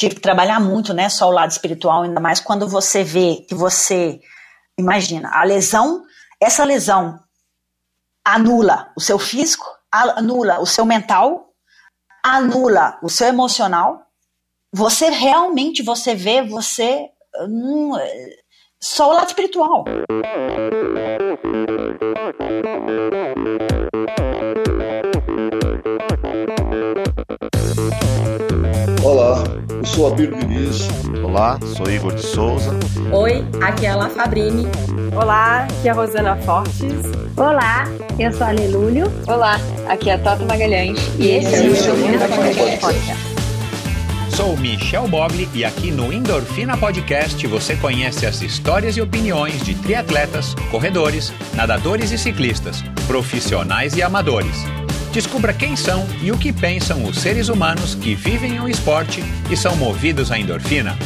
tive que trabalhar muito, né? Só o lado espiritual, ainda mais quando você vê que você, imagina, a lesão, essa lesão anula o seu físico, anula o seu mental, anula o seu emocional. Você realmente, você vê, você. Hum, só o lado espiritual. Olá, eu sou Abílio Diniz. Olá, sou Igor de Souza. Oi, aqui é a La Fabrini. Olá, aqui é a Rosana Fortes. Olá, eu sou a Lelúlio. Olá, aqui é a Tata Magalhães. E esse é o Endorfina Podcast. Sou Michel Bogli e aqui no Endorfina Podcast você conhece as histórias e opiniões de triatletas, corredores, nadadores e ciclistas, profissionais e amadores. Descubra quem são e o que pensam os seres humanos que vivem o esporte e são movidos à endorfina.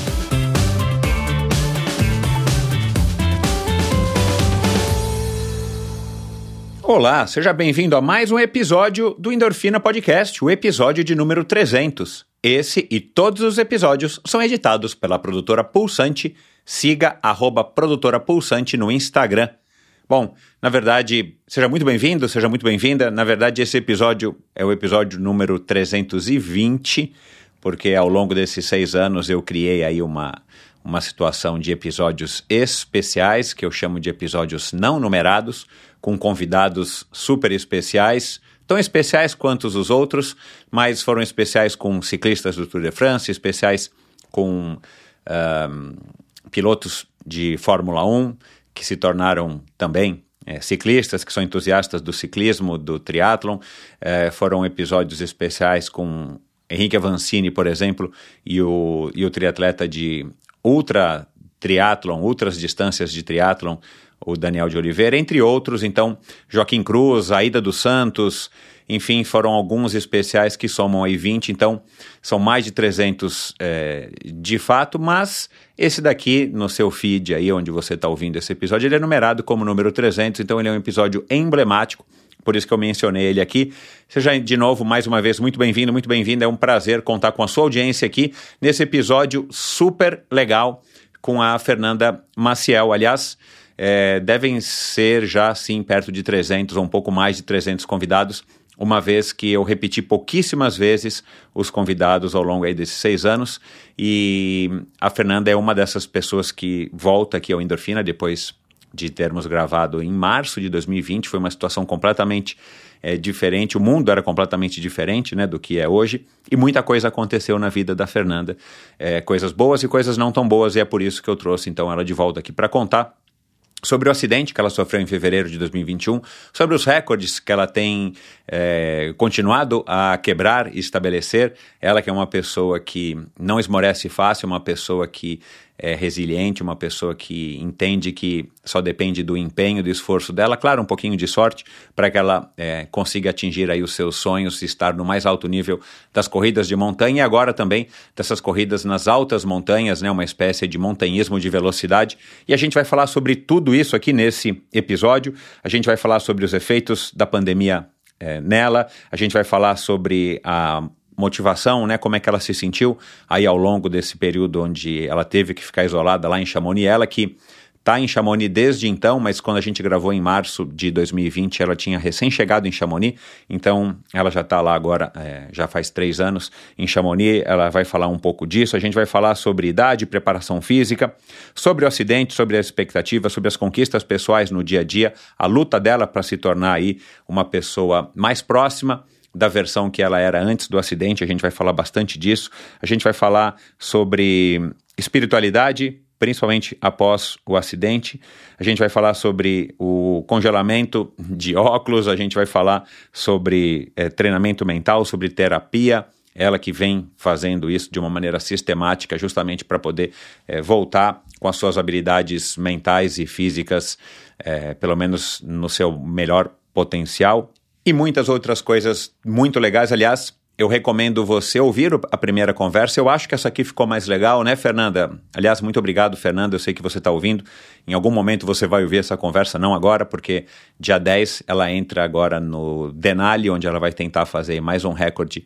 Olá, seja bem-vindo a mais um episódio do Endorfina Podcast, o episódio de número 300. Esse e todos os episódios são editados pela produtora Pulsante. Siga arroba produtora Pulsante no Instagram. Bom, na verdade, seja muito bem-vindo, seja muito bem-vinda. Na verdade, esse episódio é o episódio número 320, porque ao longo desses seis anos eu criei aí uma, uma situação de episódios especiais, que eu chamo de episódios não numerados, com convidados super especiais, tão especiais quanto os outros, mas foram especiais com ciclistas do Tour de France, especiais com pilotos de Fórmula 1, que se tornaram também é, ciclistas, que são entusiastas do ciclismo, do triatlon. É, foram episódios especiais com Henrique Avancini, por exemplo, e o, e o triatleta de ultra triatlon, ultras distâncias de triatlon, o Daniel de Oliveira, entre outros. Então, Joaquim Cruz, Aida dos Santos, enfim, foram alguns especiais que somam aí 20, então são mais de 300 é, de fato, mas esse daqui, no seu feed aí, onde você está ouvindo esse episódio, ele é numerado como número 300, então ele é um episódio emblemático, por isso que eu mencionei ele aqui. Seja de novo, mais uma vez, muito bem-vindo, muito bem-vinda, é um prazer contar com a sua audiência aqui nesse episódio super legal com a Fernanda Maciel, aliás... É, devem ser já, sim, perto de 300 ou um pouco mais de 300 convidados uma vez que eu repeti pouquíssimas vezes os convidados ao longo aí desses seis anos e a Fernanda é uma dessas pessoas que volta aqui ao Endorfina depois de termos gravado em março de 2020, foi uma situação completamente é, diferente, o mundo era completamente diferente né, do que é hoje, e muita coisa aconteceu na vida da Fernanda, é, coisas boas e coisas não tão boas, e é por isso que eu trouxe então ela de volta aqui para contar sobre o acidente que ela sofreu em fevereiro de 2021, sobre os recordes que ela tem é, continuado a quebrar e estabelecer. Ela que é uma pessoa que não esmorece fácil, uma pessoa que é, resiliente, uma pessoa que entende que só depende do empenho, do esforço dela, claro, um pouquinho de sorte para que ela é, consiga atingir aí os seus sonhos estar no mais alto nível das corridas de montanha e agora também dessas corridas nas altas montanhas, né, uma espécie de montanhismo de velocidade. E a gente vai falar sobre tudo isso aqui nesse episódio. A gente vai falar sobre os efeitos da pandemia é, nela, a gente vai falar sobre a motivação, né? Como é que ela se sentiu aí ao longo desse período onde ela teve que ficar isolada lá em Chamonix. Ela que está em Chamonix desde então, mas quando a gente gravou em março de 2020, ela tinha recém-chegado em Chamonix, então ela já está lá agora, é, já faz três anos em Chamonix, ela vai falar um pouco disso, a gente vai falar sobre idade, preparação física, sobre o acidente, sobre as expectativas, sobre as conquistas pessoais no dia a dia, a luta dela para se tornar aí uma pessoa mais próxima, da versão que ela era antes do acidente, a gente vai falar bastante disso. A gente vai falar sobre espiritualidade, principalmente após o acidente. A gente vai falar sobre o congelamento de óculos, a gente vai falar sobre é, treinamento mental, sobre terapia. Ela que vem fazendo isso de uma maneira sistemática, justamente para poder é, voltar com as suas habilidades mentais e físicas, é, pelo menos no seu melhor potencial e muitas outras coisas muito legais. Aliás, eu recomendo você ouvir a primeira conversa. Eu acho que essa aqui ficou mais legal, né, Fernanda? Aliás, muito obrigado, Fernanda. Eu sei que você está ouvindo. Em algum momento você vai ouvir essa conversa, não agora, porque dia 10 ela entra agora no Denali, onde ela vai tentar fazer mais um recorde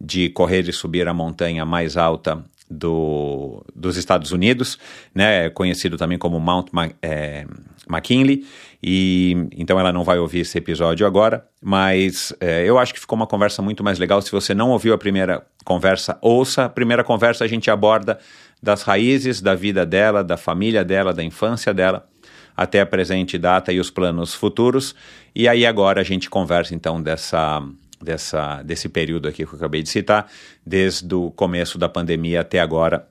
de correr e subir a montanha mais alta do, dos Estados Unidos, né, conhecido também como Mount é, McKinley, e então ela não vai ouvir esse episódio agora, mas é, eu acho que ficou uma conversa muito mais legal. Se você não ouviu a primeira conversa, ouça. A primeira conversa a gente aborda das raízes da vida dela, da família dela, da infância dela, até a presente data e os planos futuros. E aí agora a gente conversa então dessa dessa, desse período aqui que eu acabei de citar, desde o começo da pandemia até agora,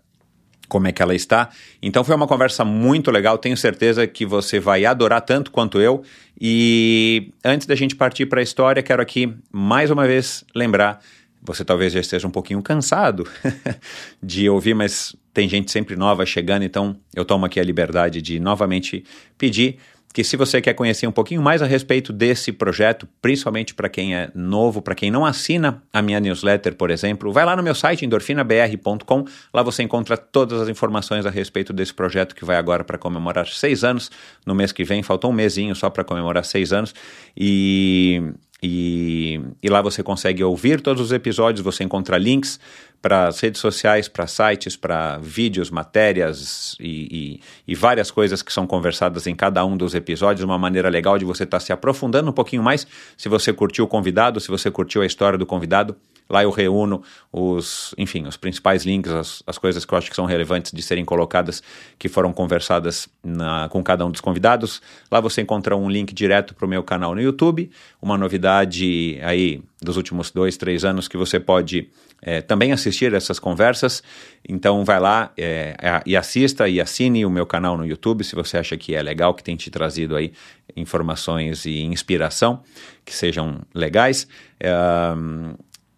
como é que ela está. Então foi uma conversa muito legal, tenho certeza que você vai adorar tanto quanto eu. E antes da gente partir para a história, quero aqui mais uma vez lembrar. Você talvez já esteja um pouquinho cansado de ouvir, mas tem gente sempre nova chegando, então eu tomo aqui a liberdade de novamente pedir que se você quer conhecer um pouquinho mais a respeito desse projeto, principalmente para quem é novo, para quem não assina a minha newsletter, por exemplo, vai lá no meu site endorfinabr.com, lá você encontra todas as informações a respeito desse projeto que vai agora para comemorar seis anos, no mês que vem, faltou um mesinho só para comemorar seis anos, e e, e, lá você consegue ouvir todos os episódios, você encontra links para as redes sociais, para sites, para vídeos, matérias e, e, e, várias coisas que são conversadas em cada um dos episódios, uma maneira legal de você estar tá se aprofundando um pouquinho mais. Se você curtiu o convidado, se você curtiu a história do convidado, Lá eu reúno os, enfim, os principais links, as, as coisas que eu acho que são relevantes de serem colocadas, que foram conversadas na, com cada um dos convidados. Lá você encontra um link direto para o meu canal no YouTube, uma novidade aí dos últimos dois, três anos que você pode é, também assistir essas conversas. Então vai lá é, é, e assista e assine o meu canal no YouTube se você acha que é legal, que tem te trazido aí informações e inspiração que sejam legais. É,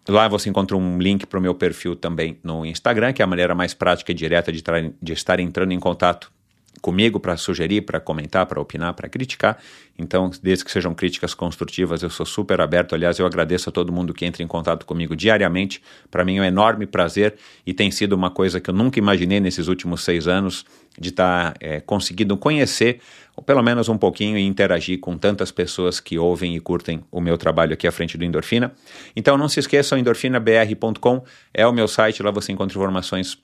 Lá você encontra um link para o meu perfil também no Instagram, que é a maneira mais prática e direta de, de estar entrando em contato comigo para sugerir, para comentar, para opinar, para criticar. Então, desde que sejam críticas construtivas, eu sou super aberto. Aliás, eu agradeço a todo mundo que entra em contato comigo diariamente. Para mim é um enorme prazer e tem sido uma coisa que eu nunca imaginei nesses últimos seis anos de estar tá, é, conseguindo conhecer, ou pelo menos um pouquinho, e interagir com tantas pessoas que ouvem e curtem o meu trabalho aqui à frente do Endorfina. Então, não se esqueçam, endorfinabr.com é o meu site, lá você encontra informações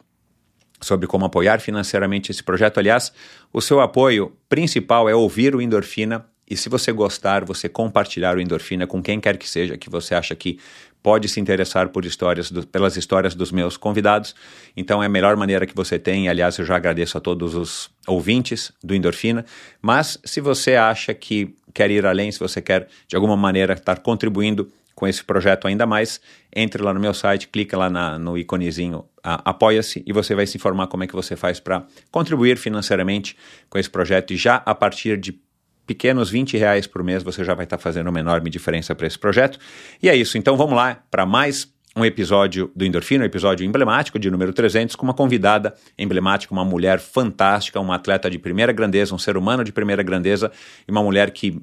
sobre como apoiar financeiramente esse projeto. Aliás, o seu apoio principal é ouvir o Endorfina e se você gostar, você compartilhar o Endorfina com quem quer que seja que você acha que pode se interessar por histórias do, pelas histórias dos meus convidados. Então é a melhor maneira que você tem. Aliás, eu já agradeço a todos os ouvintes do Endorfina. Mas se você acha que quer ir além, se você quer de alguma maneira estar contribuindo com esse projeto ainda mais, entre lá no meu site, clica lá na, no iconezinho Apoia-se e você vai se informar como é que você faz para contribuir financeiramente com esse projeto e já a partir de pequenos 20 reais por mês você já vai estar tá fazendo uma enorme diferença para esse projeto. E é isso, então vamos lá para mais um episódio do Endorfina, um episódio emblemático de número 300, com uma convidada emblemática, uma mulher fantástica, uma atleta de primeira grandeza, um ser humano de primeira grandeza e uma mulher que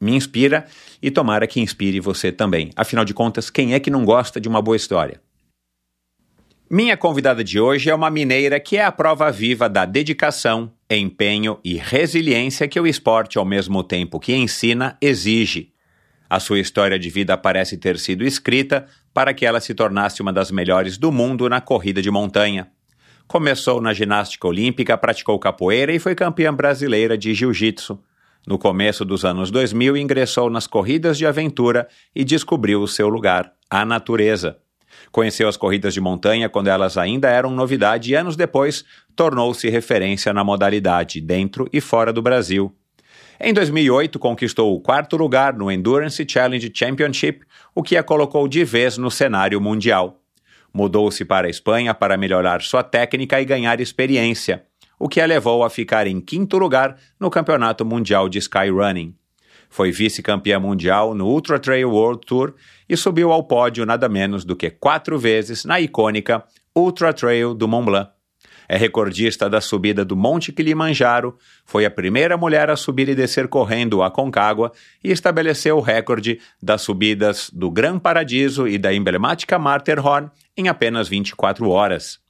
me inspira e tomara que inspire você também. Afinal de contas, quem é que não gosta de uma boa história? Minha convidada de hoje é uma mineira que é a prova viva da dedicação, empenho e resiliência que o esporte, ao mesmo tempo que ensina, exige. A sua história de vida parece ter sido escrita para que ela se tornasse uma das melhores do mundo na corrida de montanha. Começou na ginástica olímpica, praticou capoeira e foi campeã brasileira de jiu-jitsu. No começo dos anos 2000, ingressou nas corridas de aventura e descobriu o seu lugar, a natureza. Conheceu as corridas de montanha quando elas ainda eram novidade e anos depois tornou-se referência na modalidade, dentro e fora do Brasil. Em 2008, conquistou o quarto lugar no Endurance Challenge Championship, o que a colocou de vez no cenário mundial. Mudou-se para a Espanha para melhorar sua técnica e ganhar experiência o que a levou a ficar em quinto lugar no Campeonato Mundial de Skyrunning. Foi vice-campeã mundial no Ultra Trail World Tour e subiu ao pódio nada menos do que quatro vezes na icônica Ultra Trail do Mont Blanc. É recordista da subida do Monte Kilimanjaro, foi a primeira mulher a subir e descer correndo a Concagua e estabeleceu o recorde das subidas do Gran Paradiso e da emblemática Matterhorn em apenas 24 horas.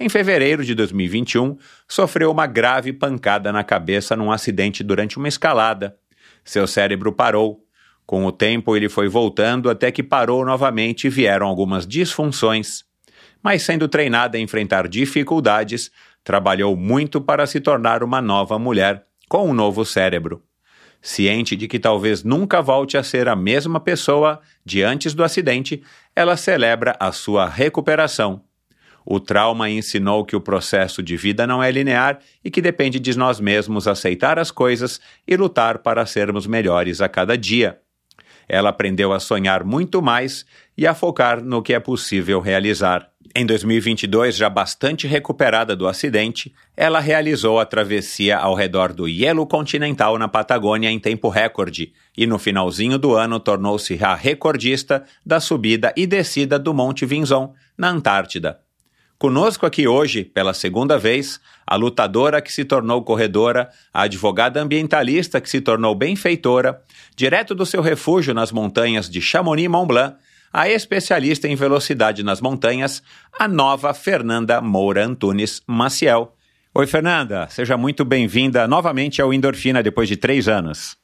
Em fevereiro de 2021, sofreu uma grave pancada na cabeça num acidente durante uma escalada. Seu cérebro parou. Com o tempo, ele foi voltando até que parou novamente e vieram algumas disfunções. mas sendo treinada a enfrentar dificuldades, trabalhou muito para se tornar uma nova mulher, com um novo cérebro. Ciente de que talvez nunca volte a ser a mesma pessoa de antes do acidente, ela celebra a sua recuperação. O trauma ensinou que o processo de vida não é linear e que depende de nós mesmos aceitar as coisas e lutar para sermos melhores a cada dia. Ela aprendeu a sonhar muito mais e a focar no que é possível realizar. Em 2022, já bastante recuperada do acidente, ela realizou a travessia ao redor do hielo continental na Patagônia em tempo recorde e no finalzinho do ano tornou-se a recordista da subida e descida do Monte Vinzon, na Antártida. Conosco aqui hoje, pela segunda vez, a lutadora que se tornou corredora, a advogada ambientalista que se tornou benfeitora, direto do seu refúgio nas montanhas de Chamonix-Mont Blanc, a especialista em velocidade nas montanhas, a nova Fernanda Moura Antunes Maciel. Oi, Fernanda, seja muito bem-vinda novamente ao Endorfina depois de três anos.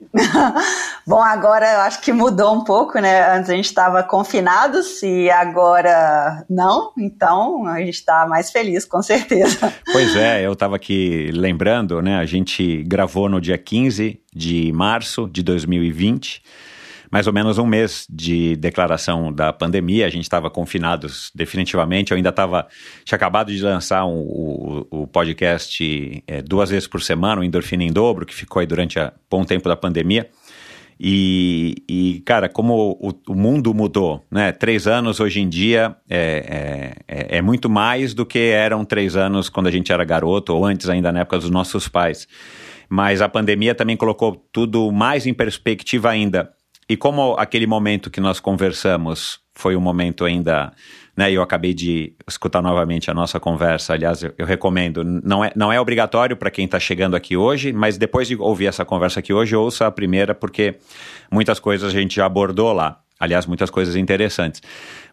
Bom, agora eu acho que mudou um pouco, né? Antes a gente estava confinados e agora não, então a gente está mais feliz, com certeza. Pois é, eu estava aqui lembrando, né? A gente gravou no dia 15 de março de 2020 mais ou menos um mês de declaração da pandemia, a gente estava confinados definitivamente, eu ainda estava, tinha acabado de lançar um, o, o podcast é, duas vezes por semana, o Endorfina em Dobro, que ficou aí durante a bom tempo da pandemia, e, e, cara, como o, o, mundo mudou, né? Três anos hoje em dia é, é, é, é, muito mais do que eram três anos quando a gente era garoto, ou antes ainda na época dos nossos pais. Mas a pandemia também colocou tudo mais em perspectiva ainda. E como aquele momento que nós conversamos foi um momento ainda, né, eu acabei de escutar novamente a nossa conversa, aliás, eu, eu recomendo, não é, não é obrigatório para quem está chegando aqui hoje, mas depois de ouvir essa conversa aqui hoje, ouça a primeira, porque muitas coisas a gente já abordou lá. Aliás, muitas coisas interessantes.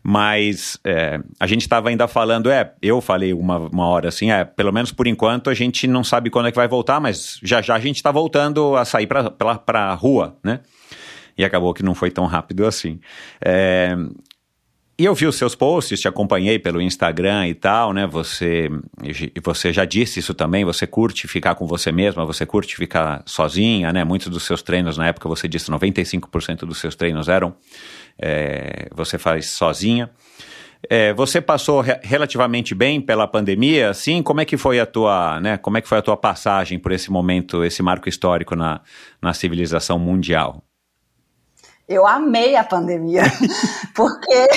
Mas é, a gente estava ainda falando, é, eu falei uma, uma hora assim, é, pelo menos por enquanto a gente não sabe quando é que vai voltar, mas já já a gente está voltando a sair para a rua, né? E acabou que não foi tão rápido assim. É, e eu vi os seus posts, te acompanhei pelo Instagram e tal, né? Você, você já disse isso também, você curte ficar com você mesma, você curte ficar sozinha, né? Muitos dos seus treinos, na época você disse 95% dos seus treinos eram é, você faz sozinha. É, você passou re relativamente bem pela pandemia, assim? Como é que foi a tua, né? Como é que foi a tua passagem por esse momento, esse marco histórico na, na civilização mundial? Eu amei a pandemia, porque,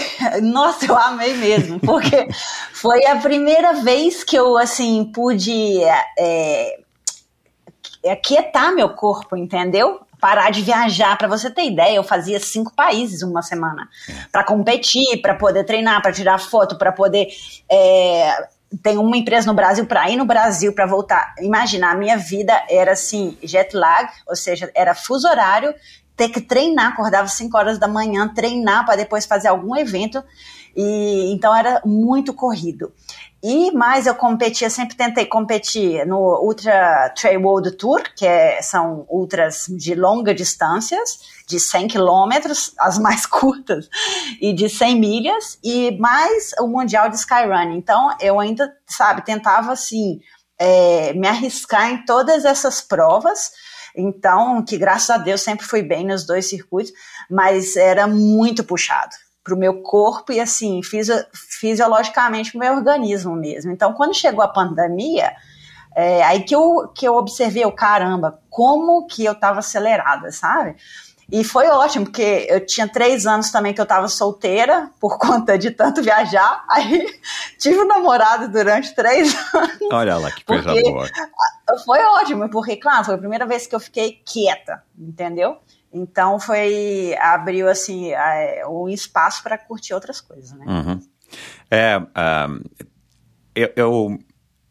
nossa, eu amei mesmo, porque foi a primeira vez que eu, assim, pude é, aquietar meu corpo, entendeu? Parar de viajar. Para você ter ideia, eu fazia cinco países uma semana é. para competir, para poder treinar, para tirar foto, para poder. É, tem uma empresa no Brasil para ir no Brasil para voltar. Imagina, a minha vida era assim, jet lag, ou seja, era fuso horário ter que treinar, acordava 5 horas da manhã, treinar para depois fazer algum evento. E então era muito corrido. E mais eu competia, sempre tentei competir no Ultra Trail World Tour, que é, são ultras de longa distâncias, de 100 quilômetros, as mais curtas, e de 100 milhas, e mais o Mundial de Skyrunning. Então eu ainda, sabe, tentava assim, é, me arriscar em todas essas provas, então, que graças a Deus sempre fui bem nos dois circuitos, mas era muito puxado para o meu corpo e assim, fisio, fisiologicamente para o meu organismo mesmo. Então, quando chegou a pandemia, é, aí que eu, que eu observei, o caramba, como que eu estava acelerada, sabe? E foi ótimo, porque eu tinha três anos também que eu estava solteira, por conta de tanto viajar. Aí tive um namorado durante três anos. Olha lá que coisa boa. Foi ótimo, porque, claro, foi a primeira vez que eu fiquei quieta, entendeu? Então foi. abriu assim um espaço para curtir outras coisas, né? Uhum. É, uh, eu, eu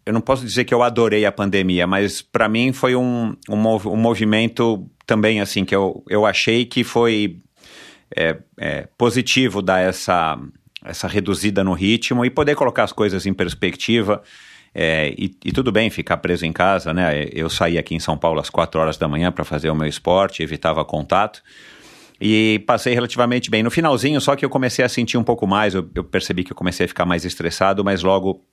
eu não posso dizer que eu adorei a pandemia, mas para mim foi um, um, um, movimento também assim que eu, eu achei que foi é, é, positivo dar essa, essa reduzida no ritmo e poder colocar as coisas em perspectiva. É, e, e, tudo bem ficar preso em casa, né? Eu saí aqui em São Paulo às quatro horas da manhã para fazer o meu esporte, evitava contato. e passei relativamente bem. No finalzinho, só que eu comecei a sentir um pouco mais, eu, eu percebi que eu comecei a ficar mais estressado, mas logo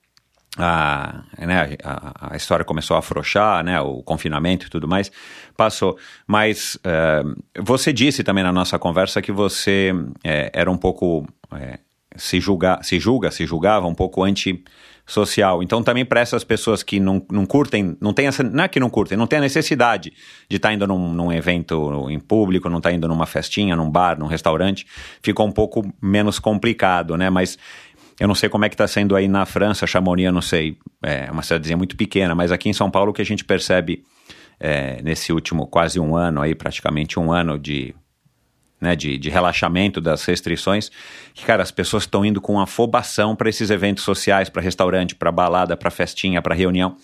a, né, a, a, história começou a afrouxar, né, o confinamento e tudo mais, passou. Mas uh, você disse também na nossa conversa que você é, era um pouco, é, se, julga, se julga, se julgava um pouco antissocial. Então também para essas pessoas que não, não curtem, não tem essa, não é que não curtem, não tem a necessidade de estar tá indo num, num evento em público, não estar tá indo numa festinha, num bar, num restaurante, ficou um pouco menos complicado, né, mas eu não sei como é que está sendo aí na França, Chamonix, eu não sei, é uma cidadezinha muito pequena, mas aqui em São Paulo o que a gente percebe é, nesse último quase um ano aí, praticamente um ano de, né, de, de relaxamento das restrições, que, cara, as pessoas estão indo com afobação para esses eventos sociais, para restaurante, para balada, para festinha, para reunião,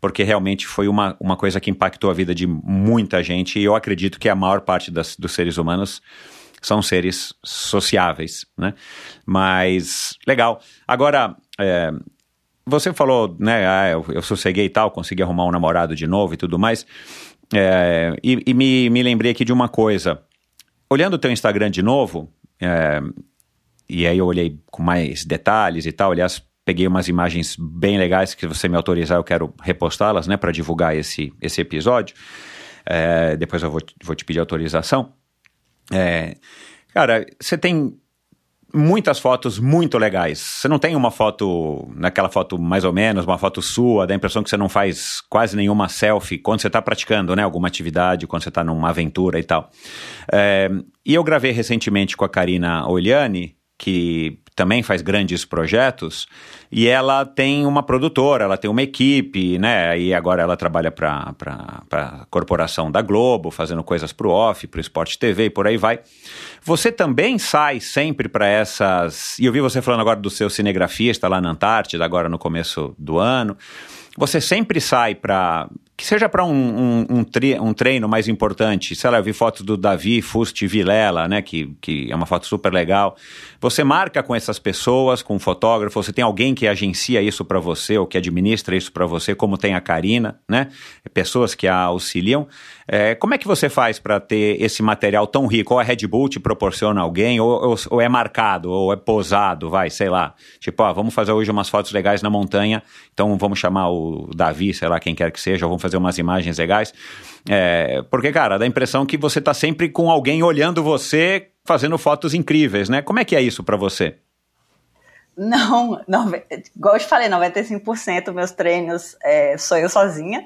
porque realmente foi uma, uma coisa que impactou a vida de muita gente e eu acredito que a maior parte das, dos seres humanos são seres sociáveis, né? Mas, legal. Agora, é, você falou, né, ah, eu, eu sosseguei e tal, consegui arrumar um namorado de novo e tudo mais, é, e, e me, me lembrei aqui de uma coisa. Olhando o teu Instagram de novo, é, e aí eu olhei com mais detalhes e tal, aliás, peguei umas imagens bem legais que você me autorizar, eu quero repostá-las, né, para divulgar esse, esse episódio. É, depois eu vou, vou te pedir autorização. É, cara, você tem muitas fotos muito legais. Você não tem uma foto, naquela foto mais ou menos, uma foto sua, dá a impressão que você não faz quase nenhuma selfie quando você está praticando né, alguma atividade, quando você está numa aventura e tal. É, e eu gravei recentemente com a Karina Oliani, que também faz grandes projetos, e ela tem uma produtora, ela tem uma equipe, né? E agora ela trabalha para a corporação da Globo, fazendo coisas para o Off, para o Esporte TV e por aí vai. Você também sai sempre para essas. E eu vi você falando agora do seu cinegrafista lá na Antártida, agora no começo do ano. Você sempre sai para que seja para um, um, um, um, treino mais importante, sei lá, eu vi fotos do Davi Fusti Vilela, né, que, que é uma foto super legal. Você marca com essas pessoas, com um fotógrafo, você tem alguém que agencia isso para você ou que administra isso para você, como tem a Karina, né, pessoas que a auxiliam. É, como é que você faz para ter esse material tão rico? Ou a Red Bull te proporciona alguém, ou, ou, ou, é marcado, ou é posado, vai, sei lá. Tipo, ó, vamos fazer hoje umas fotos legais na montanha, então vamos chamar o Davi, sei lá, quem quer que seja, vamos fazer fazer umas imagens legais. É, porque, cara, dá a impressão que você tá sempre com alguém olhando você, fazendo fotos incríveis, né? Como é que é isso para você? Não, não, igual eu te falei, 95% meus treinos é, sou eu sozinha.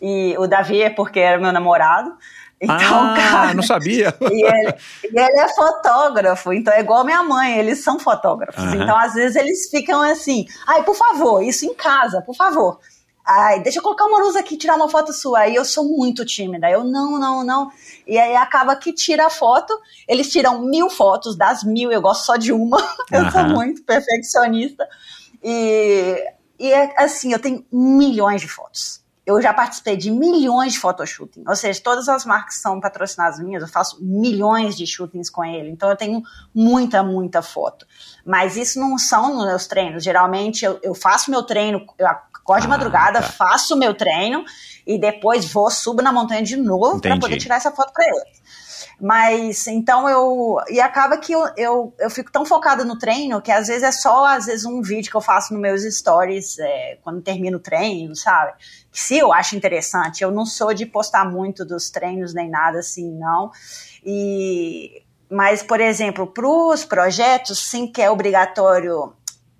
E o Davi é porque era meu namorado. Então, ah, cara, não sabia. E ele, e ele, é fotógrafo, então é igual minha mãe, eles são fotógrafos. Uhum. Então, às vezes, eles ficam assim, ai, por favor, isso em casa, por favor. Ai, deixa eu colocar uma luz aqui, tirar uma foto sua. Aí eu sou muito tímida. Eu, não, não, não. E aí acaba que tira a foto. Eles tiram mil fotos, das mil, eu gosto só de uma. eu uhum. sou muito perfeccionista. E, e é assim, eu tenho milhões de fotos. Eu já participei de milhões de photoshooting. Ou seja, todas as marcas são patrocinadas minhas, eu faço milhões de shootings com ele. Então eu tenho muita, muita foto. Mas isso não são nos meus treinos. Geralmente eu, eu faço meu treino, eu acordo de ah, madrugada, tá. faço o meu treino e depois vou, subo na montanha de novo para poder tirar essa foto para ele. Mas então eu. E acaba que eu, eu, eu fico tão focada no treino que às vezes é só às vezes um vídeo que eu faço nos meus stories é, quando termino o treino, sabe? Que se eu acho interessante. Eu não sou de postar muito dos treinos nem nada assim, não. E. Mas, por exemplo, para os projetos, sim que é obrigatório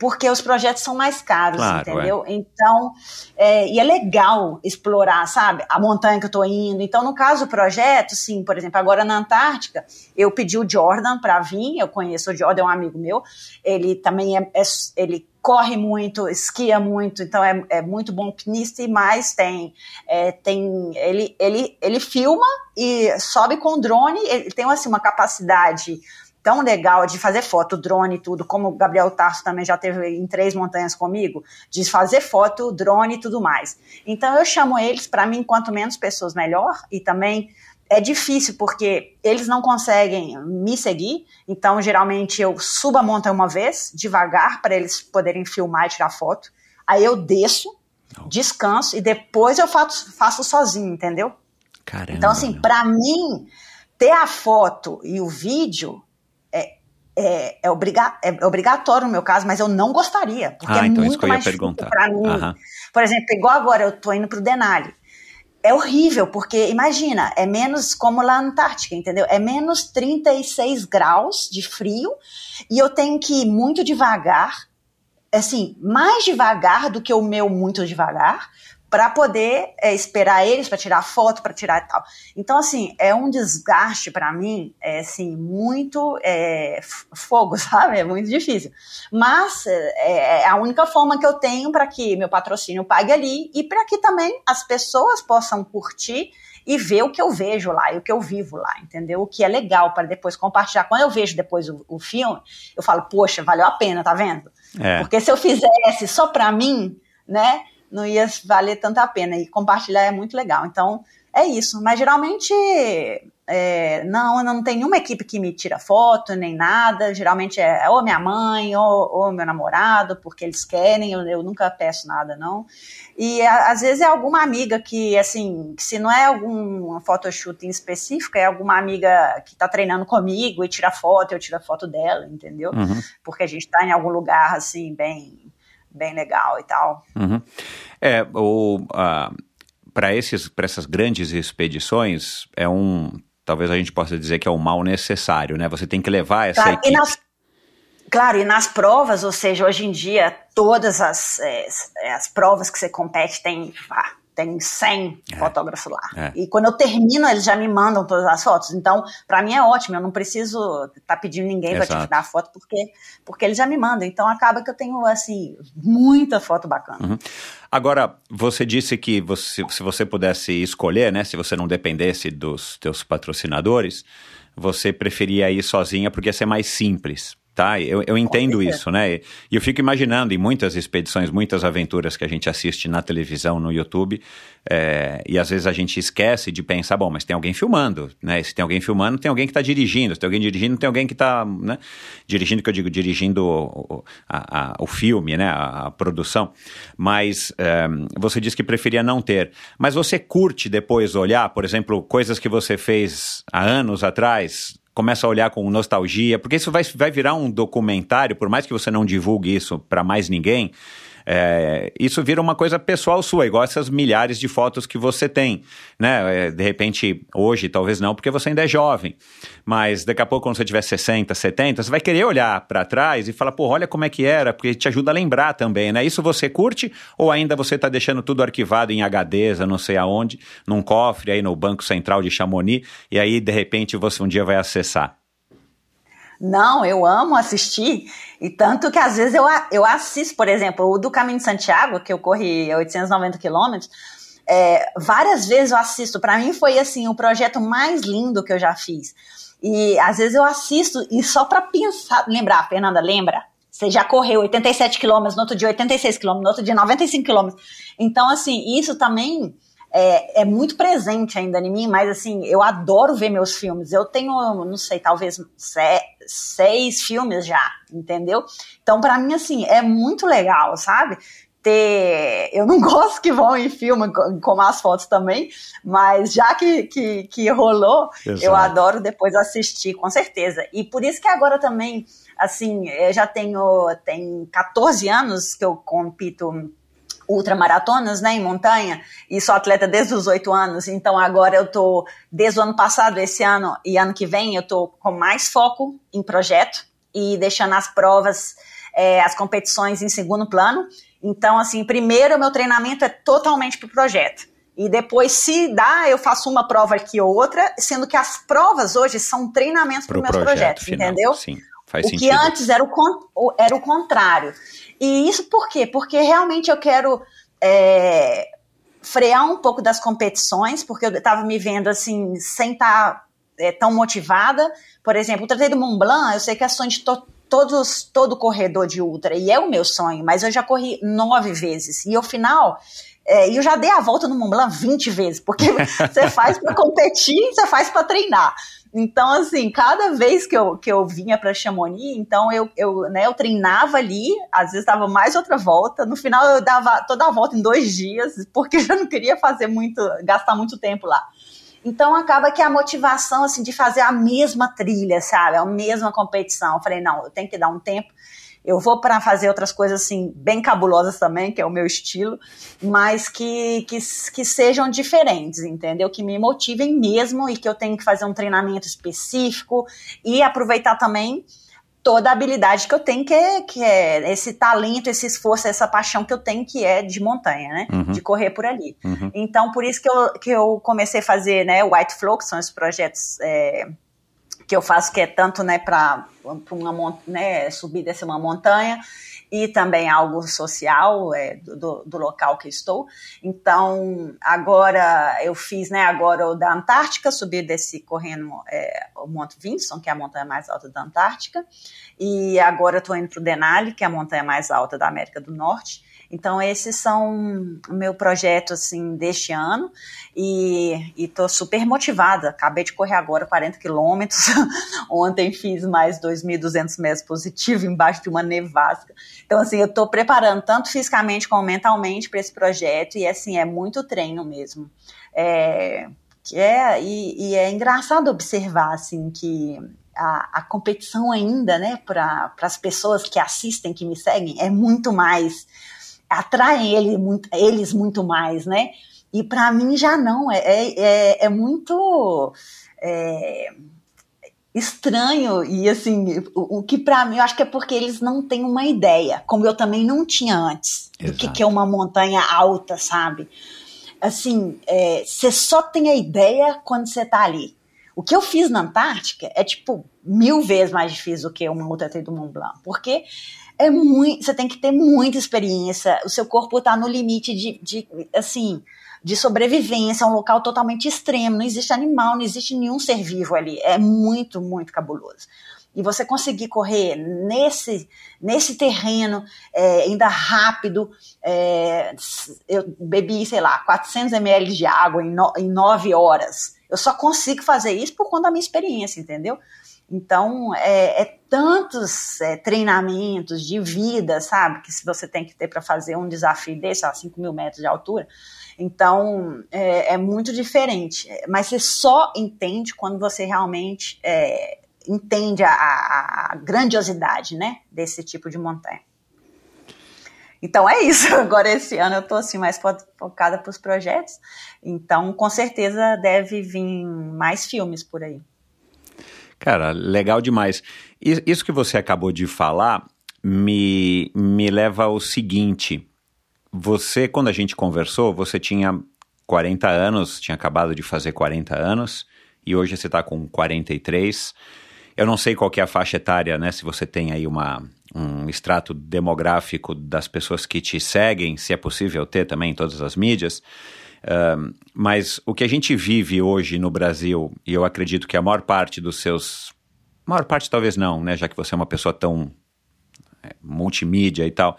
porque os projetos são mais caros, claro, entendeu? É. Então, é, e é legal explorar, sabe, a montanha que eu tô indo. Então, no caso do projeto, sim, por exemplo, agora na Antártica, eu pedi o Jordan para vir, eu conheço o Jordan, é um amigo meu, ele também é, é ele corre muito, esquia muito, então é, é muito bom pinista e mais tem, é, tem ele, ele, ele filma e sobe com drone, ele tem assim, uma capacidade tão legal de fazer foto, drone e tudo, como o Gabriel Tarso também já teve em Três Montanhas comigo, de fazer foto, drone e tudo mais. Então eu chamo eles, para mim, quanto menos pessoas, melhor, e também é difícil porque eles não conseguem me seguir, então geralmente eu subo a montanha uma vez, devagar, para eles poderem filmar e tirar foto. Aí eu desço, descanso e depois eu faço, faço sozinho, entendeu? Caramba. Então, assim, para mim, ter a foto e o vídeo é, é, é, obriga é obrigatório no meu caso, mas eu não gostaria, porque ah, é então muito eu ia mais perguntar. para mim. Por exemplo, igual agora eu tô indo pro Denali. É horrível, porque imagina, é menos como lá na Antártica, entendeu? É menos 36 graus de frio e eu tenho que ir muito devagar, assim, mais devagar do que o meu muito devagar, para poder é, esperar eles para tirar foto, para tirar e tal. Então, assim, é um desgaste para mim, é, assim, muito é, fogo, sabe? É muito difícil. Mas é, é a única forma que eu tenho para que meu patrocínio pague ali e para que também as pessoas possam curtir e ver o que eu vejo lá e o que eu vivo lá, entendeu? O que é legal para depois compartilhar. Quando eu vejo depois o, o, filme, eu falo, poxa, valeu a pena, tá vendo? É. Porque se eu fizesse só para mim, né? Não ia valer tanta a pena. E compartilhar é muito legal. Então, é isso. Mas geralmente, é, não, não tem nenhuma equipe que me tira foto, nem nada. Geralmente é ou minha mãe, ou, ou meu namorado, porque eles querem. Eu, eu nunca peço nada, não. E a, às vezes é alguma amiga que, assim, se não é algum photoshoot em específico, é alguma amiga que está treinando comigo e tira foto, eu tiro a foto dela, entendeu? Uhum. Porque a gente está em algum lugar, assim, bem bem legal e tal. Uhum. É, o, uh, para essas grandes expedições, é um. Talvez a gente possa dizer que é um mal necessário, né? Você tem que levar essa claro, equipe. E nas, claro, e nas provas, ou seja, hoje em dia, todas as, é, as provas que você compete tem. Ah, tem 100 é. fotógrafos lá. É. E quando eu termino, eles já me mandam todas as fotos. Então, para mim é ótimo, eu não preciso estar tá pedindo ninguém para tirar foto, porque, porque eles já me mandam. Então, acaba que eu tenho, assim, muita foto bacana. Uhum. Agora, você disse que você, se você pudesse escolher, né, se você não dependesse dos teus patrocinadores, você preferia ir sozinha porque ia ser mais simples tá? Eu, eu entendo isso, né? E eu fico imaginando em muitas expedições, muitas aventuras que a gente assiste na televisão, no YouTube, é, e às vezes a gente esquece de pensar, bom, mas tem alguém filmando, né? Se tem alguém filmando, tem alguém que está dirigindo. Se tem alguém dirigindo, tem alguém que está, né? Dirigindo, que eu digo, dirigindo o, a, a, o filme, né? A, a produção. Mas é, você disse que preferia não ter. Mas você curte depois olhar, por exemplo, coisas que você fez há anos atrás, começa a olhar com nostalgia, porque isso vai, vai virar um documentário, por mais que você não divulgue isso para mais ninguém, é, isso vira uma coisa pessoal sua, igual essas milhares de fotos que você tem, né? É, de repente, hoje, talvez não, porque você ainda é jovem, mas daqui a pouco, quando você tiver 60, 70, você vai querer olhar para trás e falar, pô, olha como é que era, porque te ajuda a lembrar também, né? Isso você curte ou ainda você está deixando tudo arquivado em HDs, não sei aonde, num cofre aí no Banco Central de Chamonix, e aí, de repente, você um dia vai acessar? Não, eu amo assistir. E tanto que às vezes eu, eu assisto, por exemplo, o do Caminho de Santiago, que eu corri 890 quilômetros, é, várias vezes eu assisto. Para mim foi assim o projeto mais lindo que eu já fiz. E às vezes eu assisto e só para pensar, lembrar, Fernanda, lembra? Você já correu 87 quilômetros, no outro dia 86 quilômetros, no outro dia 95 quilômetros. Então, assim, isso também é, é, muito presente ainda em mim, mas assim, eu adoro ver meus filmes. Eu tenho, não sei, talvez seis filmes já, entendeu? Então, para mim, assim, é muito legal, sabe? Ter. Eu não gosto que vão em filme, como as fotos também, mas já que, que, que rolou, Exato. eu adoro depois assistir, com certeza. E por isso que agora também, assim, eu já tenho tem 14 anos que eu compito ultramaratonas, né, em montanha, e sou atleta desde os oito anos, então agora eu tô, desde o ano passado, esse ano e ano que vem, eu tô com mais foco em projeto e deixando as provas, é, as competições em segundo plano. Então, assim, primeiro o meu treinamento é totalmente para o projeto. E depois, se dá, eu faço uma prova aqui ou outra, sendo que as provas hoje são treinamentos para os meus projetos, final, entendeu? Sim, faz o sentido. que antes era o, era o contrário. E isso por quê? Porque realmente eu quero é, frear um pouco das competições, porque eu estava me vendo assim, sem estar tá, é, tão motivada. Por exemplo, o Tratei do Mont Blanc, eu sei que é sonho de to todos, todo corredor de ultra, e é o meu sonho, mas eu já corri nove vezes. E ao final, é, eu já dei a volta no Mont Blanc 20 vezes, porque você faz para competir, você faz para treinar. Então, assim, cada vez que eu, que eu vinha para Chamonix, então eu, eu, né, eu treinava ali, às vezes dava mais outra volta, no final eu dava toda a volta em dois dias, porque eu não queria fazer muito, gastar muito tempo lá. Então acaba que a motivação assim de fazer a mesma trilha, sabe, a mesma competição. Eu falei, não, eu tenho que dar um tempo. Eu vou para fazer outras coisas assim bem cabulosas também, que é o meu estilo, mas que, que, que sejam diferentes, entendeu? Que me motivem mesmo e que eu tenho que fazer um treinamento específico e aproveitar também toda a habilidade que eu tenho, que é, que é esse talento, esse esforço, essa paixão que eu tenho, que é de montanha, né? Uhum. De correr por ali. Uhum. Então, por isso que eu, que eu comecei a fazer, né, White Flow, que são os projetos é, que eu faço, que é tanto, né, para uma né, subir e descer uma montanha, e também algo social é, do, do, local que estou. Então, agora eu fiz, né, agora o da Antártica, subir desse correndo é, o Monte Vinson, que é a montanha mais alta da Antártica, e agora estou indo para o Denali, que é a montanha mais alta da América do Norte. Então, esses são o meu projeto, assim, deste ano. E, estou super motivada. Acabei de correr agora 40 quilômetros. Ontem fiz mais 2.200 metros positivo embaixo de uma nevasca. Então, assim, eu estou preparando tanto fisicamente como mentalmente para esse projeto. E, assim, é muito treino mesmo. É, é, e, e é engraçado observar, assim, que a, a, competição ainda, né, para as pessoas que assistem, que me seguem, é muito mais atraem ele muito, eles muito mais, né? E para mim já não, é, é, é, é muito é, estranho e assim, o, o que para mim eu acho que é porque eles não têm uma ideia, como eu também não tinha antes, Exato. do que, que é uma montanha alta, sabe? Assim, é, você só tem a ideia quando você tá ali. O que eu fiz na Antártica é tipo mil vezes mais difícil do que uma outra do Mont Blanc, porque é muito, você tem que ter muita experiência, o seu corpo está no limite de, de, assim, de sobrevivência, é um local totalmente extremo, não existe animal, não existe nenhum ser vivo ali, é muito, muito cabuloso. E você conseguir correr nesse, nesse terreno, é, ainda rápido, é, eu bebi, sei lá, 400 ml de água em, no, em nove horas. Eu só consigo fazer isso por conta da minha experiência, entendeu? Então, é, é tantos é, treinamentos de vida, sabe, que se você tem que ter para fazer um desafio desse, a 5 mil metros de altura. Então, é, é, muito diferente. Mas você só entende quando você realmente é, entende a, a, grandiosidade, né, desse tipo de montanha. Então é isso. Agora esse ano eu estou assim mais focada para os projetos. Então com certeza deve vir mais filmes por aí. Cara, legal demais. Isso que você acabou de falar me, me leva ao seguinte. Você, quando a gente conversou, você tinha 40 anos, tinha acabado de fazer 40 anos, e hoje você está com 43. Eu não sei qual é a faixa etária, né? Se você tem aí uma, um extrato demográfico das pessoas que te seguem, se é possível ter também em todas as mídias mas o que a gente vive hoje no Brasil, e eu acredito que a maior parte dos seus. Maior parte talvez não, né? Já que você é uma pessoa tão é, multimídia e tal.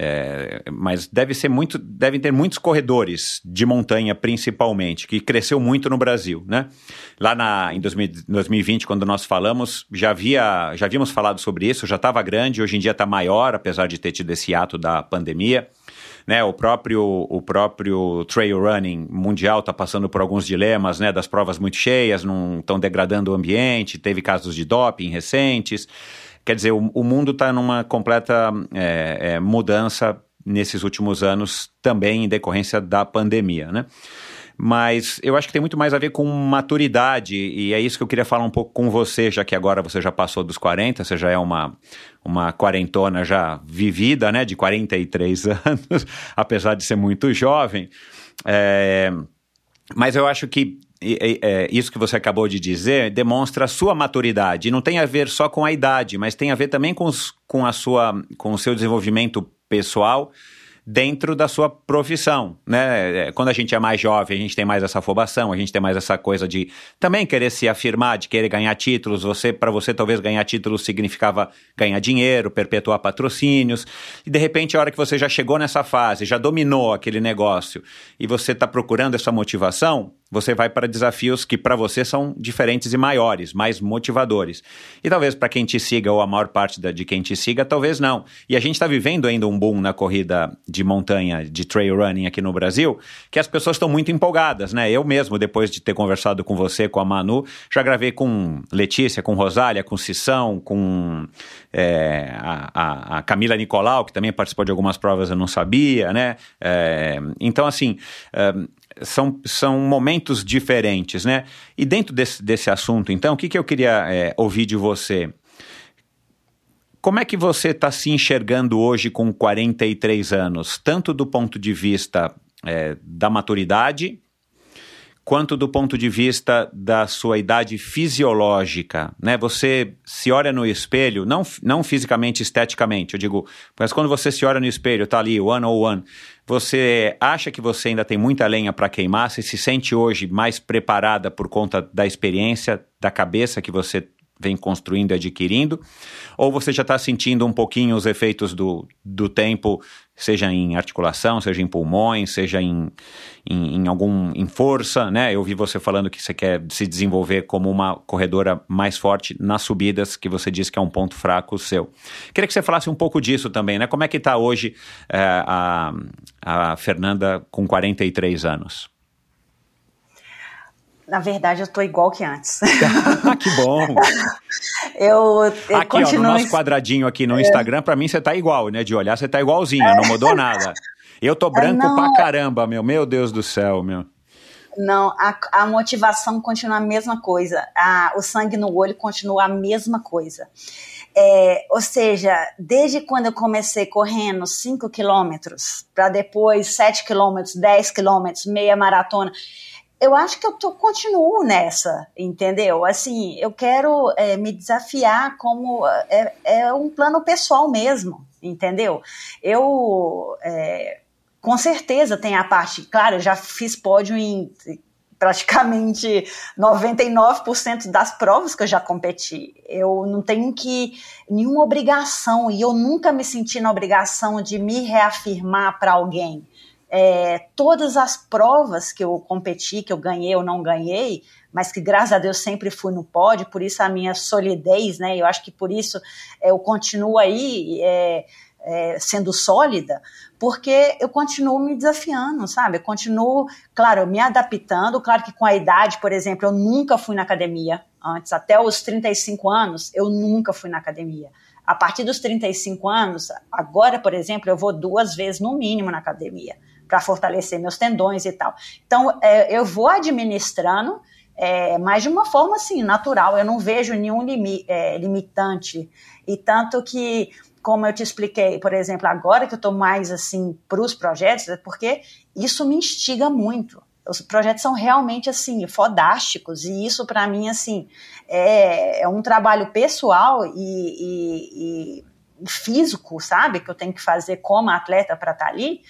É, mas deve ser muito, devem ter muitos corredores de montanha, principalmente, que cresceu muito no Brasil, né? Lá na, em 2000, 2020, quando nós falamos, já havia, já havíamos falado sobre isso, já estava grande, hoje em dia está maior, apesar de ter tido esse ato da pandemia. Né, o próprio o próprio trail running mundial está passando por alguns dilemas, né, das provas muito cheias, não estão degradando o ambiente, teve casos de doping recentes. Quer dizer, o, o mundo está numa completa é, é, mudança nesses últimos anos, também em decorrência da pandemia, né? Mas eu acho que tem muito mais a ver com maturidade, e é isso que eu queria falar um pouco com você, já que agora você já passou dos 40, você já é uma, uma quarentona já vivida, né, de 43 anos, apesar de ser muito jovem. É, mas eu acho que é, isso que você acabou de dizer demonstra a sua maturidade. Não tem a ver só com a idade, mas tem a ver também com, os, com, a sua, com o seu desenvolvimento pessoal dentro da sua profissão, né? É, quando a gente é mais jovem, a gente tem mais essa afobação, a gente tem mais essa coisa de também querer se afirmar, de querer ganhar títulos. Você, para você, talvez ganhar títulos significava ganhar dinheiro, perpetuar patrocínios. E de repente, a hora que você já chegou nessa fase, já dominou aquele negócio e você está procurando essa motivação, você vai para desafios que para você são diferentes e maiores, mais motivadores. E talvez para quem te siga, ou a maior parte de quem te siga, talvez não. E a gente está vivendo ainda um boom na corrida de montanha, de trail running aqui no Brasil, que as pessoas estão muito empolgadas, né? Eu mesmo, depois de ter conversado com você, com a Manu, já gravei com Letícia, com Rosália, com Cissão, com é, a, a, a, Camila Nicolau, que também participou de algumas provas, eu não sabia, né? É, então, assim. É, são, são momentos diferentes, né? E dentro desse, desse assunto, então, o que, que eu queria é, ouvir de você? Como é que você está se enxergando hoje com 43 anos, tanto do ponto de vista é, da maturidade, quanto do ponto de vista da sua idade fisiológica, né? Você se olha no espelho, não, não fisicamente, esteticamente, eu digo, mas quando você se olha no espelho, tá ali, one on one, você acha que você ainda tem muita lenha para queimar? Você se sente hoje mais preparada por conta da experiência, da cabeça que você vem construindo e adquirindo? Ou você já está sentindo um pouquinho os efeitos do, do tempo, seja em articulação, seja em pulmões, seja em, em, em, algum em força, né? Eu vi você falando que você quer se desenvolver como uma corredora mais forte nas subidas, que você disse que é um ponto fraco seu. Queria que você falasse um pouco disso também, né? Como é que está hoje é, a, a Fernanda com 43 anos? Na verdade, eu tô igual que antes. que bom! eu, eu aqui, continuo... ó, no nosso quadradinho aqui no é. Instagram, para mim você tá igual, né? De olhar, você tá igualzinho, não mudou nada. Eu tô branco não, pra caramba, meu. Meu Deus do céu, meu. Não, a, a motivação continua a mesma coisa. A, o sangue no olho continua a mesma coisa. É, ou seja, desde quando eu comecei correndo 5 quilômetros, para depois 7 quilômetros, 10 quilômetros, meia maratona, eu acho que eu tô, continuo nessa, entendeu? Assim, eu quero é, me desafiar como é, é, um plano pessoal mesmo, entendeu? Eu é, com certeza tem a parte, claro, eu já fiz pódio em praticamente 99% das provas que eu já competi. Eu não tenho que nenhuma obrigação e eu nunca me senti na obrigação de me reafirmar para alguém é, todas as provas que eu competi, que eu ganhei ou não ganhei, mas que graças a Deus sempre fui no pódio, por isso a minha solidez, né? Eu acho que por isso é, eu continuo aí é, é, sendo sólida, porque eu continuo me desafiando, sabe? Eu continuo, claro, me adaptando. Claro que com a idade, por exemplo, eu nunca fui na academia antes, até os 35 anos, eu nunca fui na academia. A partir dos 35 anos, agora, por exemplo, eu vou duas vezes no mínimo na academia para fortalecer meus tendões e tal. Então, é, eu vou administrando, é, mas de uma forma assim, natural. Eu não vejo nenhum limi, é, limitante. E tanto que, como eu te expliquei, por exemplo, agora que eu estou mais assim para os projetos, é porque isso me instiga muito. Os projetos são realmente assim, fodásticos, e isso para mim assim é, é, um trabalho pessoal e, e, e físico, sabe? Que eu tenho que fazer como atleta para estar tá ali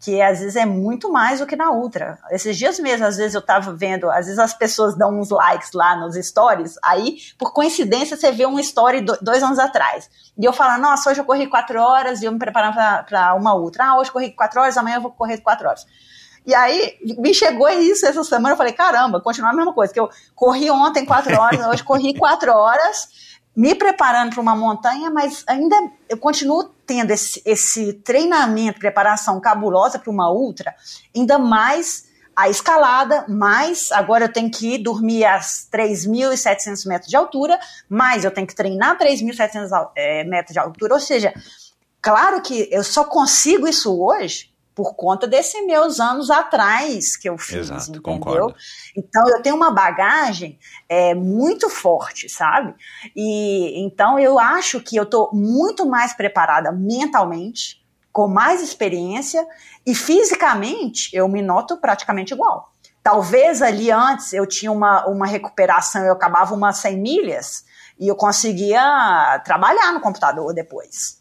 que às vezes é muito mais do que na outra. Esses dias mesmo, às vezes eu tava vendo, às vezes as pessoas dão uns likes lá nos stories, aí, por coincidência, você vê uma story do, dois anos atrás. E eu falo, nossa, hoje eu corri quatro horas e eu me preparando para uma outra. Ah, hoje corri quatro horas, amanhã eu vou correr quatro horas. E aí me chegou isso essa semana, eu falei, caramba, continuar a mesma coisa, que eu corri ontem quatro horas, hoje corri quatro horas, me preparando para uma montanha, mas ainda eu continuo tendo esse, esse treinamento, preparação cabulosa para uma ultra, ainda mais a escalada, mais agora eu tenho que ir dormir a 3.700 metros de altura, mais eu tenho que treinar 3.700 é, metros de altura, ou seja, claro que eu só consigo isso hoje por conta desses meus anos atrás que eu fiz, Exato, entendeu? Concordo. Então eu tenho uma bagagem é, muito forte, sabe? E então eu acho que eu estou muito mais preparada mentalmente, com mais experiência e fisicamente eu me noto praticamente igual. Talvez ali antes eu tinha uma, uma recuperação, eu acabava umas 100 milhas e eu conseguia trabalhar no computador depois.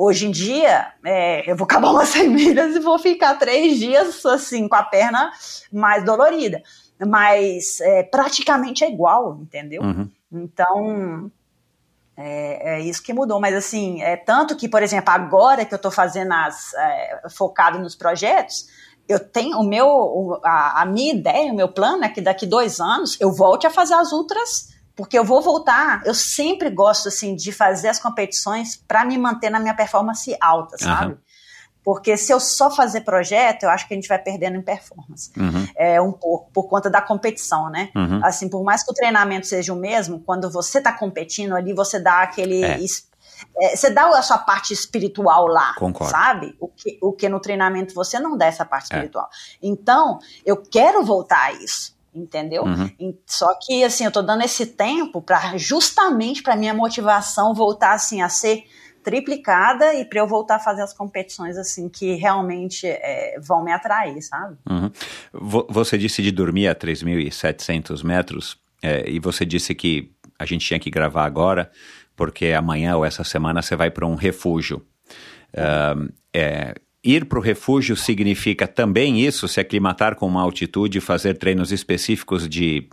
Hoje em dia, é, eu vou acabar umas 100 milhas e vou ficar três dias assim, com a perna mais dolorida. Mas é, praticamente é igual, entendeu? Uhum. Então, é, é, isso que mudou. Mas assim, é tanto que, por exemplo, agora que eu estou fazendo as. É, focado nos projetos, eu tenho o meu, a, a minha ideia, o meu plano é que daqui dois anos eu volte a fazer as ultras porque eu vou voltar. Eu sempre gosto assim de fazer as competições para me manter na minha performance alta, sabe? Uhum. Porque se eu só fazer projeto, eu acho que a gente vai perdendo em performance. Uhum. É, um pouco, por conta da competição, né? Uhum. Assim, por mais que o treinamento seja o mesmo, quando você está competindo ali, você dá aquele. É. É, você dá a sua parte espiritual lá, Concordo. sabe? O que, o que no treinamento você não dá essa parte é. espiritual. Então, eu quero voltar a isso entendeu? Uhum. Só que assim, eu tô dando esse tempo para justamente para minha motivação voltar assim a ser triplicada e para eu voltar a fazer as competições assim que realmente é, vão me atrair, sabe? Uhum. Você disse de dormir a 3.700 metros é, e você disse que a gente tinha que gravar agora porque amanhã ou essa semana você vai para um refúgio. Uh, é, Ir para o refúgio significa também isso, se aclimatar com uma altitude, fazer treinos específicos de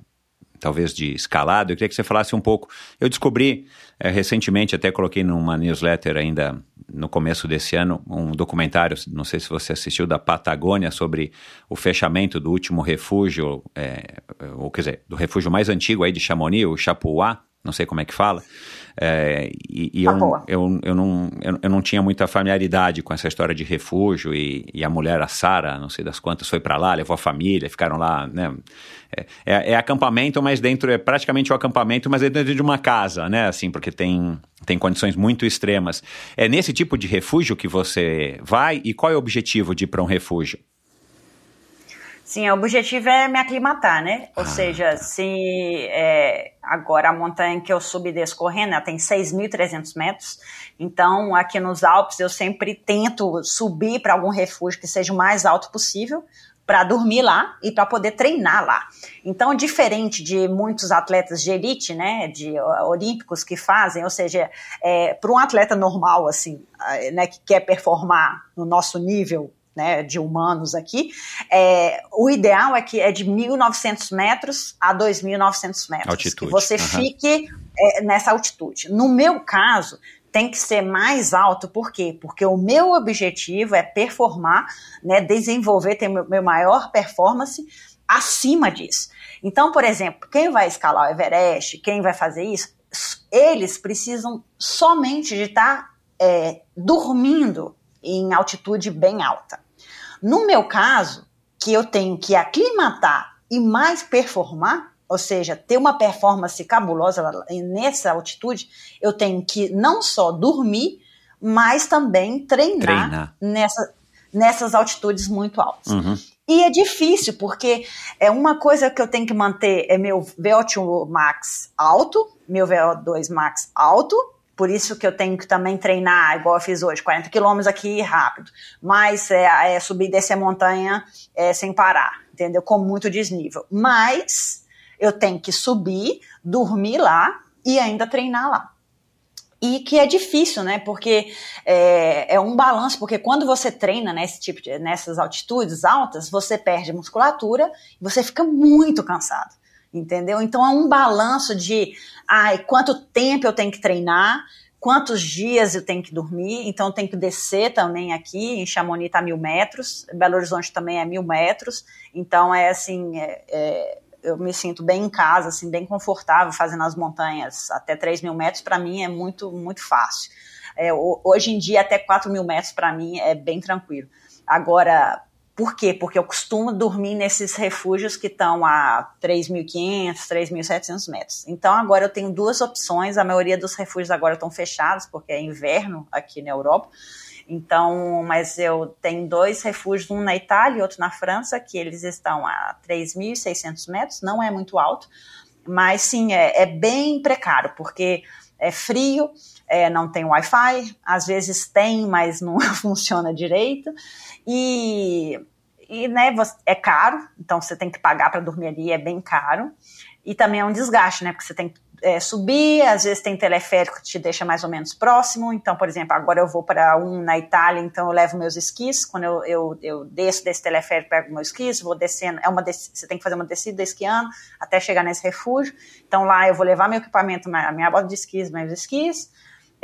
talvez de escalado. Eu queria que você falasse um pouco. Eu descobri é, recentemente, até coloquei numa newsletter ainda no começo desse ano, um documentário, não sei se você assistiu, da Patagônia sobre o fechamento do último refúgio, é, ou quer dizer, do refúgio mais antigo aí de Chamonix, o Chapuá, não sei como é que fala. É, e, e eu, eu, eu, não, eu, eu, não tinha muita familiaridade com essa história de refúgio e, e a mulher, a Sara, não sei das quantas, foi para lá, levou a família, ficaram lá, né? É, é, é, acampamento, mas dentro, é praticamente o um acampamento, mas é dentro de uma casa, né? Assim, porque tem, tem condições muito extremas. É nesse tipo de refúgio que você vai e qual é o objetivo de ir para um refúgio? Sim, o objetivo é me aclimatar, né? Ou ah, seja, tá. se é, agora a montanha que eu subi descorrendo, ela tem 6.300 metros, então aqui nos Alpes eu sempre tento subir para algum refúgio que seja o mais alto possível, para dormir lá e para poder treinar lá. Então, diferente de muitos atletas de elite, né, de olímpicos que fazem, ou seja, é, para um atleta normal, assim, né, que quer performar no nosso nível né, de humanos aqui, é, o ideal é que é de 1.900 metros a 2.900 metros. Altitude. Que você uhum. fique é, nessa altitude. No meu caso, tem que ser mais alto, por quê? Porque o meu objetivo é performar, né, desenvolver, ter meu, meu maior performance acima disso. Então, por exemplo, quem vai escalar o Everest, quem vai fazer isso, eles precisam somente de estar é, dormindo em altitude bem alta. No meu caso, que eu tenho que aclimatar e mais performar, ou seja, ter uma performance cabulosa nessa altitude, eu tenho que não só dormir, mas também treinar, treinar. Nessa, nessas altitudes muito altas. Uhum. E é difícil, porque é uma coisa que eu tenho que manter é meu VO2 max alto, meu VO2 max alto, por isso que eu tenho que também treinar, igual eu fiz hoje, 40 quilômetros aqui rápido. Mas é, é subir e descer montanha é, sem parar, entendeu? Com muito desnível. Mas eu tenho que subir, dormir lá e ainda treinar lá. E que é difícil, né? Porque é, é um balanço, porque quando você treina nesse tipo de, nessas altitudes altas, você perde musculatura e você fica muito cansado entendeu? Então é um balanço de, ai, quanto tempo eu tenho que treinar, quantos dias eu tenho que dormir, então eu tenho que descer também aqui, em Chamonix está mil metros, Belo Horizonte também é mil metros, então é assim, é, é, eu me sinto bem em casa, assim, bem confortável fazendo as montanhas até 3 mil metros, para mim é muito, muito fácil. É, hoje em dia, até 4 mil metros para mim é bem tranquilo. Agora, por quê? Porque eu costumo dormir nesses refúgios que estão a 3.500, 3.700 metros. Então agora eu tenho duas opções. A maioria dos refúgios agora estão fechados porque é inverno aqui na Europa. Então, mas eu tenho dois refúgios, um na Itália e outro na França, que eles estão a 3.600 metros. Não é muito alto, mas sim é, é bem precário porque é frio, é, não tem Wi-Fi, às vezes tem, mas não funciona direito. E, e né, é caro, então você tem que pagar para dormir ali, é bem caro. E também é um desgaste, né? Porque você tem que é, subir, às vezes tem teleférico que te deixa mais ou menos próximo. Então, por exemplo, agora eu vou para um na Itália, então eu levo meus esquis. Quando eu, eu, eu desço desse teleférico, pego meus esquis, vou descendo. É uma você tem que fazer uma descida esquiando até chegar nesse refúgio. Então lá eu vou levar meu equipamento, a minha bota de esquis, meus esquis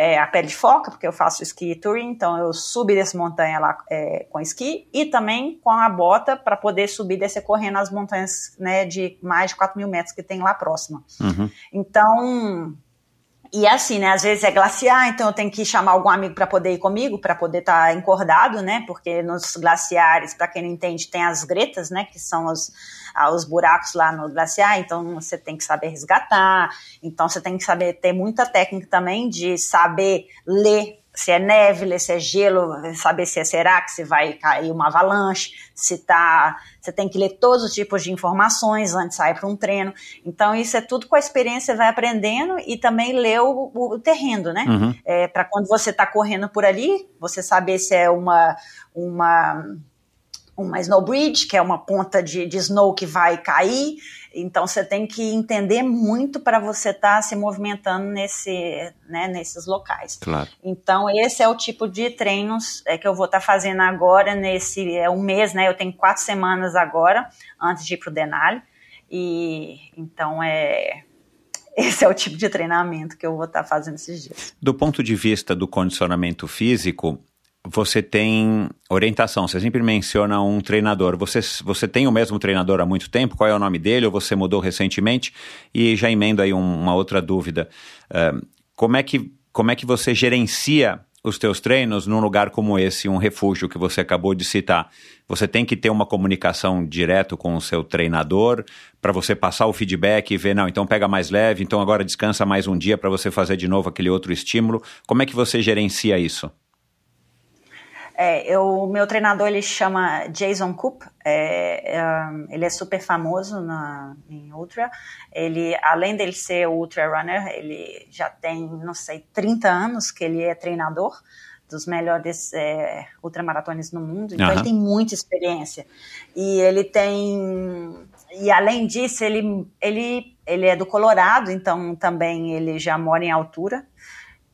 é, a pele de foca, porque eu faço esqui touring, então eu subi dessa montanha lá é, com esqui e também com a bota para poder subir e descer correndo as montanhas né, de mais de 4 mil metros que tem lá próxima. Uhum. Então, e assim, né? Às vezes é glaciar, então eu tenho que chamar algum amigo para poder ir comigo, para poder estar tá encordado, né? Porque nos glaciares, para quem não entende, tem as gretas, né? Que são os, ah, os buracos lá no glaciar, então você tem que saber resgatar, então você tem que saber ter muita técnica também de saber ler se é neve, se é gelo, saber se é será que se vai cair uma avalanche, se tá, você tem que ler todos os tipos de informações antes de sair para um treino. Então isso é tudo com a experiência, você vai aprendendo e também ler o, o, terreno, né? Uhum. É, para quando você está correndo por ali, você saber se é uma uma uma snow bridge, que é uma ponta de, de snow que vai cair. Então você tem que entender muito para você estar tá se movimentando nesse, né, nesses locais. Claro. Então esse é o tipo de treinos é, que eu vou estar tá fazendo agora nesse é um mês, né? Eu tenho quatro semanas agora antes de ir para o Denali e então é esse é o tipo de treinamento que eu vou estar tá fazendo esses dias. Do ponto de vista do condicionamento físico, você tem orientação, você sempre menciona um treinador. Você, você tem o mesmo treinador há muito tempo? Qual é o nome dele? Ou você mudou recentemente? E já emendo aí um, uma outra dúvida. Uh, como, é que, como é que você gerencia os teus treinos num lugar como esse, um refúgio que você acabou de citar? Você tem que ter uma comunicação direto com o seu treinador para você passar o feedback e ver, não, então pega mais leve, então agora descansa mais um dia para você fazer de novo aquele outro estímulo. Como é que você gerencia isso? É, o meu treinador ele chama Jason Coop, é, é, ele é super famoso na, em ultra. Ele, além dele ser ultra runner, ele já tem, não sei, 30 anos que ele é treinador dos melhores é, ultramaratones no mundo. Então uhum. ele tem muita experiência e ele tem e além disso ele ele ele é do Colorado, então também ele já mora em altura.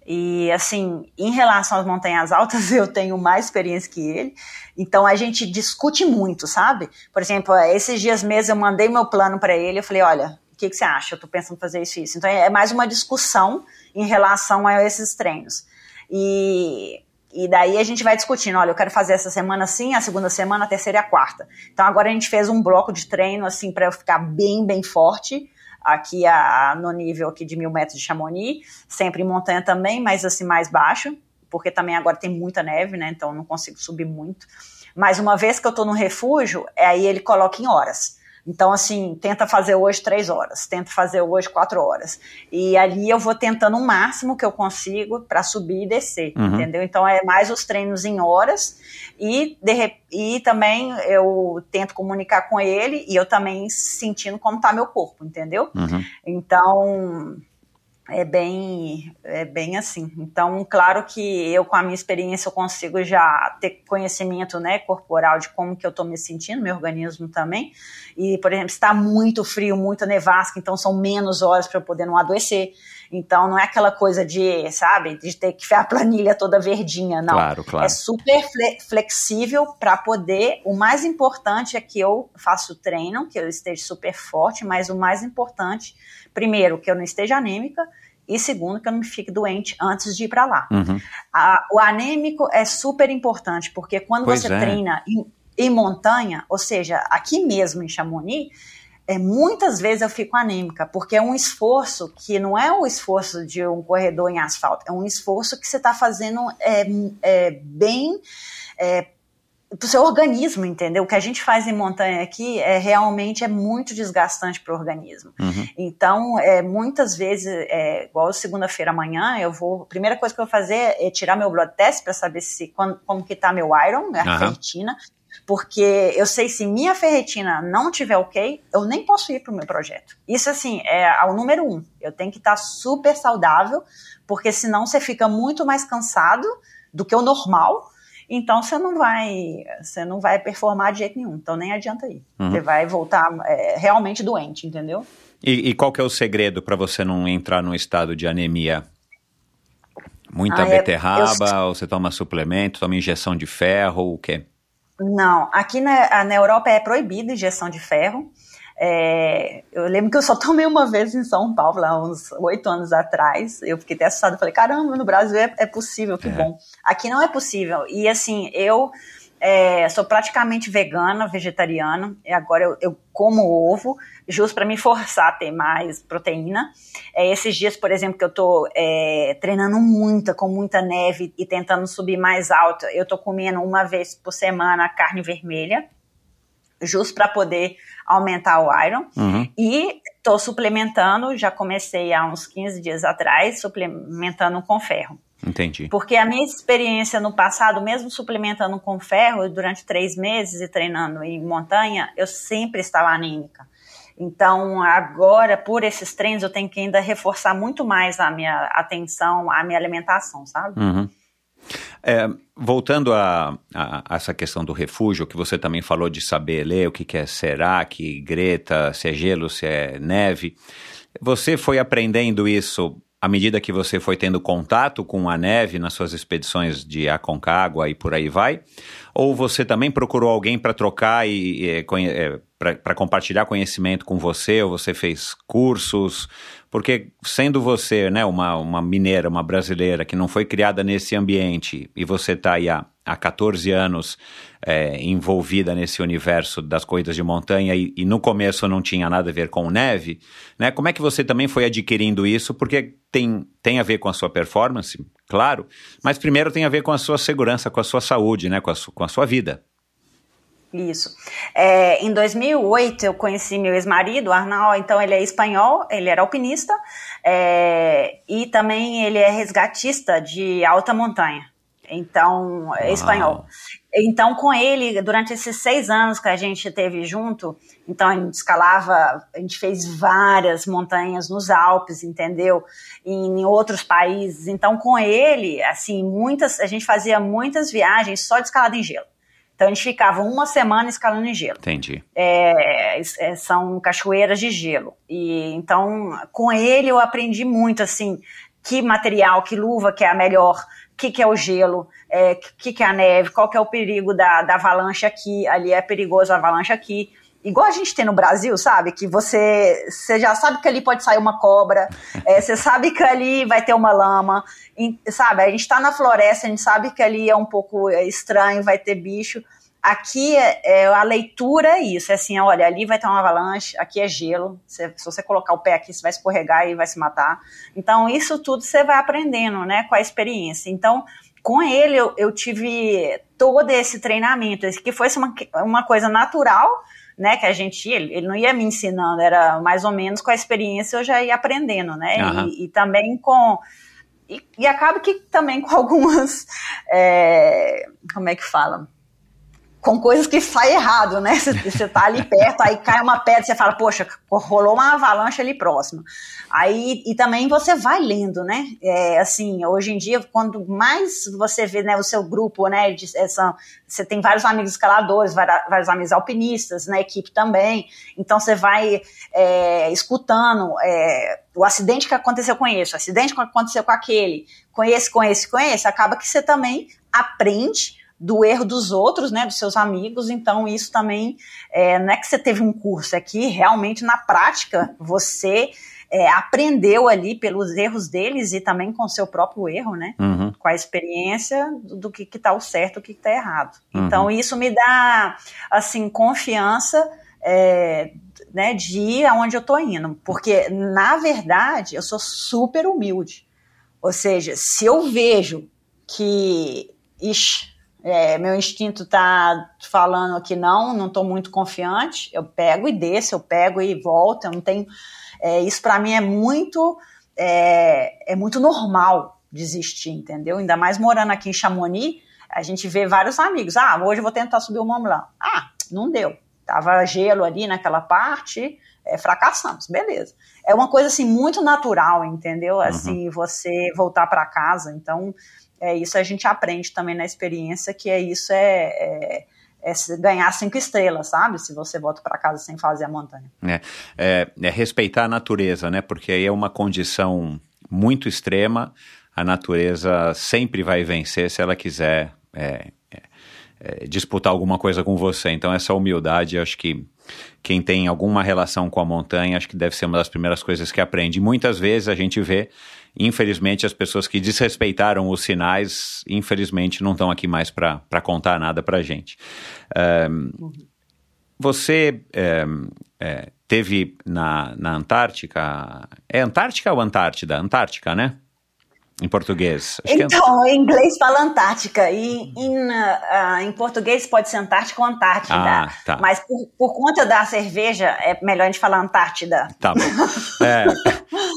E assim, em relação às montanhas altas, eu tenho mais experiência que ele. Então a gente discute muito, sabe? Por exemplo, esses dias mesmo eu mandei meu plano para ele, eu falei, olha, o que, que, você acha? Eu tô pensando em fazer isso e isso. Então é mais uma discussão em relação a esses treinos. E, e daí a gente vai discutindo, olha, eu quero fazer essa semana assim, a segunda semana, a terceira e a quarta. Então agora a gente fez um bloco de treino assim para eu ficar bem, bem forte aqui a, no nível aqui de mil metros de Chamonix, sempre em montanha também, mas assim mais baixo, porque também agora tem muita neve, né? Então não consigo subir muito. Mas uma vez que eu estou no refúgio, aí ele coloca em horas. Então, assim, tenta fazer hoje três horas, tenta fazer hoje quatro horas. E ali eu vou tentando o máximo que eu consigo para subir e descer, uhum. entendeu? Então, é mais os treinos em horas e, de, e também eu tento comunicar com ele e eu também sentindo como está meu corpo, entendeu? Uhum. Então, é bem, é bem assim. Então, claro que eu, com a minha experiência, eu consigo já ter conhecimento, né, corporal de como que eu estou me sentindo, meu organismo também. E, por exemplo, está muito frio, muita nevasca, então são menos horas para eu poder não adoecer. Então, não é aquela coisa de, sabe, de ter que ver a planilha toda verdinha, não. Claro, claro. É super flexível para poder. O mais importante é que eu faço treino, que eu esteja super forte, mas o mais importante primeiro, que eu não esteja anêmica, e segundo, que eu não fique doente antes de ir para lá. Uhum. A, o anêmico é super importante, porque quando pois você é. treina em, em, montanha, ou seja, aqui mesmo em Chamonix, é, muitas vezes eu fico anêmica, porque é um esforço que não é o esforço de um corredor em asfalto, é um esforço que você está fazendo é, é, bem é, para o seu organismo, entendeu? O que a gente faz em montanha aqui é realmente é muito desgastante para o organismo. Uhum. Então, é, muitas vezes, é, igual segunda-feira amanhã, eu vou. A primeira coisa que eu vou fazer é tirar meu blood test para saber se quando, como que tá meu iron, minha uhum. ferritina. Porque eu sei se minha ferritina não tiver ok, eu nem posso ir para o meu projeto. Isso, assim, é o número um. Eu tenho que estar tá super saudável, porque senão você fica muito mais cansado do que o normal então você não vai, você não vai performar de jeito nenhum. Então nem adianta ir. Uhum. Você vai voltar é, realmente doente, entendeu? E, e qual que é o segredo para você não entrar num estado de anemia? Muita ah, beterraba, eu... ou você toma suplemento, toma injeção de ferro, o quê? Não, aqui na, na Europa é proibido injeção de ferro. É, eu lembro que eu só tomei uma vez em São Paulo, há uns oito anos atrás. Eu fiquei até assustada. Falei, caramba, no Brasil é, é possível, que é. bom. Aqui não é possível. E assim, eu é, sou praticamente vegana, vegetariana, e agora eu, eu como ovo, justo para me forçar a ter mais proteína. É, esses dias, por exemplo, que eu estou é, treinando muita, com muita neve e tentando subir mais alto, eu estou comendo uma vez por semana carne vermelha, justo para poder aumentar o iron. Uhum. E estou suplementando, já comecei há uns 15 dias atrás, suplementando com ferro. Entendi. Porque a minha experiência no passado, mesmo suplementando com ferro durante três meses e treinando em montanha, eu sempre estava anêmica. Então, agora, por esses treinos, eu tenho que ainda reforçar muito mais a minha atenção, a minha alimentação, sabe? Uhum. É, voltando a, a, a, essa questão do refúgio, que você também falou de saber ler o que, que é será, que greta, se é gelo, se é neve. Você foi aprendendo isso à medida que você foi tendo contato com a neve nas suas expedições de Aconcagua e por aí vai? Ou você também procurou alguém para trocar e, e é, para compartilhar conhecimento com você? Ou você fez cursos? Porque sendo você né, uma, uma mineira, uma brasileira que não foi criada nesse ambiente e você está aí há, há 14 anos é, envolvida nesse universo das corridas de montanha e, e, no começo não tinha nada a ver com neve, né? Como é que você também foi adquirindo isso? Porque tem, tem a ver com a sua performance, claro, mas primeiro tem a ver com a sua segurança, com a sua saúde, né? Com a, com a sua vida. Isso. É, em 2008 eu conheci meu ex-marido, Arnal, então ele é espanhol, ele era alpinista é, e também ele é resgatista de alta montanha. Então, é espanhol. Então, com ele, durante esses seis anos que a gente teve junto, então a gente escalava, a gente fez várias montanhas nos Alpes, entendeu? E em outros países. Então, com ele, assim, muitas, a gente fazia muitas viagens só de escalada em gelo. Então a gente ficava uma semana escalando em gelo. Entendi. É, é, são cachoeiras de gelo. E então com ele eu aprendi muito assim que material, que luva que é a melhor, o que, que é o gelo, o é, que, que é a neve, qual que é o perigo da, da avalanche aqui, ali é perigoso a avalanche aqui igual a gente tem no Brasil, sabe? Que você, você já sabe que ali pode sair uma cobra, é, você sabe que ali vai ter uma lama, e, sabe? A gente está na floresta, a gente sabe que ali é um pouco é, estranho, vai ter bicho. Aqui é, é, a leitura é isso, é assim, olha, ali vai ter uma avalanche, aqui é gelo, se, se você colocar o pé aqui, você vai escorregar e vai se matar. Então, isso tudo você vai aprendendo, né, com a experiência. Então, com ele eu, eu tive todo esse treinamento, que foi uma, uma coisa natural, né, que a gente, ele, ele não ia me ensinando, era mais ou menos com a experiência eu já ia aprendendo, né, uhum. e, e, também com, e, e, acaba que também com algumas, é, como é que fala, com coisas que saem errado, né? Você tá ali perto, aí cai uma pedra, você fala, poxa, rolou uma avalanche ali próximo. Aí, e também você vai lendo, né? É, assim, hoje em dia, quando mais você vê né, o seu grupo, né? De, essa, você tem vários amigos escaladores, vários amigos alpinistas, na né, equipe também. Então você vai é, escutando é, o acidente que aconteceu com esse, o acidente que aconteceu com aquele, com esse, com esse, com esse, acaba que você também aprende do erro dos outros, né, dos seus amigos. Então, isso também é, não é que você teve um curso, é que realmente na prática você é, aprendeu ali pelos erros deles e também com o seu próprio erro, né? Uhum. Com a experiência do, do que está o certo, o que está errado. Uhum. Então, isso me dá, assim, confiança. É, né, de ir aonde eu estou indo, porque na verdade eu sou super humilde. Ou seja, se eu vejo que ixi, é, meu instinto tá falando que não, não estou muito confiante, eu pego e desço, eu pego e volto, eu não tenho. É, isso para mim é muito é, é, muito normal desistir, entendeu? Ainda mais morando aqui em Chamonix, a gente vê vários amigos. Ah, hoje eu vou tentar subir o Mont Blanc. Ah, não deu. Tava gelo ali naquela parte, é, fracassamos, beleza. É uma coisa assim muito natural, entendeu? Uhum. Assim, uhum. você voltar para casa. Então, é isso a gente aprende também na experiência, que é isso é, é, é ganhar cinco estrelas, sabe? Se você volta para casa sem fazer a montanha. É, é, é, respeitar a natureza, né? Porque aí é uma condição muito extrema. A natureza sempre vai vencer se ela quiser é, é, é, disputar alguma coisa com você. Então essa humildade, acho que quem tem alguma relação com a montanha, acho que deve ser uma das primeiras coisas que aprende. Muitas vezes a gente vê, infelizmente, as pessoas que desrespeitaram os sinais, infelizmente, não estão aqui mais para contar nada para a gente. Um, você é, teve na, na Antártica. É Antártica ou Antártida? Antártica, né? Em português. É então, é... em inglês fala Antártica. E em, uh, em português pode ser Antártica ou Antártida. Ah, tá. Mas por, por, conta da cerveja, é melhor a gente falar Antártida. Tá bom. é,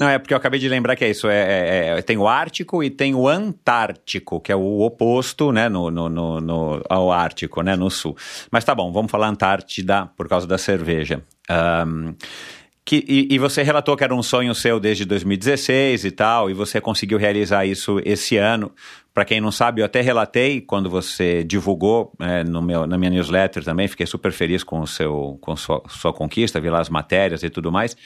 não, é porque eu acabei de lembrar que é isso. É, é, é, tem o Ártico e tem o Antártico, que é o oposto né, no, no, no, no, ao Ártico, né, no sul. Mas tá bom, vamos falar Antártida por causa da cerveja. Um, que, e, e, você relatou que era um sonho seu desde 2016 e tal, e você conseguiu realizar isso esse ano. Para quem não sabe, eu até relatei quando você divulgou é, no meu, na minha newsletter também, fiquei super feliz com, o seu, com sua, sua conquista, vi lá as matérias e tudo mais.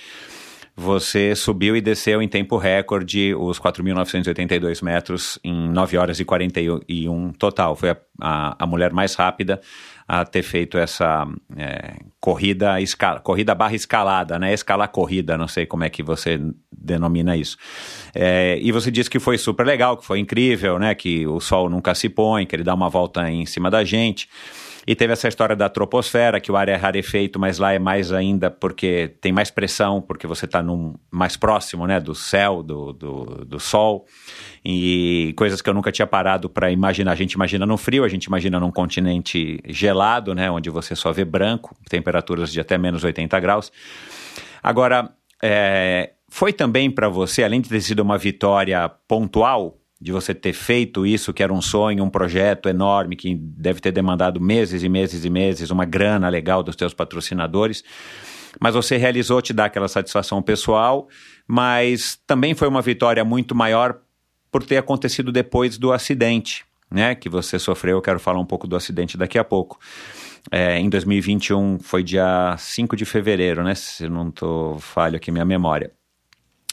Você subiu e desceu em tempo recorde os 4.982 metros em 9 horas e 41 total. Foi a, a, a mulher mais rápida a ter feito essa é, corrida escala, corrida barra escalada, né? Escalar corrida, não sei como é que você denomina isso. É, e você disse que foi super legal, que foi incrível, né? Que o sol nunca se põe, que ele dá uma volta em cima da gente. E teve essa história da troposfera, que o ar é rarefeito, mas lá é mais ainda porque tem mais pressão, porque você está mais próximo né, do céu, do, do, do sol. E coisas que eu nunca tinha parado para imaginar. A gente imagina no frio, a gente imagina num continente gelado, né, onde você só vê branco, temperaturas de até menos 80 graus. Agora, é, foi também para você, além de ter sido uma vitória pontual, de você ter feito isso, que era um sonho, um projeto enorme, que deve ter demandado meses e meses e meses, uma grana legal dos teus patrocinadores. Mas você realizou, te dá aquela satisfação pessoal, mas também foi uma vitória muito maior por ter acontecido depois do acidente, né? Que você sofreu. Eu quero falar um pouco do acidente daqui a pouco. É, em 2021, foi dia 5 de fevereiro, né? Se não estou falho aqui minha memória.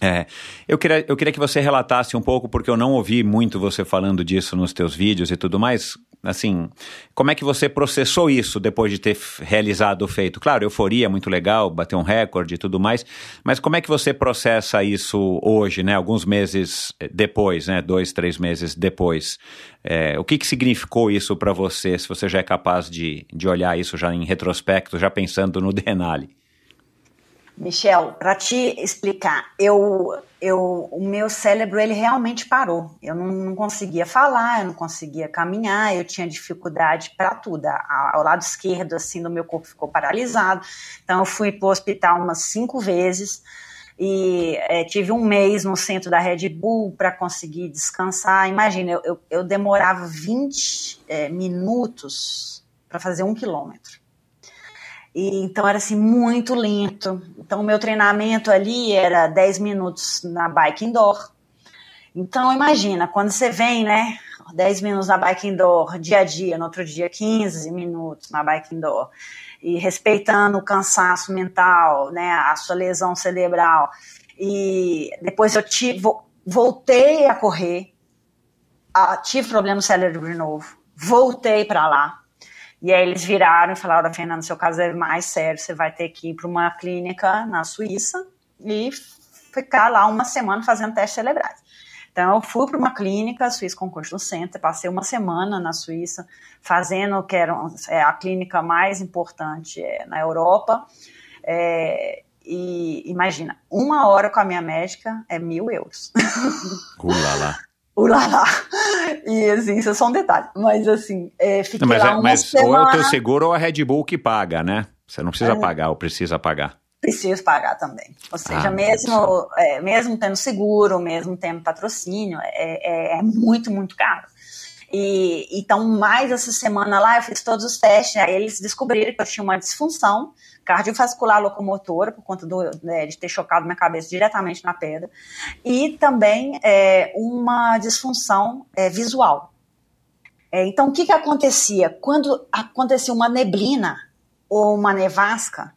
É, eu queria, eu queria que você relatasse um pouco, porque eu não ouvi muito você falando disso nos teus vídeos e tudo mais. Assim, como é que você processou isso depois de ter realizado o feito? Claro, euforia, muito legal, bater um recorde e tudo mais, mas como é que você processa isso hoje, né? Alguns meses depois, né? Dois, três meses depois. É, o que, que significou isso para você, se você já é capaz de, de olhar isso já em retrospecto, já pensando no Denali? Michel, para te explicar, eu, eu, o meu cérebro ele realmente parou. Eu não, não, conseguia falar, eu não conseguia caminhar, eu tinha dificuldade para tudo. ao lado esquerdo, assim, do meu corpo ficou paralisado. Então, eu fui para o hospital umas cinco vezes e é, tive um mês no centro da Red Bull para conseguir descansar. Imagina, eu, eu, eu demorava 20 é, minutos para fazer um quilômetro. E, então era assim muito lento. Então o meu treinamento ali era 10 minutos na bike indoor. Então imagina, quando você vem, né, 10 minutos na bike indoor, dia a dia, no outro dia 15 minutos na bike indoor, e respeitando o cansaço mental, né, a sua lesão cerebral. E depois eu tive, voltei a correr, tive problema cérebro de novo, voltei para lá, e aí eles viraram e falaram, Fernando, seu caso é mais sério, você vai ter que ir para uma clínica na Suíça e ficar lá uma semana fazendo testes cerebrais. Então eu fui para uma clínica, Swiss Concussion Center, passei uma semana na Suíça fazendo que era é, a clínica mais importante é, na Europa. É, e imagina, uma hora com a minha médica é mil euros. Ulala ulala. E assim, isso é só um detalhe. Mas assim, é, fiquei mas, lá é, uma mas semana... ou é o teu seguro ou a Red Bull que paga, né? Você não precisa é. pagar ou precisa pagar. Preciso pagar também. Ou seja, ah, mesmo, é, mesmo tendo seguro, mesmo tendo patrocínio, é, é, é muito, muito caro. E então, mais essa semana lá, eu fiz todos os testes, aí eles descobriram que eu tinha uma disfunção cardiovascular locomotora, por conta do, né, de ter chocado minha cabeça diretamente na pedra, e também é, uma disfunção é, visual. É, então, o que, que acontecia? Quando acontecia uma neblina ou uma nevasca,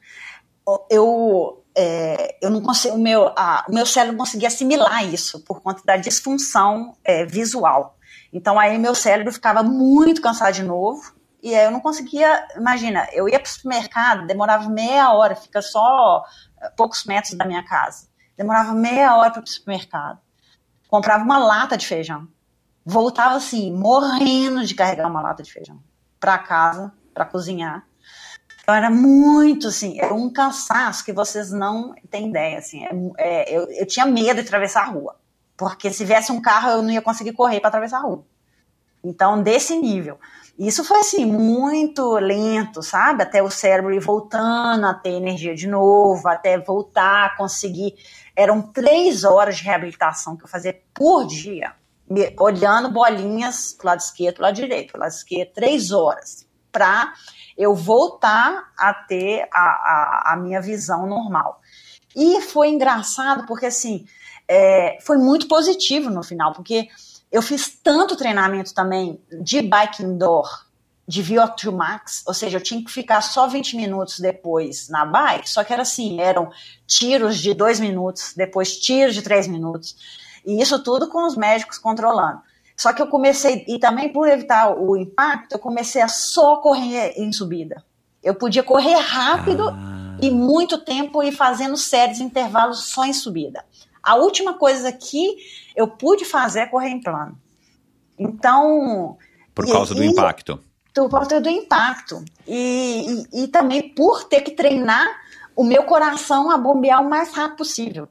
eu, é, eu não consigo, o meu, a, o meu cérebro conseguia assimilar isso por conta da disfunção é, visual. Então aí meu cérebro ficava muito cansado de novo e eu não conseguia, imagina, eu ia para o supermercado, demorava meia hora, fica só eh, poucos metros da minha casa. Demorava meia hora para o supermercado. Comprava uma lata de feijão. Voltava assim, morrendo de carregar uma lata de feijão para casa, para cozinhar. Então era muito assim, era um cansaço que vocês não têm ideia. Assim, é, é, eu, eu tinha medo de atravessar a rua, porque se viesse um carro eu não ia conseguir correr para atravessar a rua. Então, desse nível. Isso foi assim, muito lento, sabe? Até o cérebro ir voltando a ter energia de novo, até voltar a conseguir. Eram três horas de reabilitação que eu fazia por dia, olhando bolinhas pro lado esquerdo, pro lado direito, lado esquerdo, três horas, para eu voltar a ter a, a, a, minha visão normal. E foi engraçado porque, assim, é, foi muito positivo no final, porque eu fiz tanto treinamento também de bike indoor, de VO2 Max, ou seja, eu tinha que ficar só 20 minutos depois na bike, só que era assim, eram tiros de 2 minutos, depois tiros de 3 minutos, e isso tudo com os médicos controlando. Só que eu comecei, e também por evitar o impacto, eu comecei a só correr em subida. Eu podia correr rápido ah. e muito tempo e fazendo séries intervalos só em subida. A última coisa que eu pude fazer correr em plano. Então. Por causa e, do impacto. Por causa do impacto. E, e, e, também por ter que treinar o meu coração a bombear o mais rápido possível.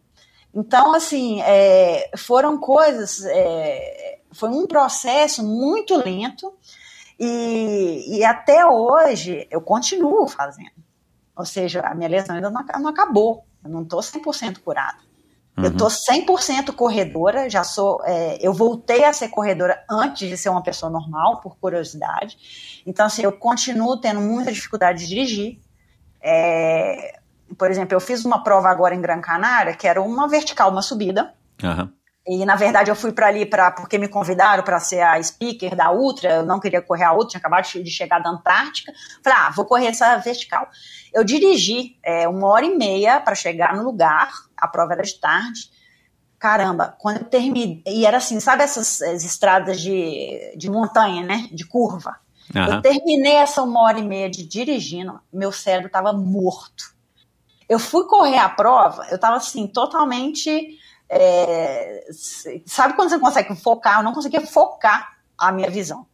Então, assim, é, foram coisas. É, foi um processo muito lento. E, e até hoje eu continuo fazendo. Ou seja, a minha lesão ainda não, não acabou. Eu não estou 100% curada. Uhum. Eu tô 100% corredora, já sou. É, eu voltei a ser corredora antes de ser uma pessoa normal, por curiosidade. Então, assim, eu continuo tendo muita dificuldade de dirigir. É, por exemplo, eu fiz uma prova agora em Gran Canária, que era uma vertical, uma subida. Uhum. E na verdade eu fui para ali para porque me convidaram para ser a speaker da Ultra, eu não queria correr a Ultra, tinha acabado de chegar da Antártica. Falei, ah, vou correr essa vertical. Eu dirigi é, uma hora e meia para chegar no lugar, a prova era de tarde. Caramba, quando eu terminei, e era assim, sabe essas estradas de, de montanha, né? De curva. Uhum. Eu terminei essa uma hora e meia de dirigindo, meu cérebro estava morto. Eu fui correr a prova, eu estava assim, totalmente é, sabe quando você consegue focar? Eu não conseguia focar a minha visão.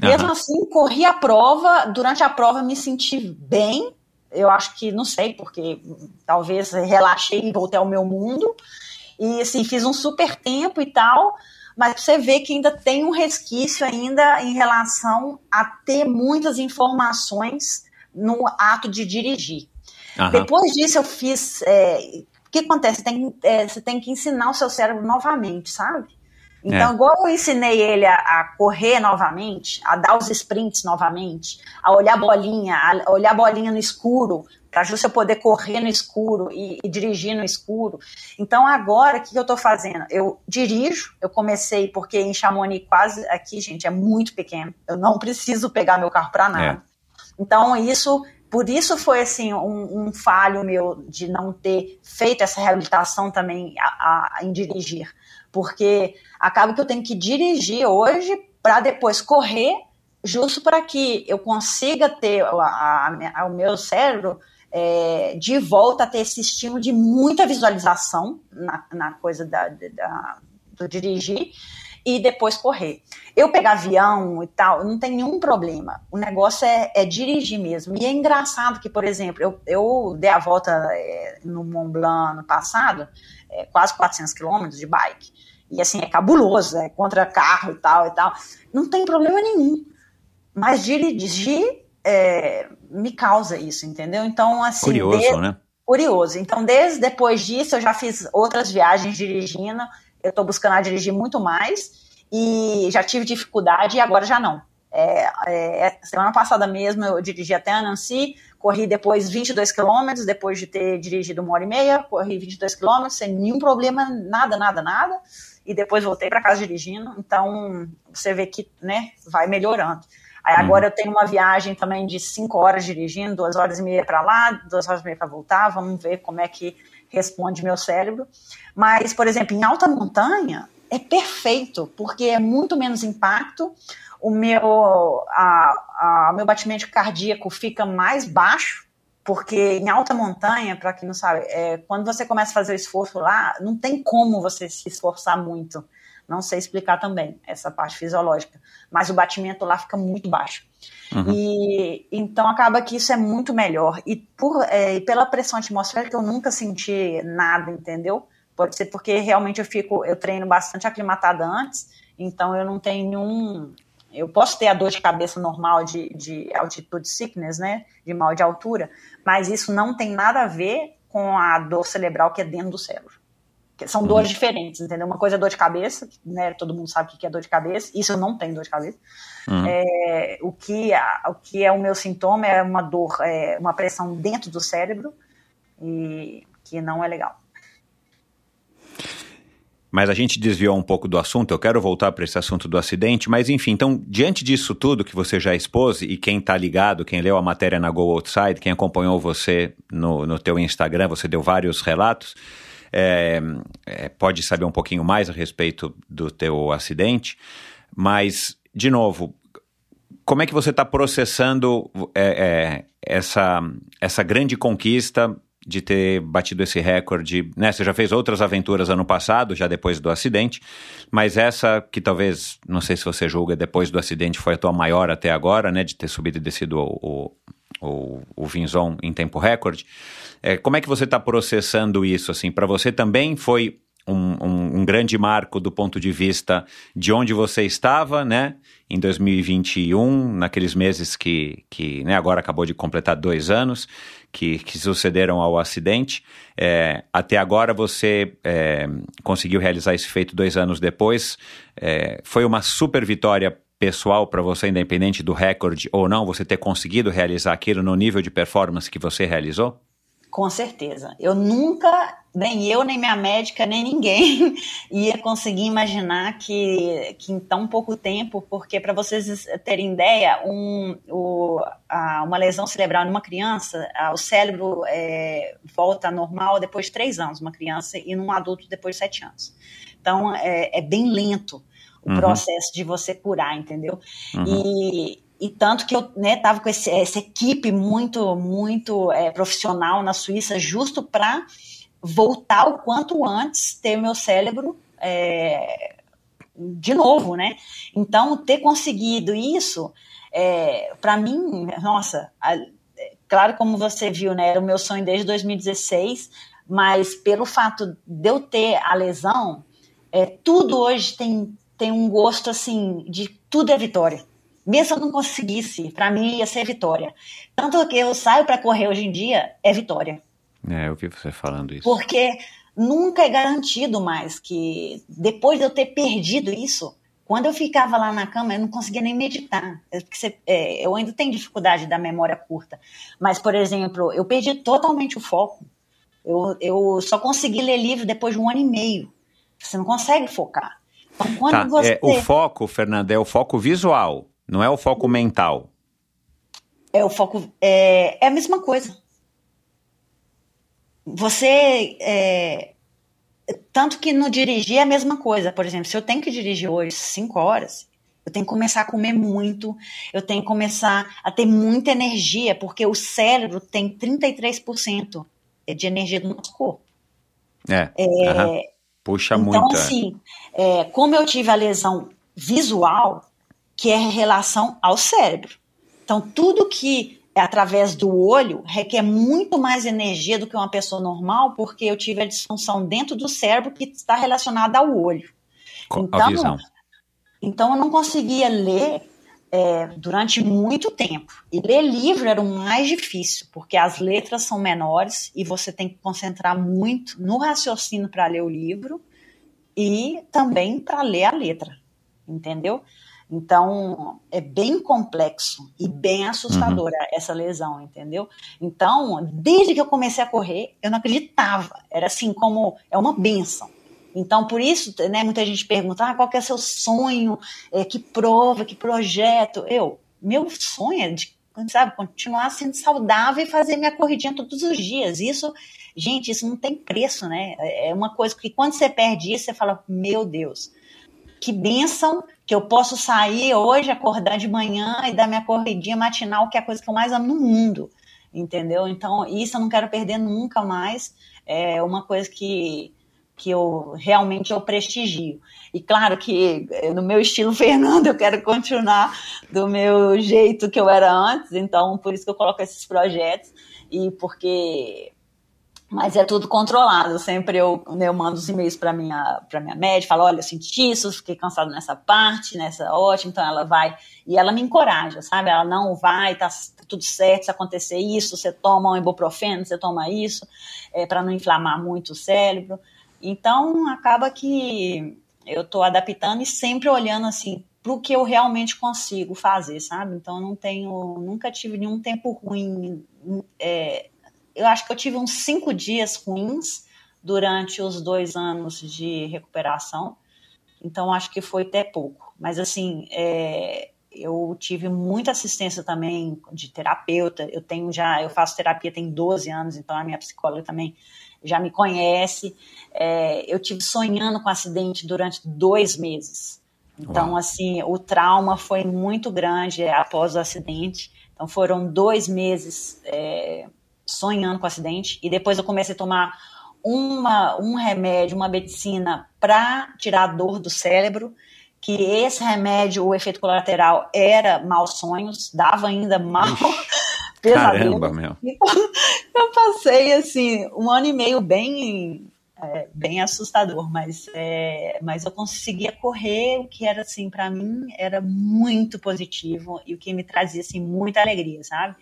Mesmo uhum. assim, corri a prova, durante a prova me senti bem. Eu acho que, não sei, porque talvez relaxei e voltei ao meu mundo. E assim, fiz um super tempo e tal. Mas você vê que ainda tem um resquício ainda em relação a ter muitas informações no ato de dirigir. Uhum. Depois disso, eu fiz. É, que acontece? Tem, é, você tem que ensinar o seu cérebro novamente, sabe? Então, é. igual eu ensinei ele a, a, correr novamente, a dar os sprints novamente, a olhar bolinha, a olhar bolinha no escuro, para você poder correr no escuro e, e, dirigir no escuro. Então, agora, o que, que eu estou fazendo? Eu dirijo, eu comecei, porque em Chamonix, quase aqui, gente, é muito pequeno. Eu não preciso pegar meu carro para nada. É. Então, isso por isso foi assim um, um, falho meu de não ter feito essa reabilitação também a, a, em dirigir, porque acaba que eu tenho que dirigir hoje para depois correr, justo para que eu consiga ter a, o meu cérebro é, de volta a ter esse estímulo de muita visualização na, na coisa da, da, do dirigir e depois correr. Eu pegar avião e tal, não tem nenhum problema. O negócio é, é dirigir mesmo. E é engraçado que, por exemplo, eu, eu dei a volta é, no Mont Blanc no passado, é, quase 400 quilômetros de bike. E assim, é cabuloso, é contra carro e tal e tal. Não tem problema nenhum. Mas dirigir é, me causa isso, entendeu? Então, assim. Curioso, de... né? Curioso. Então, desde depois disso, eu já fiz outras viagens dirigindo eu estou buscando dirigir muito mais e já tive dificuldade e agora já não. É, é, semana passada mesmo eu dirigi até a Nancy, corri depois 22 quilômetros, depois de ter dirigido uma hora e meia, corri 22 quilômetros sem nenhum problema, nada, nada, nada, e depois voltei para casa dirigindo, então você vê que né, vai melhorando. Aí agora uhum. eu tenho uma viagem também de 5 horas dirigindo, duas horas e meia para lá, duas horas e meia para voltar, vamos ver como é que responde meu cérebro. Mas, por exemplo, em alta montanha, é perfeito, porque é muito menos impacto, o meu, a, a, meu batimento cardíaco fica mais baixo, porque em alta montanha, para quem não sabe, é, quando você começa a fazer o esforço lá, não tem como você se esforçar muito. Não sei explicar também essa parte fisiológica, mas o batimento lá fica muito baixo. Uhum. E então acaba que isso é muito melhor. E, por, é, e pela pressão atmosférica eu nunca senti nada, entendeu? Pode ser porque realmente eu fico, eu treino bastante aclimatada antes, então eu não tenho nenhum, eu posso ter a dor de cabeça normal de, de altitude sickness, né? De mal de altura, mas isso não tem nada a ver com a dor cerebral que é dentro do cérebro. São uhum. dores diferentes, entendeu? Uma coisa é dor de cabeça, né? Todo mundo sabe o que é dor de cabeça. Isso eu não tenho dor de cabeça. Uhum. É, o, que, o que é o meu sintoma é uma dor, é uma pressão dentro do cérebro e que não é legal. Mas a gente desviou um pouco do assunto, eu quero voltar para esse assunto do acidente, mas enfim, então, diante disso tudo que você já expôs, e quem está ligado, quem leu a matéria na Go Outside, quem acompanhou você no, no teu Instagram, você deu vários relatos, é, é, pode saber um pouquinho mais a respeito do teu acidente, mas, de novo, como é que você está processando é, é, essa, essa grande conquista de ter batido esse recorde, né? Você já fez outras aventuras ano passado, já depois do acidente, mas essa que talvez, não sei se você julga, depois do acidente foi a tua maior até agora, né? De ter subido e descido o, o, o, o Vinzon em tempo recorde. É, como é que você está processando isso, assim? Para você também foi um, um, um, grande marco do ponto de vista de onde você estava, né? Em 2021, naqueles meses que, que né, agora acabou de completar dois anos, que, que sucederam ao acidente. É, até agora você é, conseguiu realizar esse feito dois anos depois. É, foi uma super vitória pessoal para você, independente do recorde ou não, você ter conseguido realizar aquilo no nível de performance que você realizou? Com certeza. Eu nunca, nem eu, nem minha médica, nem ninguém ia conseguir imaginar que, que em tão pouco tempo, porque para vocês terem ideia, um, o, a, uma lesão cerebral numa criança, a, o cérebro é, volta normal depois de três anos, uma criança, e num adulto depois de sete anos. Então é, é bem lento o uhum. processo de você curar, entendeu? Uhum. E, e tanto que eu estava né, com esse, essa equipe muito, muito é, profissional na Suíça, justo para voltar o quanto antes, ter meu cérebro é, de novo, né? Então, ter conseguido isso, é, para mim, nossa, a, claro, como você viu, né? Era o meu sonho desde 2016, mas pelo fato de eu ter a lesão, é, tudo hoje tem, tem um gosto assim de tudo é vitória mesmo eu não conseguisse, para mim ia ser vitória. Tanto que eu saio para correr hoje em dia, é vitória. É, eu vi você falando isso. Porque nunca é garantido mais que depois de eu ter perdido isso, quando eu ficava lá na cama, eu não conseguia nem meditar. Você, é, eu ainda tenho dificuldade da memória curta. Mas, por exemplo, eu perdi totalmente o foco. Eu, eu só consegui ler livro depois de um ano e meio. Você não consegue focar. Então, quando tá, você... É, o foco, Fernanda, é o foco visual. Não é o foco mental. É o foco. É, é a mesma coisa. Você. É, tanto que no dirigir é a mesma coisa. Por exemplo, se eu tenho que dirigir hoje cinco horas, eu tenho que começar a comer muito, eu tenho que começar a ter muita energia, porque o cérebro tem 33% de energia do nosso corpo. É. é Puxa então, muito. Então, assim, é, como eu tive a lesão visual, que é em relação ao cérebro. Então, tudo que através do olho requer muito mais energia do que uma pessoa normal, porque eu tive a disfunção dentro do cérebro que está relacionada ao olho. Então, então eu não conseguia ler é, durante muito tempo. E ler livro era o mais difícil, porque as letras são menores e você tem que concentrar muito no raciocínio para ler o livro e também para ler a letra, entendeu? Então, é bem complexo e bem assustadora uhum. essa lesão, entendeu? Então, desde que eu comecei a correr, eu não acreditava. Era assim como é uma benção. Então, por isso, né, muita gente pergunta, ah, qual que é seu sonho? É, que prova, que projeto? Eu, meu sonho é de, sabe, continuar sendo saudável e fazer minha corridinha todos os dias. Isso, gente, isso não tem preço, né? É uma coisa que quando você perde isso, você fala, meu Deus. que benção que eu posso sair hoje, acordar de manhã e dar minha corridinha matinal, que é a coisa que eu mais amo no mundo, entendeu? Então, isso eu não quero perder nunca mais. É uma coisa que, que eu realmente eu prestigio. E claro que eh, no meu estilo Fernando eu quero continuar do meu jeito que eu era antes, então por isso que eu coloco esses projetos e porque mas é tudo controlado. Sempre eu, eu mando os e-mails para minha para minha médica, falo, olha, eu senti isso, fiquei cansado nessa parte, nessa ótima, então ela vai e ela me encoraja, sabe? Ela não vai, tá, tá tudo certo, se acontecer isso, você toma um ibuprofeno, você toma isso, é, para não inflamar muito o cérebro. Então acaba que eu estou adaptando e sempre olhando assim para o que eu realmente consigo fazer, sabe? Então não tenho, nunca tive nenhum tempo ruim. É, eu acho que eu tive uns cinco dias ruins durante os dois anos de recuperação. Então acho que foi até pouco. Mas assim, é, eu tive muita assistência também de terapeuta. Eu tenho já, eu faço terapia tem 12 anos, então a minha psicóloga também já me conhece. É, eu tive sonhando com acidente durante dois meses. Então, Uau. assim, o trauma foi muito grande após o acidente. Então, foram dois meses é, sonhando com acidente. E depois eu comecei a tomar uma, um remédio, uma medicina para tirar a dor do cérebro. Que esse remédio, o efeito colateral era maus sonhos, dava ainda mal. pesadelo. Caramba, meu. Então, eu passei, assim, um ano e meio bem é, bem assustador, mas, é, mas eu conseguia correr, o que era assim para mim era muito positivo e o que me trazia assim muita alegria, sabe?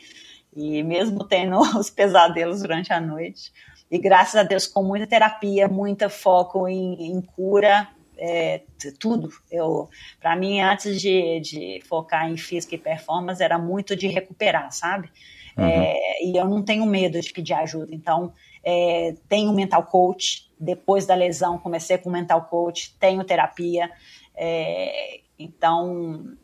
E mesmo tendo os pesadelos durante a noite, e graças a Deus com muita terapia, muito foco em, em cura, é, tudo. Eu, para mim, antes de, de focar em física e performance, era muito de recuperar, sabe? Uhum. É, e eu não tenho medo de pedir ajuda. Então, é, tenho mental coach. Depois da lesão, comecei com mental coach, tenho terapia. É, então,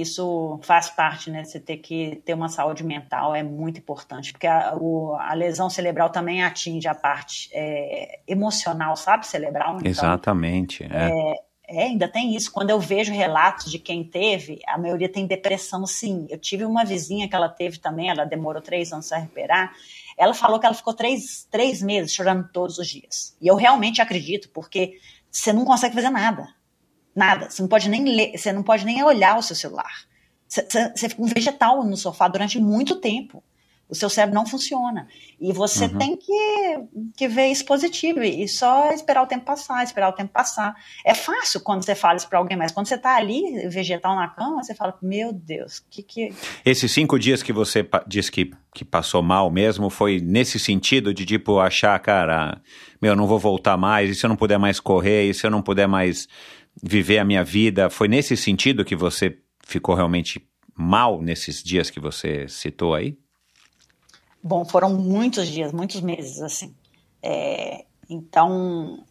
isso faz parte, né? Você ter que ter uma saúde mental é muito importante, porque a, o, a lesão cerebral também atinge a parte é, emocional, sabe? Cerebral. Então, Exatamente. É. é. É, ainda tem isso. Quando eu vejo relatos de quem teve, a maioria tem depressão, sim. Eu tive uma vizinha que ela teve também, ela demorou três anos a recuperar. Ela falou que ela ficou três, três meses chorando todos os dias. E eu realmente acredito, porque você não consegue fazer nada. Nada. Você não pode nem ler, você não pode nem olhar o seu celular. Você, você fica um vegetal no sofá durante muito tempo. O seu cérebro não funciona. E você uhum. tem que, que ver isso positivo e só esperar o tempo passar, esperar o tempo passar. É fácil quando você fala isso para alguém, mas quando você está ali, vegetal na cama, você fala, meu Deus, que que... Esses cinco dias que você disse que, que passou mal mesmo, foi nesse sentido de, tipo, achar, cara, meu, não vou voltar mais, e se eu não puder mais correr, e se eu não puder mais viver a minha vida, foi nesse sentido que você ficou realmente mal nesses dias que você citou aí? Bom, foram muitos dias, muitos meses, assim. É, então.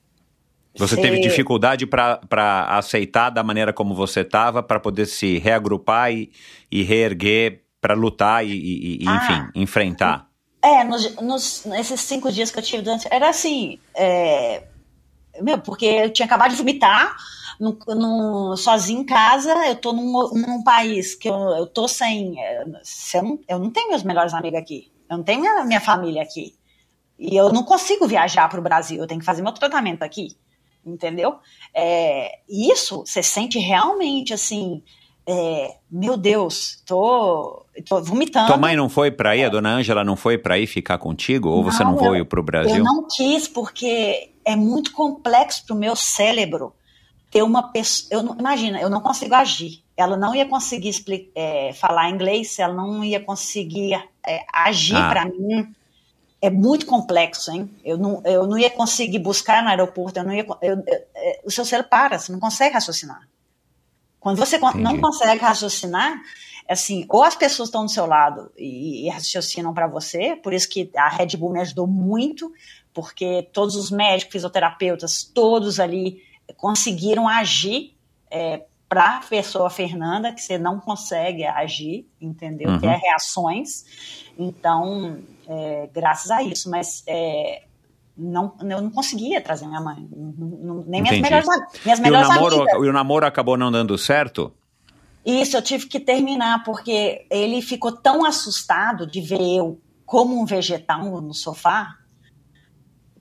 Você teve dificuldade para aceitar da maneira como você estava, para poder se reagrupar e, e reerguer, para lutar e, e, e ah, enfim, enfrentar? É, nos, nos, nesses cinco dias que eu tive durante. Era assim. É, meu, porque eu tinha acabado de vomitar no, no, sozinho em casa, eu tô num, num país que eu, eu tô sem. Eu não, eu não tenho meus melhores amigos aqui. Eu não tenho minha, minha família aqui. E eu não consigo viajar para o Brasil. Eu tenho que fazer meu tratamento aqui. Entendeu? É, isso você sente realmente assim. É, meu Deus, tô, tô vomitando. Tua mãe não foi para aí? A dona Ângela não foi para aí ficar contigo? Ou não, você não foi para o Brasil? Eu não quis, porque é muito complexo para o meu cérebro ter uma pessoa. Eu imagina, eu não consigo agir. Ela não ia conseguir explicar, é, falar inglês, ela não ia conseguir é, agir ah. para mim. É muito complexo, hein? Eu não, eu não ia conseguir buscar no aeroporto, eu não ia. Eu, eu, é, o seu cérebro para, você não consegue raciocinar. Quando você Entendi. não consegue raciocinar, assim, ou as pessoas estão do seu lado e, e raciocinam para você, por isso que a Red Bull me ajudou muito, porque todos os médicos, fisioterapeutas, todos ali conseguiram agir é, para a pessoa Fernanda, que você não consegue agir, entendeu? Uhum. Ter reações. Então, é, graças a isso. Mas é, não, eu não conseguia trazer minha mãe. Nem minhas melhores, minhas melhores e namoro, amigas. E o namoro acabou não dando certo? Isso, eu tive que terminar, porque ele ficou tão assustado de ver eu como um vegetal no sofá,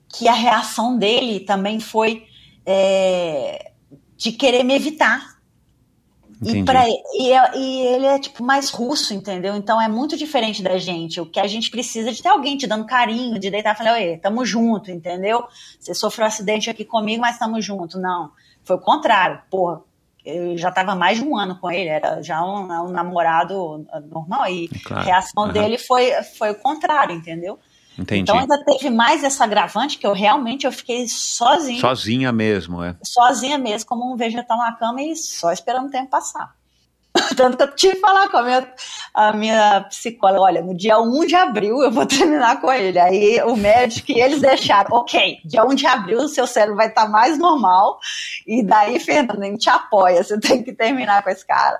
que a reação dele também foi é, de querer me evitar. E, pra, e, e, ele é tipo mais russo, entendeu? Então é muito diferente da gente. O que a gente precisa é de ter alguém te dando carinho, de deitar e falar, oi, tamo junto, entendeu? Você sofreu um acidente aqui comigo, mas tamo junto. Não. Foi o contrário. Porra, eu já tava mais de um ano com ele, era já um, um namorado normal. E claro. a reação uhum. dele foi, foi o contrário, entendeu? Entendi. Então ainda teve mais essa agravante que eu realmente eu fiquei sozinha. Sozinha mesmo, é. Sozinha mesmo, como um vegetal na cama e só esperando o tempo passar. Tanto que eu tive que falar com a minha, a minha psicóloga, olha, no dia 1 de abril eu vou terminar com ele. Aí o médico e eles deixaram, ok, dia 1 de abril o seu cérebro vai estar mais normal, e daí, Fernando, a gente apoia, você tem que terminar com esse cara.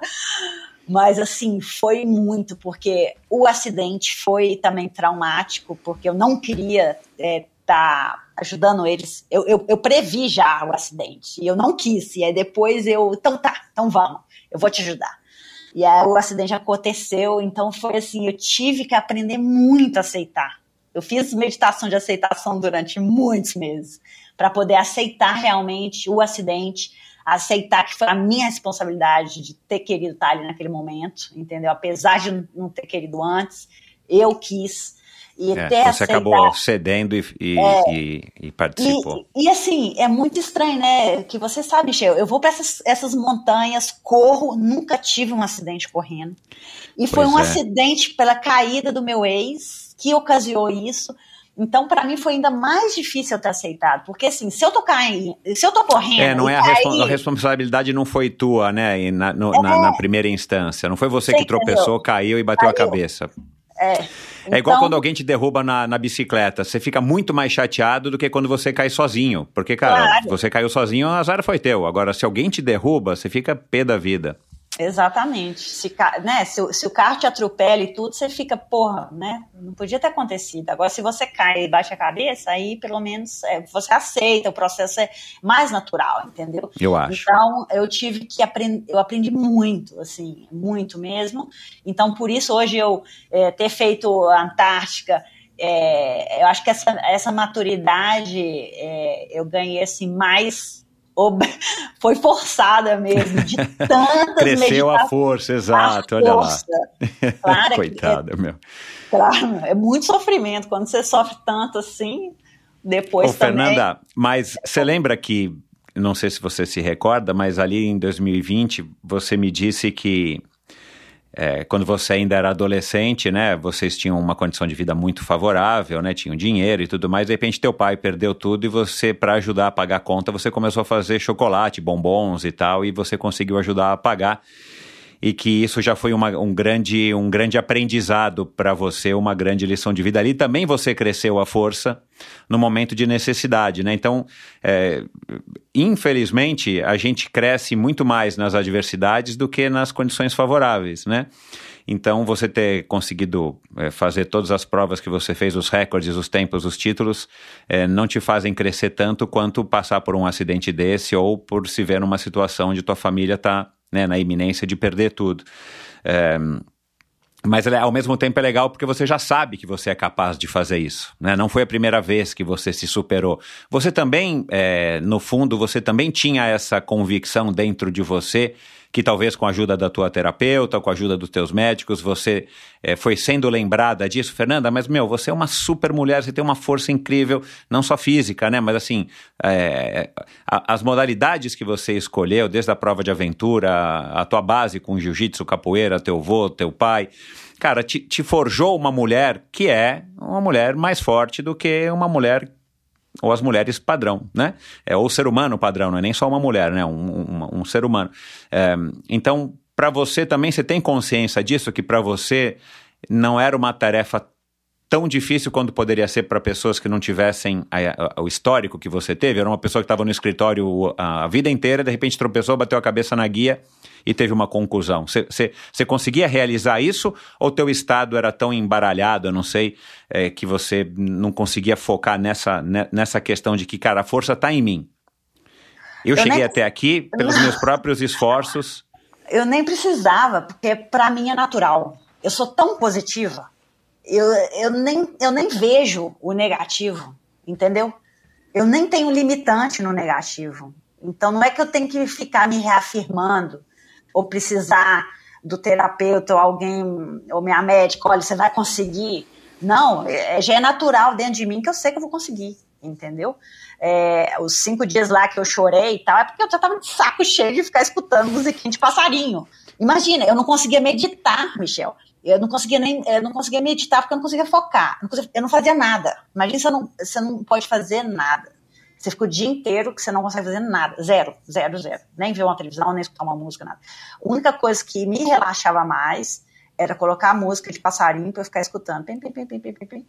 Mas assim, foi muito, porque o acidente foi também traumático, porque eu não queria estar é, tá ajudando eles. Eu, eu, eu, previ já o acidente, e eu não quis. E aí depois eu, então tá, então vamos, eu vou te ajudar. E aí o acidente aconteceu, então foi assim, eu tive que aprender muito a aceitar. Eu fiz meditação de aceitação durante muitos meses, para poder aceitar realmente o acidente, aceitar que foi a minha responsabilidade de ter querido estar ali naquele momento, entendeu? Apesar de não ter querido antes, eu quis. E é, você aceitar, acabou cedendo e, e, é, e, e participou. E, assim, é muito estranho, né? Que você sabe, Michel, eu vou para essas, essas montanhas, corro, nunca tive um acidente correndo. E foi pois um é. acidente pela caída do meu ex que ocasionou isso. Então, para mim, foi ainda mais difícil eu ter aceitado. Porque, assim, se eu tô caindo, se eu tô correndo. É, não é a, a, responsabilidade não foi tua, né? Na, no, é. na, na, primeira instância. Não foi você, você que tropeçou, entendeu? caiu e bateu caiu. a cabeça. É. Então... É igual então quando alguém te derruba na, na, bicicleta. Você fica muito mais chateado do que quando você cai sozinho. Porque, cara, claro. você caiu sozinho, o azar foi teu. Agora, se alguém te derruba, você fica pé da vida. Exatamente. Se, né, se, se, o carro te atropela e tudo, você fica, porra, né? Não podia ter acontecido. Agora, se você cai e bate a cabeça, aí pelo menos é, você aceita, o processo é mais natural, entendeu? Eu acho. Então, eu tive que aprender, eu aprendi muito, assim, muito mesmo. Então, por isso, hoje eu é, ter feito a Antártica. É, eu acho que essa, essa maturidade é, eu ganhei assim mais foi forçada mesmo, de tantas Cresceu a força, exato, a olha força. lá. Claro Coitada, é, meu. Claro, é muito sofrimento. Quando você sofre tanto assim, depois Ô, também... Fernanda, mas você lembra que, não sei se você se recorda, mas ali em 2020 você me disse que é, quando você ainda era adolescente, né, vocês tinham uma condição de vida muito favorável, né, tinham dinheiro e tudo mais, de repente teu pai perdeu tudo e você, para ajudar a pagar a conta, você começou a fazer chocolate, bombons e tal, e você conseguiu ajudar a pagar e que isso já foi uma, um, grande, um grande aprendizado para você, uma grande lição de vida. Ali também você cresceu a força no momento de necessidade, né? Então, é, infelizmente, a gente cresce muito mais nas adversidades do que nas condições favoráveis, né? Então, você ter conseguido é, fazer todas as provas que você fez, os recordes, os tempos, os títulos, é, não te fazem crescer tanto quanto passar por um acidente desse ou por se ver numa situação onde tua família está né, na iminência de perder tudo. É, mas ao mesmo tempo é legal porque você já sabe que você é capaz de fazer isso, né? Não foi a primeira vez que você se superou. Você também, é, no fundo, você também tinha essa convicção dentro de você que talvez com a ajuda da tua terapeuta, com a ajuda dos teus médicos, você é, foi sendo lembrada disso. Fernanda, mas meu, você é uma super mulher, você tem uma força incrível, não só física, né? Mas assim, é, a, as modalidades que você escolheu, desde a prova de aventura, a, a tua base com jiu-jitsu, capoeira, teu avô, teu pai cara, te, te, forjou uma mulher que é uma mulher mais forte do que uma mulher ou as mulheres padrão, né? É, ou o ser humano padrão, não é nem só uma mulher, né? Um, um, um ser humano. É, então, para você também, você tem consciência disso, que para você não era uma tarefa tão difícil quanto poderia ser para pessoas que não tivessem a, a, o histórico que você teve? Era uma pessoa que estava no escritório a, a, vida inteira, de repente tropeçou, bateu a cabeça na guia e teve uma conclusão. Você conseguia realizar isso ou teu estado era tão embaralhado, eu não sei, é, que você não conseguia focar nessa, nessa questão de que, cara, a força está em mim. Eu, eu cheguei nem... até aqui pelos meus próprios esforços. Eu nem precisava, porque para mim é natural. Eu sou tão positiva eu, eu, nem, eu nem vejo o negativo, entendeu? Eu nem tenho limitante no negativo. Então não é que eu tenho que ficar me reafirmando ou precisar do terapeuta ou alguém, ou minha médica, olha, você vai conseguir. Não, é, já é natural dentro de mim que eu sei que eu vou conseguir, entendeu? É, os cinco dias lá que eu chorei e tal, é porque eu já tava de saco cheio de ficar escutando musiquinha de passarinho. Imagina, eu não conseguia meditar, Michel. Eu não conseguia nem, eu não conseguia meditar porque eu não conseguia focar. Eu não, eu não fazia nada. Imagina você não, você não pode fazer nada. Você fica o dia inteiro que você não consegue fazer nada. Zero, zero, zero. Nem ver uma televisão, nem escutar uma música, nada. A única coisa que me relaxava mais era colocar a música de passarinho para eu ficar escutando. Pim, pim, pim, pim, pim, pim.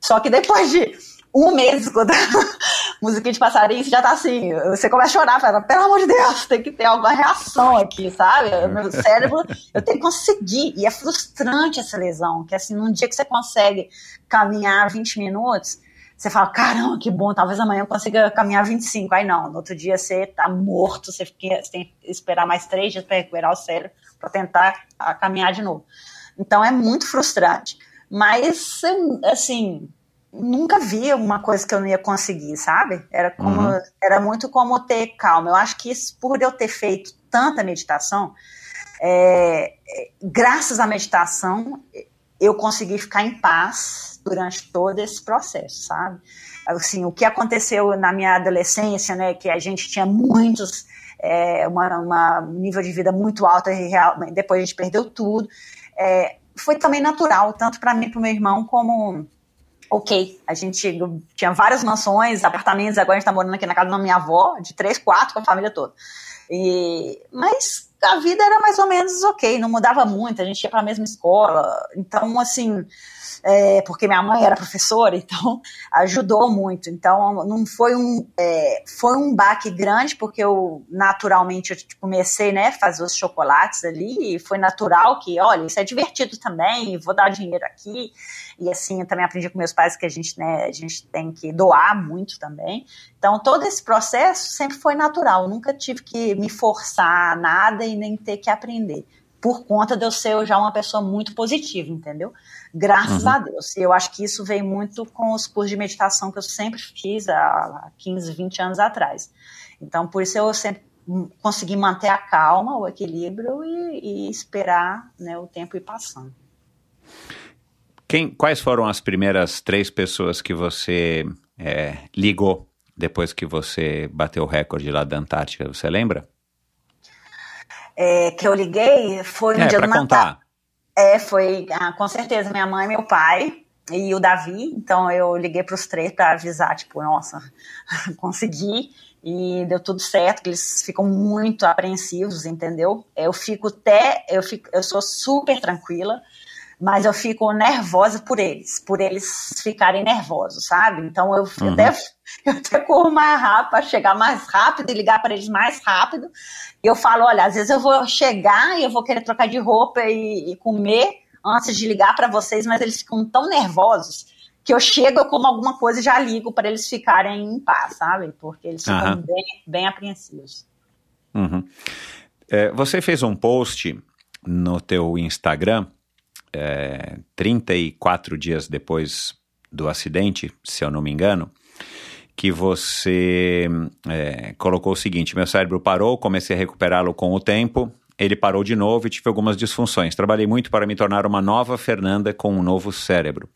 Só que depois de um mês escutando musiquinha de passarinho, você já tá assim, você começa a chorar, fala, pelo amor de Deus, tem que ter alguma reação aqui, sabe? Meu cérebro, eu tenho que conseguir. E é frustrante essa lesão, que assim, num dia que você consegue caminhar 20 minutos, você fala, caramba, que bom, talvez amanhã eu consiga caminhar 25. Aí não, no outro dia você tá morto, você, fica, você tem que esperar mais três dias para recuperar o cérebro, para tentar caminhar de novo. Então é muito frustrante. Mas, assim, nunca vi uma coisa que eu não ia conseguir, sabe? Era como uhum. era muito como ter calma. Eu acho que isso, por eu ter feito tanta meditação, é, graças à meditação, eu consegui ficar em paz durante todo esse processo, sabe? Assim, o que aconteceu na minha adolescência, né, que a gente tinha muitos, é, uma, uma nível de vida muito alto e real, depois a gente perdeu tudo, é, foi também natural, tanto para mim, para o meu irmão, como ok. A gente tinha várias mansões, apartamentos, agora a gente está morando aqui na casa da minha avó, de três, quatro, com a família toda. E, mas a vida era mais ou menos ok, não mudava muito, a gente ia para a mesma escola. Então, assim, é, porque minha mãe era professora, então ajudou muito. Então não foi um é, foi um baque grande porque eu naturalmente eu comecei né fazer os chocolates ali e foi natural que olha isso é divertido também vou dar dinheiro aqui e assim eu também aprendi com meus pais que a gente né a gente tem que doar muito também. Então todo esse processo sempre foi natural, eu nunca tive que me forçar nada e nem ter que aprender por conta de eu ser já uma pessoa muito positiva, entendeu? Graças uhum. a Deus. Eu acho que isso veio muito com os cursos de meditação que eu sempre fiz há 15, 20 anos atrás. Então, por isso eu sempre consegui manter a calma, o equilíbrio e, e esperar né, o tempo ir passando. Quem, quais foram as primeiras três pessoas que você é, ligou depois que você bateu o recorde lá da Antártica? Você lembra? é, que eu liguei foi no é, dia do Natal. Contar. É, foi ah, com certeza minha mãe, meu pai e o Davi. Então eu liguei para os três para avisar, tipo, nossa, consegui e deu tudo certo. Que eles ficam muito apreensivos, entendeu? Eu fico até, eu fico, eu sou super tranquila mas eu fico nervosa por eles, por eles ficarem nervosos, sabe? Então eu, uhum. até, eu até corro mais rápido para chegar mais rápido e ligar para eles mais rápido. E eu falo, olha, às vezes eu vou chegar e eu vou querer trocar de roupa e, e comer antes de ligar para vocês, mas eles ficam tão nervosos que eu chego, eu como alguma coisa e já ligo para eles ficarem em paz, sabe? Porque eles ficam uhum. bem, bem apreensivos. Uhum. É, você fez um post no teu Instagram é, 34 dias depois do acidente, se eu não me engano, que você é, colocou o seguinte: meu cérebro parou, comecei a recuperá-lo com o tempo, ele parou de novo e tive algumas disfunções. Trabalhei muito para me tornar uma nova Fernanda com um novo cérebro.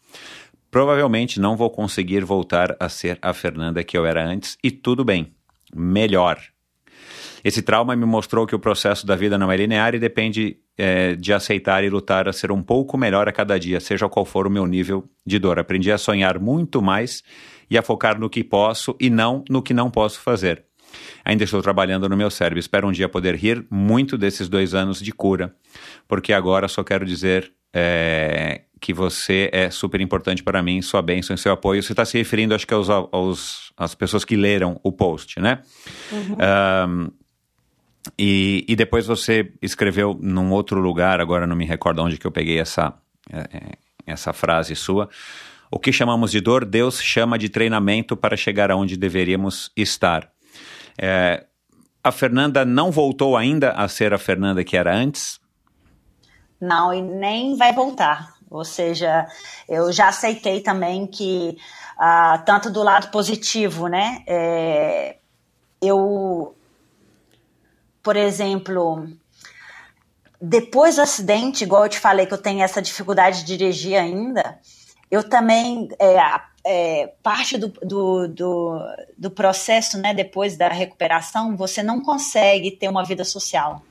Provavelmente não vou conseguir voltar a ser a Fernanda que eu era antes, e tudo bem, melhor. Esse trauma me mostrou que o processo da vida não é linear e depende é, de aceitar e lutar a ser um pouco melhor a cada dia, seja qual for o meu nível de dor. Aprendi a sonhar muito mais e a focar no que posso e não no que não posso fazer. Ainda estou trabalhando no meu cérebro. Espero um dia poder rir muito desses dois anos de cura, porque agora só quero dizer é, que você é super importante para mim, sua bênção e seu apoio. Você está se referindo, acho que aos, aos, às pessoas que leram o post, né? Uhum. Um, e, e depois você escreveu num outro lugar, agora não me recordo onde que eu peguei essa, é, é, essa frase sua. O que chamamos de dor, Deus chama de treinamento para chegar aonde deveríamos estar. É, a Fernanda não voltou ainda a ser a Fernanda que era antes? Não, e nem vai voltar. Ou seja, eu já aceitei também que, ah, tanto do lado positivo, né? É, eu por exemplo, depois do acidente, igual eu te falei que eu tenho essa dificuldade de dirigir ainda, eu também, é, é, parte do, do, do, do, processo, né, depois da recuperação, você não consegue ter uma vida social.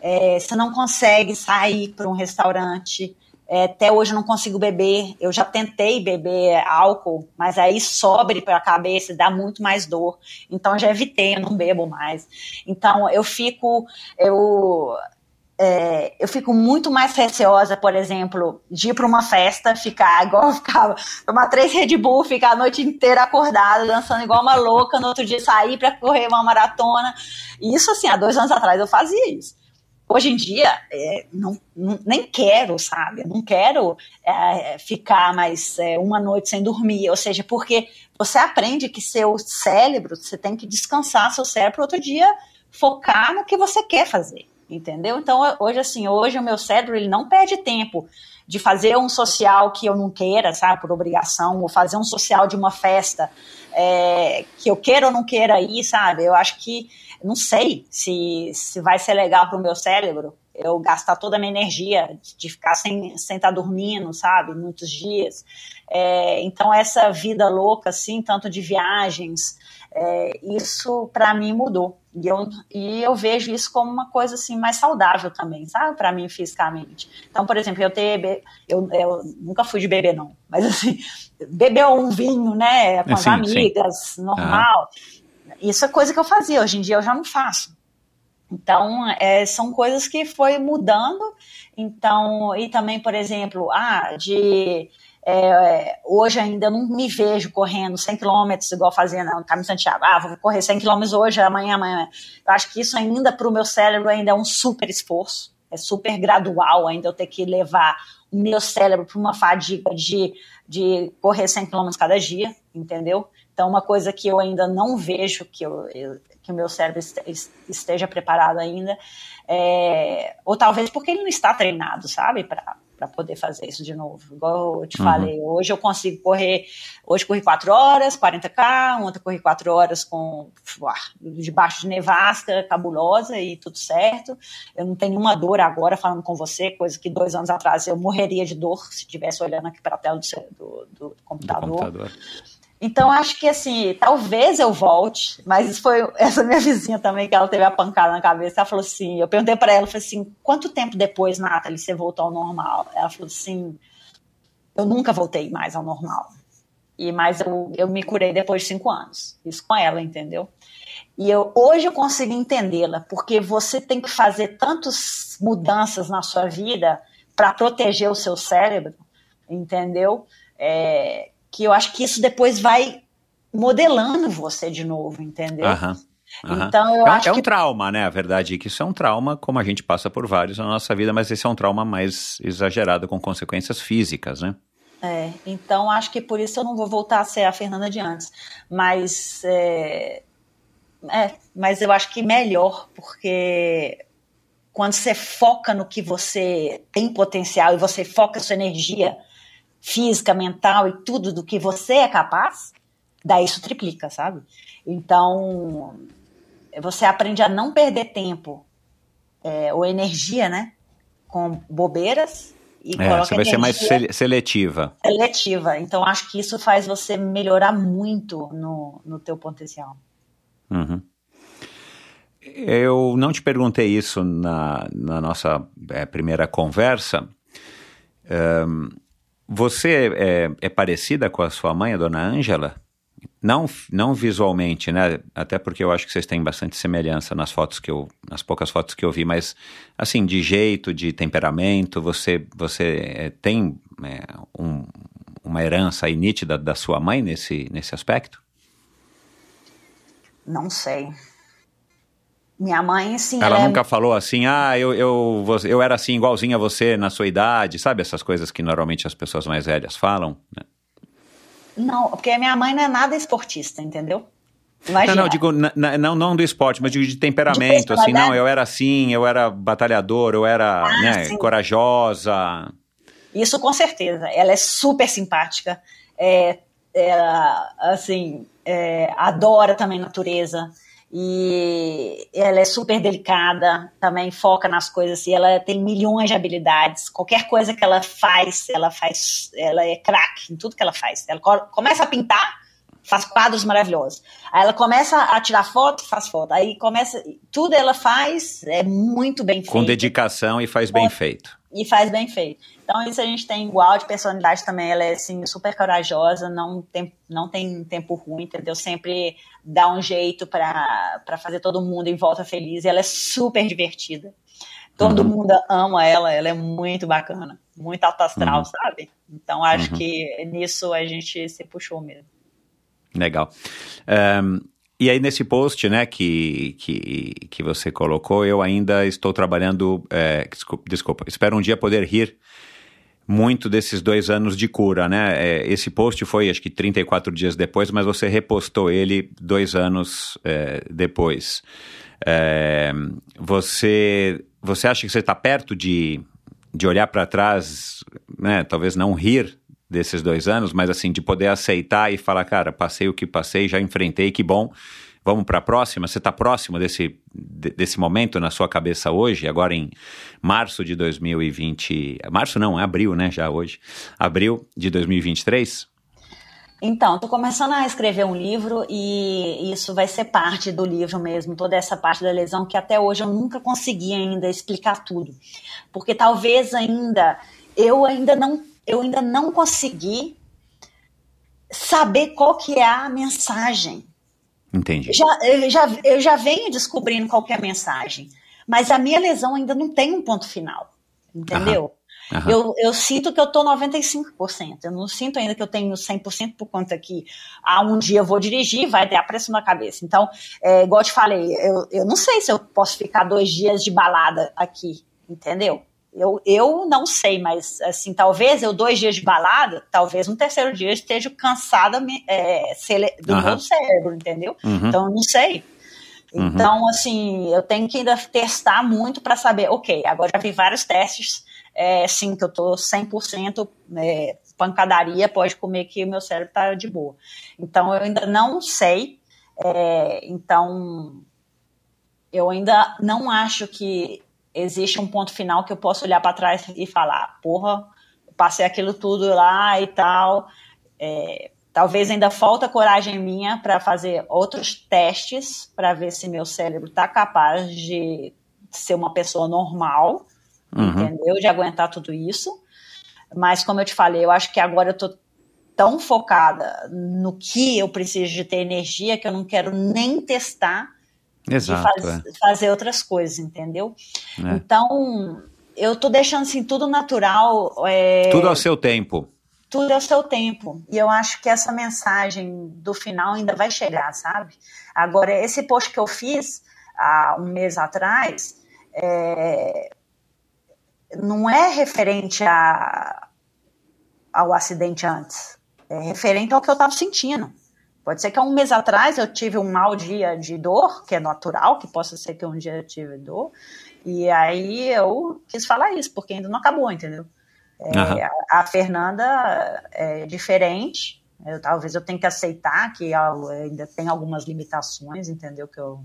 É, você não consegue sair para um restaurante, é, até hoje eu não consigo beber. Eu já tentei beber álcool, mas aí sobe para a cabeça, dá muito mais dor. Então já evitei, eu não bebo mais. Então eu fico, eu é, eu fico muito mais receosa, por exemplo, de ir para uma festa, ficar igual eu ficava, tomar três Red Bull, ficar a noite inteira acordada, dançando igual uma louca, no outro dia sair para correr uma maratona. Isso, assim, há dois anos atrás eu fazia isso. Hoje em dia, é, não, nem quero, sabe? Não quero é, ficar mais é, uma noite sem dormir. Ou seja, porque você aprende que seu cérebro, você tem que descansar seu cérebro outro dia focar no que você quer fazer, entendeu? Então, hoje, assim, hoje o meu cérebro, ele não perde tempo de fazer um social que eu não queira, sabe, por obrigação, ou fazer um social de uma festa é, que eu queira ou não queira ir, sabe? Eu acho que não sei se, se vai ser legal para o meu cérebro eu gastar toda a minha energia de ficar sem estar sem tá dormindo, sabe, muitos dias. É, então, essa vida louca, assim, tanto de viagens, é, isso para mim mudou. E eu, e eu vejo isso como uma coisa assim mais saudável também, sabe, para mim fisicamente. Então, por exemplo, eu ter eu, eu nunca fui de beber não, mas assim, beber um vinho, né, com as sim, amigas, sim. normal. Ah isso é coisa que eu fazia, hoje em dia eu já não faço. Então, é, são coisas que foi mudando. Então, e também, por exemplo, ah, de é, hoje ainda não me vejo correndo 100 quilômetros igual fazia no Caminho Santiago. Ah, vou correr 100 quilômetros hoje, amanhã, amanhã. Eu acho que isso ainda para o meu cérebro ainda é um super esforço. É super gradual ainda eu ter que levar o meu cérebro para uma fadiga de, de correr 100 quilômetros cada dia, entendeu? Então, uma coisa que eu ainda não vejo que, eu, eu, que o meu cérebro esteja preparado ainda, é, ou talvez porque ele não está treinado, sabe, para poder fazer isso de novo. Igual eu te uhum. falei, hoje eu consigo correr, hoje corri 4 horas, 40k, ontem corri 4 horas com debaixo de nevasca cabulosa e tudo certo. Eu não tenho nenhuma dor agora falando com você, coisa que dois anos atrás eu morreria de dor se estivesse olhando aqui para a tela do, do, do computador. Do computador. Então, acho que assim, talvez eu volte, mas isso foi essa minha vizinha também, que ela teve a pancada na cabeça. Ela falou assim: eu perguntei para ela, falei assim, quanto tempo depois, Nathalie, você voltou ao normal? Ela falou assim: eu nunca voltei mais ao normal. E mas eu, eu me curei depois de cinco anos. Isso com ela, entendeu? E eu, hoje eu consigo entendê-la, porque você tem que fazer tantas mudanças na sua vida para proteger o seu cérebro, entendeu? É, que eu acho que isso depois vai modelando você de novo, entendeu? Aham. Uhum. Então, eu é, acho é um que... trauma, né? A verdade é que isso é um trauma, como a gente passa por vários na nossa vida, mas esse é um trauma mais exagerado, com consequências físicas, né? É, então acho que por isso eu não vou voltar a ser a Fernanda de antes. Mas, é, é, mas eu acho que melhor, porque quando você foca no que você tem potencial e você foca a sua energia física, mental e tudo do que você é capaz, daí isso triplica, sabe? Então, você aprende a não perder tempo é, ou energia, né? Com bobeiras. E é, você vai ser mais seletiva. Seletiva. Então, acho que isso faz você melhorar muito no, no teu potencial. Uhum. Eu não te perguntei isso na, na nossa é, primeira conversa. Um, você é, é, parecida com a sua mãe, a dona Ângela? Não, não visualmente, né? Até porque eu acho que vocês têm bastante semelhança nas fotos que eu, nas poucas fotos que eu vi, mas assim, de jeito, de temperamento, você, você é, tem é, um, uma herança aí nítida da sua mãe nesse, nesse aspecto? Não sei. Minha mãe, sim. Ela, ela nunca é... falou assim, ah, eu, eu, eu era assim igualzinha a você na sua idade, sabe? Essas coisas que normalmente as pessoas mais velhas falam, né? Não, porque minha mãe não é nada esportista, entendeu? Imagina. Não, não, digo, não, não do esporte, mas digo de temperamento, de assim, não, eu era assim, eu era batalhador, eu era ah, né, corajosa. Isso com certeza. Ela é super simpática, é, ela, assim, é, adora também natureza e ela é super delicada, também foca nas coisas, e ela tem milhões de habilidades. Qualquer coisa que ela faz, ela faz, ela é craque em tudo que ela faz. Ela começa a pintar, faz quadros maravilhosos. Aí ela começa a tirar foto, faz foto. Aí começa, tudo ela faz é muito bem feito. Com dedicação e faz bem feito. E faz bem feito. Então isso a gente tem igual de personalidade também. Ela é assim super corajosa, não tem não tem tempo ruim, entendeu? Sempre dá um jeito para fazer todo mundo em volta feliz. E ela é super divertida. Todo uhum. mundo ama ela, ela é muito bacana, muito alto astral, uhum. sabe? Então acho uhum. que nisso a gente se puxou mesmo. Legal. Um, e aí, nesse post, né, que, que, que você colocou, eu ainda estou trabalhando. É, desculpa, desculpa, espero um dia poder rir muito desses dois anos de cura, né? É, esse post foi, acho que 34 dias depois, mas você repostou ele dois anos é, depois. É, você, você acha que você está perto de, de olhar para trás, né? Talvez não rir desses dois anos, mas assim, de poder aceitar e falar, cara, passei o que passei, já enfrentei, que bom. Vamos para a próxima? Você está próximo desse, desse momento na sua cabeça hoje, agora em março de 2020. Março não, é abril, né? Já hoje. Abril de 2023? Então, estou começando a escrever um livro e isso vai ser parte do livro mesmo, toda essa parte da lesão que até hoje eu nunca consegui ainda explicar tudo. Porque talvez ainda eu ainda não eu ainda não consegui saber qual que é a mensagem. Entendi. Já, eu, já, eu já venho descobrindo qual é a mensagem, mas a minha lesão ainda não tem um ponto final, entendeu? Aham, aham. Eu, eu sinto que eu estou 95%, eu não sinto ainda que eu tenho 100% por conta que ah, um dia eu vou dirigir vai ter a pressão na cabeça. Então, é, igual eu te falei, eu, eu não sei se eu posso ficar dois dias de balada aqui, entendeu? Eu, eu não sei, mas assim, talvez eu dois dias de balada, talvez no terceiro dia eu esteja cansada é, do uhum. meu cérebro, entendeu? Uhum. Então eu não sei. Uhum. Então, assim, eu tenho que ainda testar muito para saber, ok, agora já vi vários testes, é, sim, que eu tô 100% é, pancadaria, pode comer que o meu cérebro tá de boa. Então, eu ainda não sei, é, então, eu ainda não acho que existe um ponto final que eu posso olhar para trás e falar, porra, passei aquilo tudo lá e tal. É, talvez ainda falta coragem minha para fazer outros testes para ver se meu cérebro está capaz de ser uma pessoa normal, uhum. entendeu? De aguentar tudo isso. Mas como eu te falei, eu acho que agora eu tô tão focada no que eu preciso de ter energia que eu não quero nem testar Exato, faz, é. fazer outras coisas, entendeu? É. Então, eu tô deixando assim tudo natural. É, tudo ao seu tempo. Tudo ao seu tempo. E eu acho que essa mensagem do final ainda vai chegar, sabe? Agora, esse post que eu fiz há um mês atrás é, não é referente a, ao acidente antes. É referente ao que eu estava sentindo. Pode ser que há um mês atrás eu tive um mau dia de dor, que é natural, que possa ser que um dia eu tive dor, e aí eu quis falar isso, porque ainda não acabou, entendeu? É, uhum. a, a, Fernanda é diferente, eu, talvez eu tenha que aceitar que ainda tem algumas limitações, entendeu? Que eu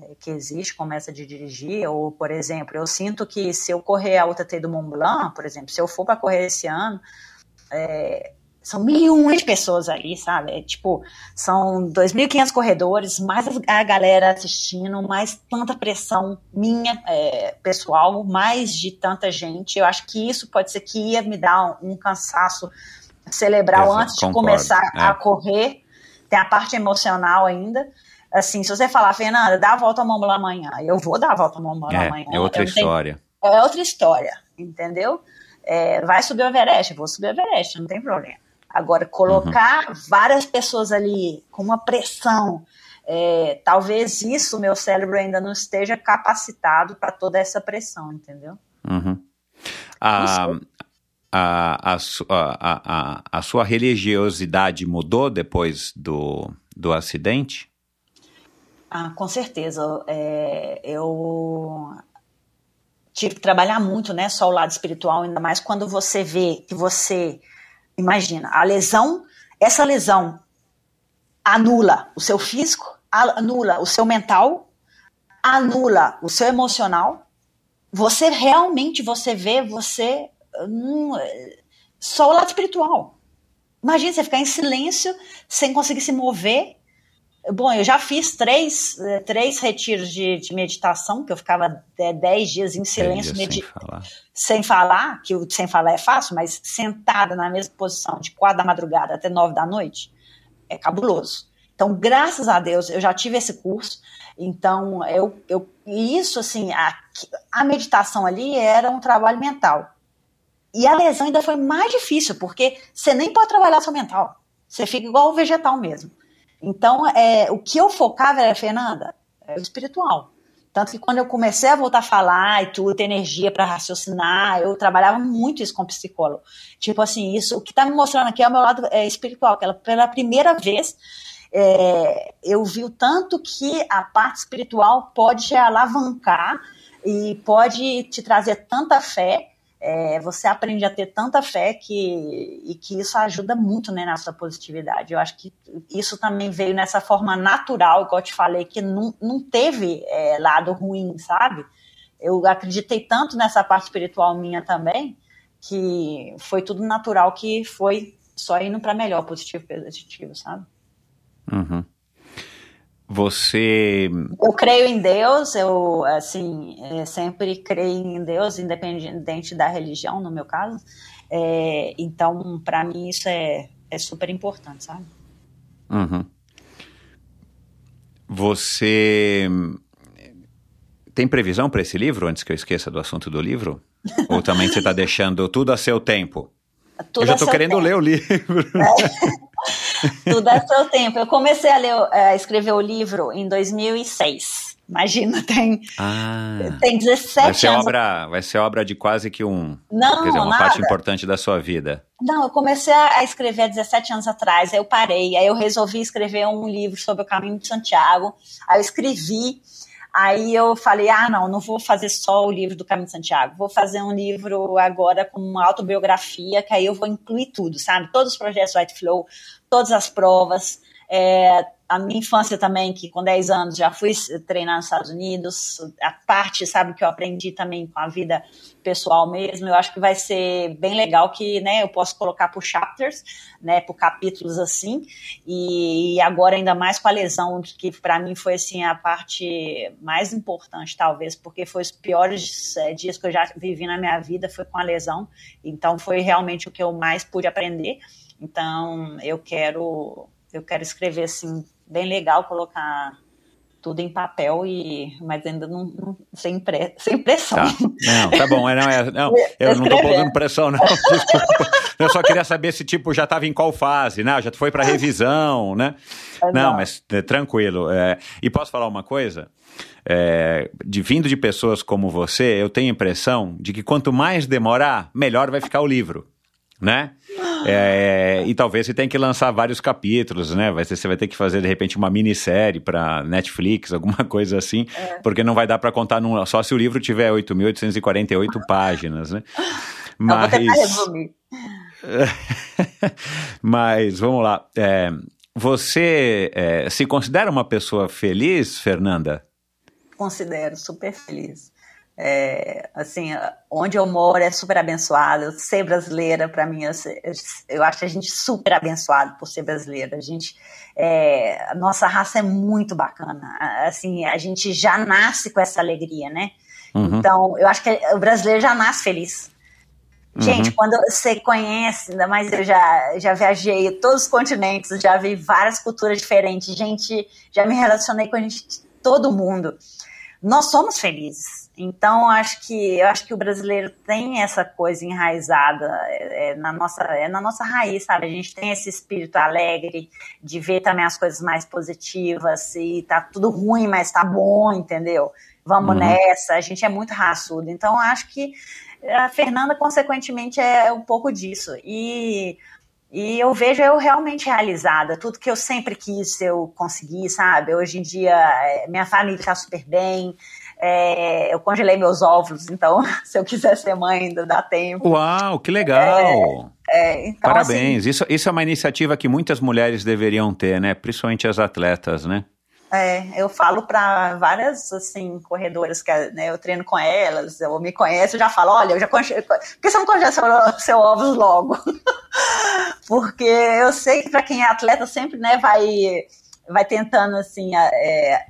é, que existe como essa de dirigir, ou, por exemplo, eu sinto que se eu correr a UTT do Mont Blanc, por exemplo, se eu for para correr esse ano, é, são milhões de pessoas ali, sabe? É, tipo, são 2.500 corredores, mais a galera assistindo, mais tanta pressão minha, é, pessoal, mais de tanta gente. Eu acho que isso pode ser que ia me dar um, um cansaço cerebral Exato, antes de concordo, começar é. a correr. Tem a parte emocional ainda. Assim, se você falar, Fernanda, dá a volta ao Mont amanhã, eu vou dar a volta ao Mont é, amanhã. É outra história. Tenho, é outra história, entendeu? É, vai subir o Everest, vou subir o Everest, não tem problema. Agora, colocar uhum. várias pessoas ali com uma pressão, é, talvez isso meu cérebro ainda não esteja capacitado para toda essa pressão, entendeu? Uhum. A, a, a, a, a, sua religiosidade mudou depois do, do acidente? Ah, com certeza. É, eu tive que trabalhar muito, né? Só o lado espiritual, ainda mais quando você vê que você Imagina, a lesão, essa lesão anula o seu físico, anula o seu mental, anula o seu emocional. Você realmente você vê você hum, só o lado espiritual. Imagina você ficar em silêncio sem conseguir se mover Bom, eu já fiz três, eh, três retiros de, de meditação, que eu ficava é, dez dias em silêncio, sem falar. sem falar, que o sem falar é fácil, mas sentada na mesma posição, de quatro da madrugada até nove da noite, é cabuloso. Então, graças a Deus, eu já tive esse curso. Então, eu, eu isso assim, a, a meditação ali era um trabalho mental. E a lesão ainda foi mais difícil, porque você nem pode trabalhar seu mental. Você fica igual o vegetal mesmo. Então, é, o que eu focava era, Fernanda, é o espiritual. Tanto que quando eu comecei a voltar a falar e tudo, ter energia para raciocinar, eu trabalhava muito isso com psicólogo. Tipo assim, isso, o que está me mostrando aqui é o meu lado é, espiritual, que ela, pela primeira vez é, eu vi o tanto que a parte espiritual pode te alavancar e pode te trazer tanta fé é, você aprende a ter tanta fé que, e que isso ajuda muito né, na sua positividade. Eu acho que isso também veio nessa forma natural, igual eu te falei, que não, não teve é, lado ruim, sabe? Eu acreditei tanto nessa parte espiritual minha também, que foi tudo natural, que foi só indo para melhor, positivo, positivo, sabe? Uhum. Você. Eu creio em Deus, eu, assim, é, sempre creio em Deus, independente da religião, no meu caso. É, então, para mim, isso é, é super importante, sabe? Uhum. Você. Tem previsão para esse livro, antes que eu esqueça do assunto do livro? Ou também você está deixando tudo a seu tempo? Tudo eu já estou querendo tempo. ler o livro. É. Tudo é seu tempo. Eu comecei a, ler, a escrever o livro em 2006. Imagina, tem, ah, tem 17 vai ser anos. Obra, vai ser obra de quase que um. Não, quer dizer, uma nada. parte importante da sua vida. Não, eu comecei a escrever há 17 anos atrás, aí eu parei, aí eu resolvi escrever um livro sobre o caminho de Santiago. Aí eu escrevi, aí eu falei: ah, não, não vou fazer só o livro do Caminho de Santiago, vou fazer um livro agora com uma autobiografia, que aí eu vou incluir tudo, sabe? Todos os projetos White Flow, todas as provas. É, a minha infância também, que com 10 anos já fui treinar nos Estados Unidos, a parte, sabe, que eu aprendi também com a vida pessoal mesmo, eu acho que vai ser bem legal que, né, eu posso colocar por chapters, né, por capítulos assim, e, agora ainda mais com a lesão, que para mim foi, assim, a parte mais importante, talvez, porque foi os piores é, dias que eu já vivi na minha vida, foi com a lesão, então foi realmente o que eu mais pude aprender, então eu quero eu quero escrever assim bem legal colocar tudo em papel e mas ainda não, não sem, impre, sem pressão. Tá. Não, tá bom, é, não, é, não, eu não tô pondo pressão não, desculpa. Eu só queria saber se tipo já estava em qual fase, né? Já foi para revisão, né? Não, mas é, tranquilo. É, e posso falar uma coisa? É, de vindo de pessoas como você, eu tenho a impressão de que quanto mais demorar, melhor vai ficar o livro né? É, e talvez você tenha que lançar vários capítulos, né? Vai ser, você vai ter que fazer de repente uma minissérie para Netflix, alguma coisa assim, é. porque não vai dar para contar num, só se o livro tiver 8.848 páginas, né? Mas Mas vamos lá. É, você é, se considera uma pessoa feliz, Fernanda? Considero super feliz. É, assim, onde eu moro é super abençoado. Ser brasileira, para mim, eu, eu, acho a gente super abençoado por ser brasileira. A gente, é, a nossa raça é muito bacana. Assim, a gente já nasce com essa alegria, né? Uhum. Então, eu acho que o brasileiro já nasce feliz. Gente, uhum. quando você conhece, ainda mais eu já, já viajei todos os continentes, já vi várias culturas diferentes, gente, já me relacionei com a gente, todo mundo. nós somos felizes. Então, acho que eu acho que o brasileiro tem essa coisa enraizada é, é, na nossa é na nossa raiz, sabe? A gente tem esse espírito alegre de ver também as coisas mais positivas e tá tudo ruim, mas tá bom, entendeu? Vamos uhum. nessa. A gente é muito raçudo. Então, acho que a Fernanda, consequentemente, é um pouco disso. E e eu vejo eu realmente realizada. Tudo que eu sempre quis, eu consegui, sabe? Hoje em dia, é, minha família está super bem. É, eu congelei meus óvulos, então, se eu quiser ser mãe, ainda dá tempo. Uau, que legal! É, é, então, Parabéns. Assim, isso, isso é uma iniciativa que muitas mulheres deveriam ter, né? Principalmente as atletas, né? É, eu falo para várias assim corredoras que né, eu treino com elas, ou me conhecem, eu já falo, olha, eu já congelo, por que você não congela seu, seu ovos logo? Porque eu sei que para quem é atleta sempre, né, vai vai tentando assim é,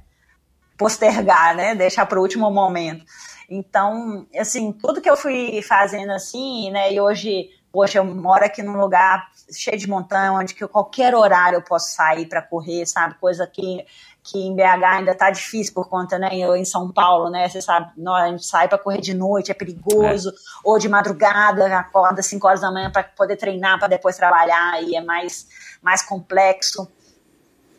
postergar, né, deixar para o último momento. Então, assim, tudo que eu fui fazendo assim, né, e hoje poxa, eu moro aqui num lugar cheio de montanha, onde que qualquer horário eu posso sair para correr, sabe? Coisa que que em BH ainda tá difícil por conta, né? Eu em São Paulo, né? Você sabe, nós, a gente sai para correr de noite, é perigoso, é. ou de madrugada, acorda 5 horas da manhã para poder treinar, para depois trabalhar, e é mais, mais complexo.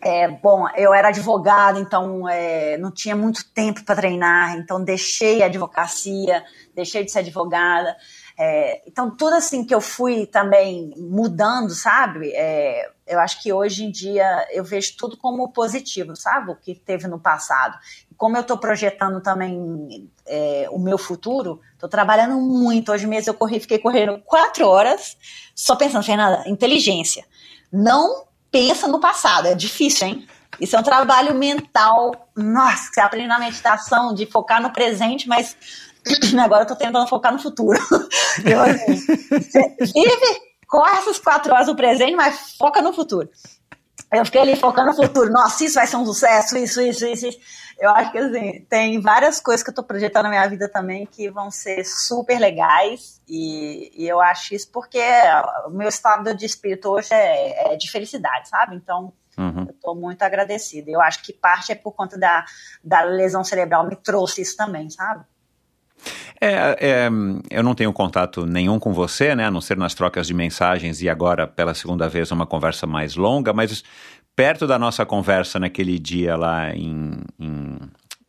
É, bom, eu era advogada, então é, não tinha muito tempo para treinar, então deixei a advocacia, deixei de ser advogada. É, então, tudo assim que eu fui também mudando, sabe? É, eu acho que hoje em dia eu vejo tudo como positivo, sabe? O que teve no passado. Como eu estou projetando também é, o meu futuro, estou trabalhando muito. Hoje mesmo eu corri, fiquei correndo quatro horas, só pensando, Fernanda, inteligência. Não pensa no passado, é difícil, hein? Isso é um trabalho mental. Nossa, você aprende na meditação de focar no presente, mas Agora eu tô tentando focar no futuro. Eu, assim, vive, corre essas quatro horas do presente, mas foca no futuro. Eu fiquei ali focando no futuro. Nossa, isso vai ser um sucesso, isso, isso, isso. isso. Eu acho que assim, tem várias coisas que eu tô projetando na minha vida também que vão ser super legais. E, e eu acho isso porque o meu estado de espírito hoje é, é de felicidade, sabe? Então, Uhum. Eu estou muito agradecida. Eu acho que parte é por conta da, da lesão cerebral, me trouxe isso também, sabe? É, é, eu não tenho contato nenhum com você, né, a não ser nas trocas de mensagens e agora, pela segunda vez, uma conversa mais longa, mas perto da nossa conversa naquele dia lá em, em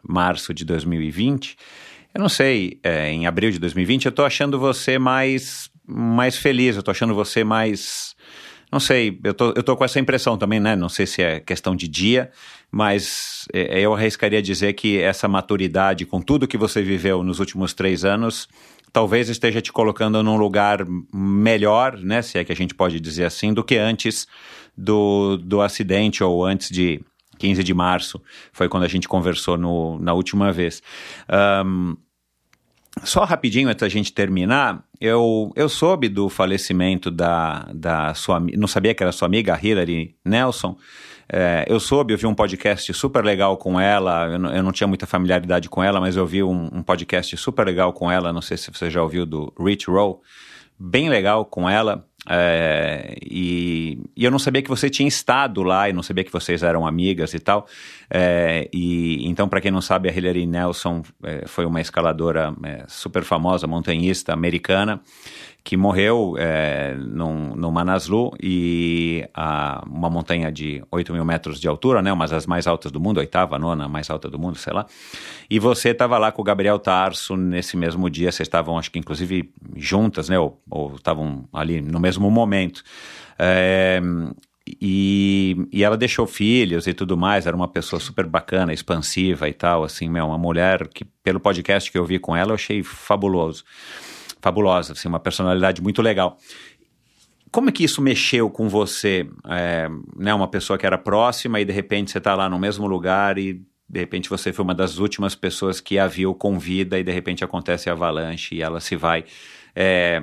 março de 2020, eu não sei, é, em abril de 2020, eu estou achando você mais, mais feliz, eu estou achando você mais não sei, eu tô, eu tô com essa impressão também, né? Não sei se é questão de dia, mas é, eu arriscaria dizer que essa maturidade, com tudo que você viveu nos últimos três anos, talvez esteja te colocando num lugar melhor, né? Se é que a gente pode dizer assim, do que antes do, do acidente ou antes de 15 de março, foi quando a gente conversou no, na última vez. Um, só rapidinho antes da gente terminar, eu, eu soube do falecimento da, da sua não sabia que era sua amiga, Hillary Nelson. É, eu soube, eu vi um podcast super legal com ela. Eu não, eu não tinha muita familiaridade com ela, mas eu vi um, um, podcast super legal com ela. Não sei se você já ouviu do Rich Roll, bem legal com ela. É, e, e, eu não sabia que você tinha estado lá, e não sabia que vocês eram amigas e tal. É, e então, para quem não sabe, a Hillary Nelson é, foi uma escaladora é, super famosa, montanhista americana, que morreu é, num, no Manaslu, e a, uma montanha de 8 mil metros de altura, né, uma das mais altas do mundo, oitava, nona mais alta do mundo, sei lá. E você estava lá com o Gabriel Tarso nesse mesmo dia, vocês estavam, acho que inclusive juntas, né, ou estavam ali no mesmo momento. É, e, e ela deixou filhos e tudo mais, era uma pessoa super bacana, expansiva e tal, assim, meu, uma mulher que, pelo podcast que eu vi com ela, eu achei fabuloso fabulosa, assim, uma personalidade muito legal. Como é que isso mexeu com você, é, né, uma pessoa que era próxima e de repente você está lá no mesmo lugar e de repente você foi uma das últimas pessoas que a viu com vida e de repente acontece a avalanche e ela se vai. É,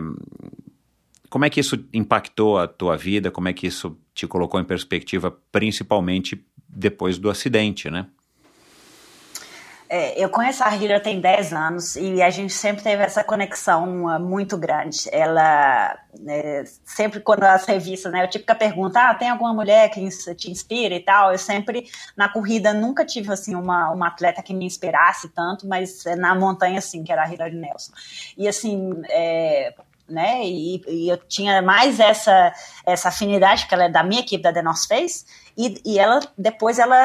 como é que isso impactou a tua vida? Como é que isso te colocou em perspectiva, principalmente depois do acidente, né? É, eu conheço a Hillary tem 10 anos e a gente sempre teve essa conexão uh, muito grande. Ela, é, sempre quando as revistas, né, eu tive que perguntar, ah, tem alguma mulher que te inspira e tal? Eu sempre, na corrida, nunca tive, assim, uma, uma atleta que me inspirasse tanto, mas é, na montanha, sim, que era a Hillary Nelson. E, assim, é, né, e, e, eu tinha mais essa, essa afinidade, que ela é da minha equipe, da The North Face, e, e ela, depois ela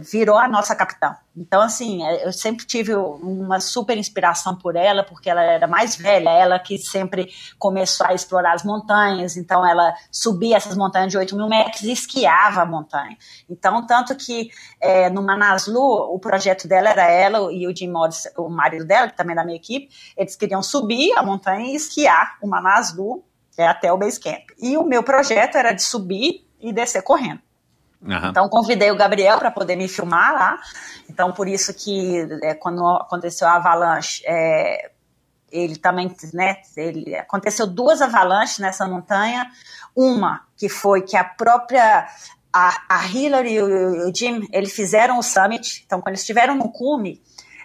virou a nossa capitã. Então, assim, é, eu sempre tive uma super inspiração por ela, porque ela era mais velha, ela que sempre começou a explorar as montanhas, então ela subia essas montanhas de 8 mil metros e esquiava a montanha. Então, tanto que é, no Manaslu, o projeto dela era ela e o Jim Morris, o marido dela, que também é da minha equipe, eles queriam subir a montanha e esquiar o Manaslu é, até o base camp. E o meu projeto era de subir e descer correndo. Uhum. Então convidei o Gabriel para poder me filmar lá. Então por isso que é, quando aconteceu a avalanche, é, ele também, né? Ele, aconteceu duas avalanches nessa montanha. Uma que foi que a própria a, a Hillary e o, o Jim, eles fizeram o summit. Então quando eles estiveram no cume,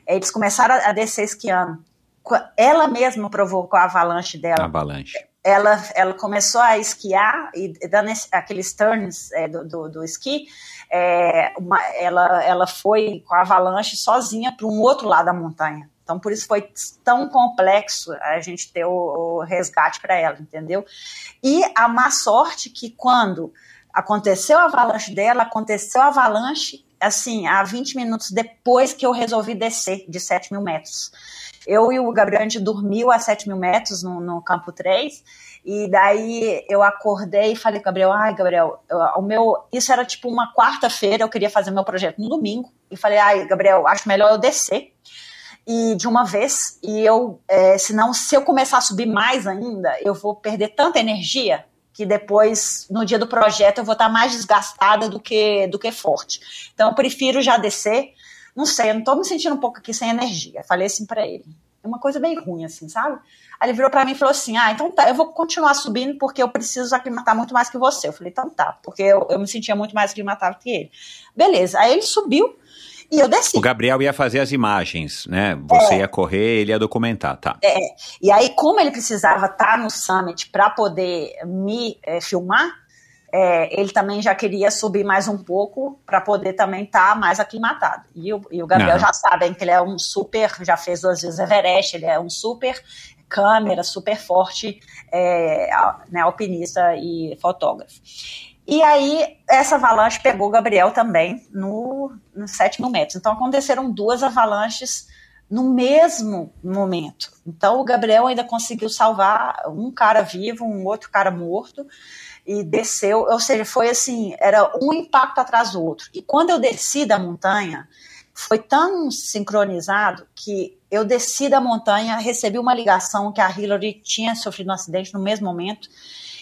eles começaram a descer esquiando. Ela mesma provocou a avalanche dela. Avalanche ela, ela começou a esquiar e dando aqueles turns é, do, do, do, esqui, é, uma, ela, ela foi com a avalanche sozinha para um outro lado da montanha. Então, por isso foi tão complexo a gente ter o, o resgate para ela, entendeu? E a má sorte que quando aconteceu a avalanche dela, aconteceu a avalanche, assim, a 20 minutos depois que eu resolvi descer de 7 mil metros. Eu e o Gabriel, a gente dormiu a 7 mil metros no, no campo 3, e daí eu acordei e falei, Gabriel, ai, Gabriel, o meu. Isso era tipo uma quarta-feira, eu queria fazer meu projeto no domingo. E falei, ai, Gabriel, acho melhor eu descer. E de uma vez, e eu, é, senão, se eu começar a subir mais ainda, eu vou perder tanta energia que depois, no dia do projeto, eu vou estar mais desgastada do que, do que forte. Então, eu prefiro já descer não sei, eu não tô me sentindo um pouco aqui sem energia. Falei assim para ele. É uma coisa bem ruim, assim, sabe? Aí ele virou para mim e falou assim: Ah, então tá, eu vou continuar subindo porque eu preciso aclimatar muito mais que você. Eu falei: Então tá, porque eu, eu me sentia muito mais aclimatado que ele. Beleza, aí ele subiu e eu desci. O Gabriel ia fazer as imagens, né? Você é. ia correr, ele ia documentar, tá? É. E aí, como ele precisava estar no summit para poder me é, filmar, é, ele também já queria subir mais um pouco para poder também estar tá mais aclimatado. E o, e o Gabriel já sabe que ele é um super, já fez duas vezes Everest, ele é um super câmera, super forte, é, né, alpinista e fotógrafo. E aí, essa avalanche pegou o Gabriel também no, no 7 mil metros. Então, aconteceram duas avalanches no mesmo momento. Então, o Gabriel ainda conseguiu salvar um cara vivo, um outro cara morto e desceu, ou seja, foi assim, era um impacto atrás do outro. E quando eu desci da montanha, foi tão sincronizado que eu desci da montanha, recebi uma ligação que a Hillary tinha sofrido um acidente no mesmo momento,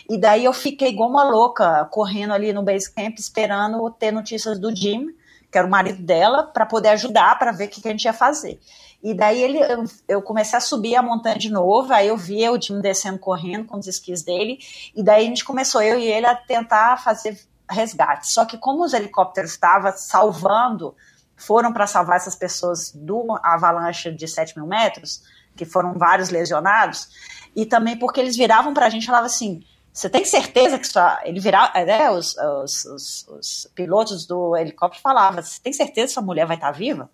e daí eu fiquei igual uma louca, correndo ali no base camp, esperando ter notícias do Jim, que era o marido dela, para poder ajudar, para ver o que, que a gente ia fazer. E daí ele, eu, eu, comecei a subir a montanha de novo, aí eu vi o time descendo correndo com os esquis dele, e daí a gente começou, eu e ele, a tentar fazer resgate. Só que como os helicópteros estavam salvando, foram para salvar essas pessoas do avalanche de 7 mil metros, que foram vários lesionados, e também porque eles viravam para a gente e falavam assim, você tem certeza que sua. Ele virava, né, os, os, os, os pilotos do helicóptero falavam, você tem certeza que sua mulher vai estar viva?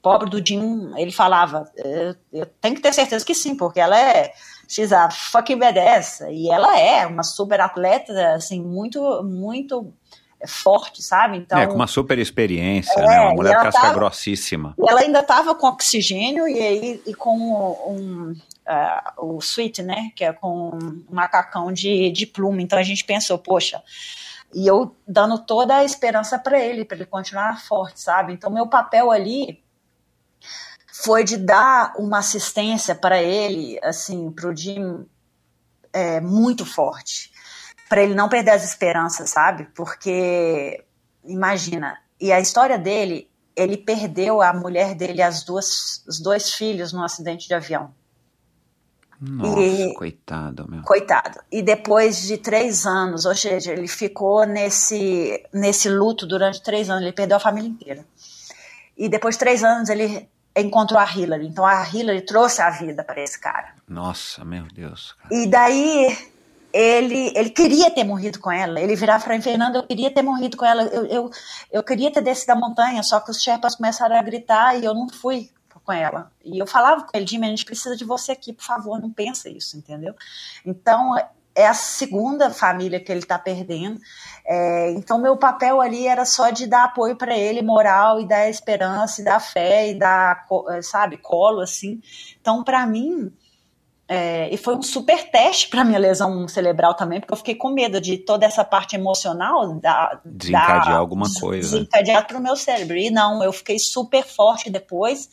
pobre do Jim, ele falava, eu, eu tenho que ter certeza que sim, porque ela é she's a fucking badass, e ela é uma super atleta, assim, muito, muito forte, sabe? Então, é, com uma super experiência, é, né? Uma mulher casca tava, grossíssima. Ela ainda estava com oxigênio e, aí, e com um, uh, o suíte, né? Que é com um macacão de, de pluma. Então a gente pensou, poxa, e eu dando toda a esperança para ele, para ele continuar forte, sabe? Então meu papel ali foi de dar uma assistência para ele, assim, para o Jim, é, muito forte, para ele não perder as esperanças, sabe? Porque, imagina, e a história dele, ele perdeu a mulher dele, as duas, os dois filhos num acidente de avião. Nossa, e, coitado, meu. Coitado. E depois de três anos, ou seja, ele ficou nesse, nesse luto durante três anos, ele perdeu a família inteira. E depois de três anos, ele encontrou a Hillary. Então a Hillary trouxe a vida para esse cara. Nossa, meu Deus. Cara. E daí ele, ele queria ter morrido com ela. Ele virava para mim, Fernando, eu queria ter morrido com ela. Eu, eu, eu queria ter descido da montanha, só que os Sherpas começaram a gritar e eu não fui com ela. E eu falava com ele, Jimmy, a gente precisa de você aqui, por favor, não pensa isso, entendeu? Então, é a segunda família que ele está perdendo. É, então, meu papel ali era só de dar apoio para ele, moral, e dar esperança, e dar fé, e dar, sabe, colo, assim. Então, para mim, é, e foi um super teste para minha lesão cerebral também, porque eu fiquei com medo de toda essa parte emocional da. Desencadear da, alguma coisa. Desencadear para o meu cérebro. E não, eu fiquei super forte depois.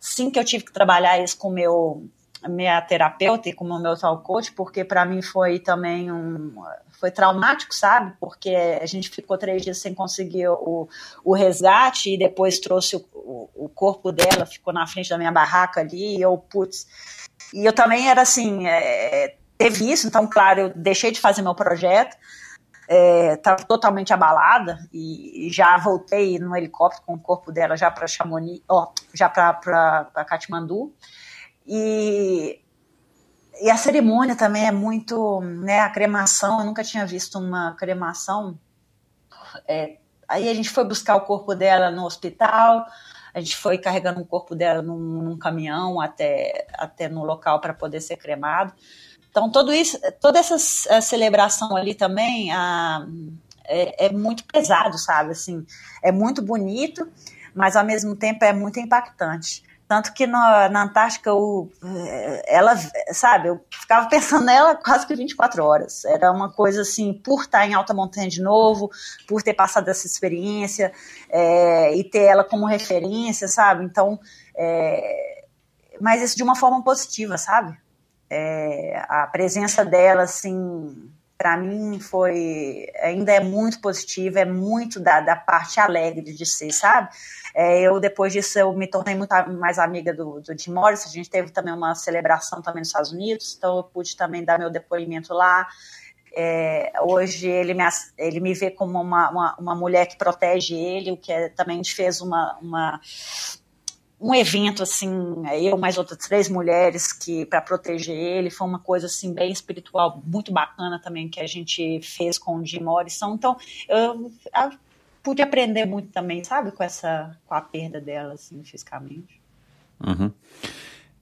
Sim, que eu tive que trabalhar isso com meu minha terapeuta e com o meu talk coach, porque para mim foi também um foi traumático, sabe? Porque a gente ficou três dias sem conseguir o, o resgate e depois trouxe o, o, o corpo dela, ficou na frente da minha barraca ali e eu, putz, e eu também era assim, é, teve isso, então, claro, eu deixei de fazer meu projeto, estava é, totalmente abalada e, já voltei no helicóptero com o corpo dela já para Chamonix, ó, já para Katmandu. E, e a cerimônia também é muito, né, a cremação, eu nunca tinha visto uma cremação. É, aí a gente foi buscar o corpo dela no hospital, a gente foi carregando o corpo dela num, num caminhão até, até no local para poder ser cremado. Então, todo isso, toda essa celebração ali também a, é, é, muito pesado, sabe? Assim, é muito bonito, mas ao mesmo tempo é muito impactante. Tanto que na, na Antártica, eu, eh, ela, sabe, eu ficava pensando nela quase que 24 horas. Era uma coisa assim, por estar em alta montanha de novo, por ter passado essa experiência é, e ter ela como referência, sabe? Então, é, mas isso de uma forma positiva, sabe? É, a presença dela, assim, para mim foi ainda é muito positiva, é muito da, da parte alegre de ser, sabe? É, eu, depois disso, eu me tornei muito mais amiga do, do Jim Morris. A gente teve também uma celebração também nos Estados Unidos, então eu pude também dar meu depoimento lá. É, hoje ele me, ele me vê como uma, uma, uma, mulher que protege ele, o que é, também fez uma, uma um evento assim, eu mais outras três mulheres que para proteger ele, foi uma coisa assim bem espiritual, muito bacana também que a gente fez com o Jim Morrison. Então, eu, eu pude aprender muito também, sabe, com essa com a perda dela, assim, fisicamente. Uhum.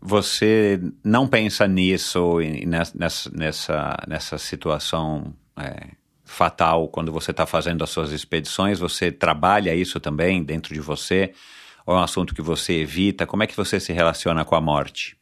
Você não pensa nisso nessa nessa nessa situação é, fatal quando você está fazendo as suas expedições? Você trabalha isso também dentro de você? Ou é um assunto que você evita? Como é que você se relaciona com a morte?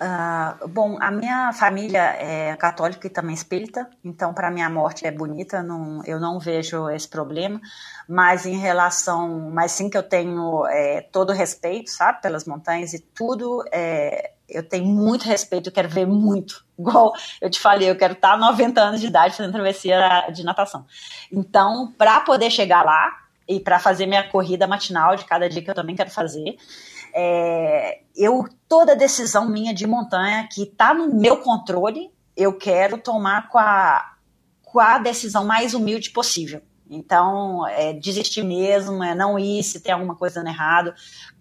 Uh, bom, a minha família é católica e também espírita, então para mim a morte é bonita, não, eu não vejo esse problema, mas em relação, mas sim que eu tenho é, todo respeito, sabe, pelas montanhas e tudo, é, eu tenho muito respeito, eu quero ver muito, igual eu te falei, eu quero estar 90 anos de idade fazendo travessia de natação. Então, para poder chegar lá e para fazer minha corrida matinal de cada dia que eu também quero fazer, é, eu toda decisão minha de montanha que está no meu controle, eu quero tomar com a, com a decisão mais humilde possível. Então, é desistir mesmo, é não ir se tem alguma coisa dando errado.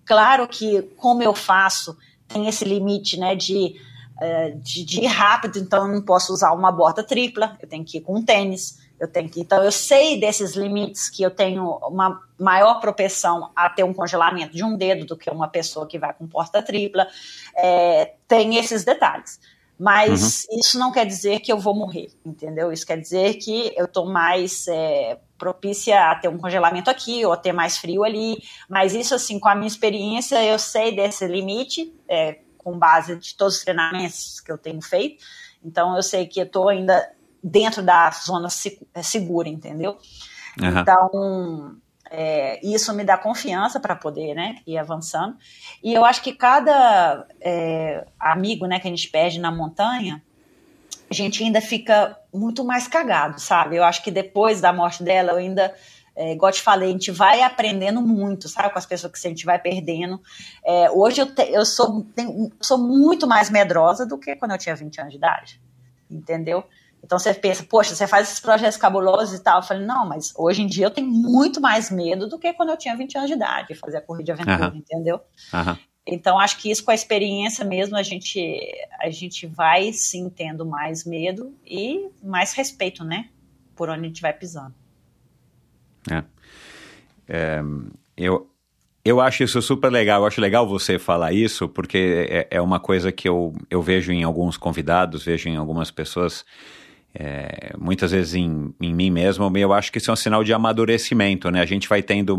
Claro que, como eu faço, tem esse limite né, de, é, de, de ir rápido, então eu não posso usar uma bota tripla, eu tenho que ir com um tênis. Eu tenho que, então eu sei desses limites que eu tenho uma maior propensão a ter um congelamento de um dedo do que uma pessoa que vai com porta tripla. É, tem esses detalhes. Mas uhum. isso não quer dizer que eu vou morrer, entendeu? Isso quer dizer que eu estou mais é, propícia a ter um congelamento aqui ou a ter mais frio ali. Mas isso, assim, com a minha experiência, eu sei desse limite, é, com base de todos os treinamentos que eu tenho feito. Então, eu sei que eu estou ainda dentro da zona é, segura, entendeu? Uhum. Então, é, isso me dá confiança para poder né, ir avançando. E eu acho que cada é, amigo né, que a gente perde na montanha, a gente ainda fica muito mais cagado, sabe? Eu acho que depois da morte dela, eu ainda, é, igual te falei, a gente vai aprendendo muito, sabe? Com as pessoas que a gente vai perdendo. É, hoje eu, te, eu sou, tenho, sou muito mais medrosa do que quando eu tinha 20 anos de idade, entendeu? Então você pensa, poxa, você faz esses projetos cabulosos e tal. Eu falei, não, mas hoje em dia eu tenho muito mais medo do que quando eu tinha 20 anos de idade, fazer a corrida de aventura, uhum. entendeu? Uhum. Então acho que isso com a experiência mesmo a gente a gente vai sim tendo mais medo e mais respeito, né? Por onde a gente vai pisando. É. é eu eu acho isso super legal. Eu acho legal você falar isso, porque é, é uma coisa que eu, eu vejo em alguns convidados, vejo em algumas pessoas é, muitas vezes em, em mim mesmo, eu acho que isso é um sinal de amadurecimento, né? A gente vai tendo,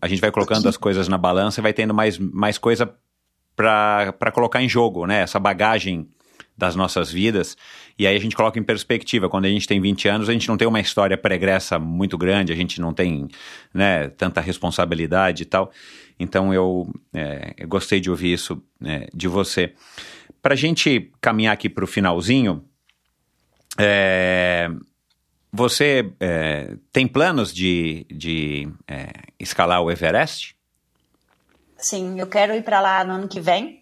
a gente vai colocando as coisas na balança e vai tendo mais, mais coisa para colocar em jogo, né? Essa bagagem das nossas vidas, e aí a gente coloca em perspectiva. Quando a gente tem 20 anos, a gente não tem uma história pregressa muito grande, a gente não tem né, tanta responsabilidade e tal. Então eu, é, eu gostei de ouvir isso é, de você. Para a gente caminhar aqui para o finalzinho, é, você é, tem planos de, de é, escalar o Everest? Sim, eu quero ir para lá no ano que vem,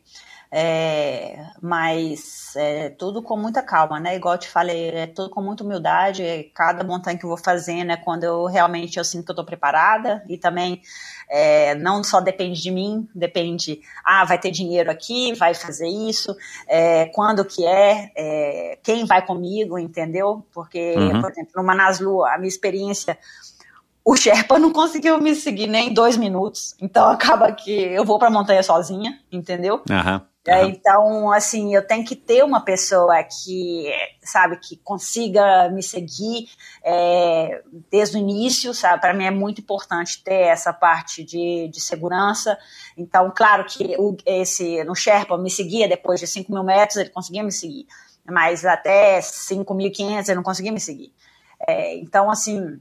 é, mas é, tudo com muita calma, né? Igual eu te falei, é tudo com muita humildade. Cada montanha que eu vou fazendo é quando eu realmente eu sinto que eu estou preparada e também é, não só depende de mim, depende, ah, vai ter dinheiro aqui, vai fazer isso, é, quando que é, é, quem vai comigo, entendeu? Porque, uhum. por exemplo, no Manaslu, a minha experiência o Sherpa não conseguiu me seguir nem dois minutos. Então acaba que eu vou para a montanha sozinha, entendeu? Uhum. É, então, assim, eu tenho que ter uma pessoa que, sabe, que consiga me seguir é, desde o início, sabe? Para mim é muito importante ter essa parte de, de segurança. Então, claro que o, esse, no Sherpa me seguia depois de 5 mil metros, ele conseguia me seguir. Mas até 5.500 ele não conseguia me seguir. É, então, assim,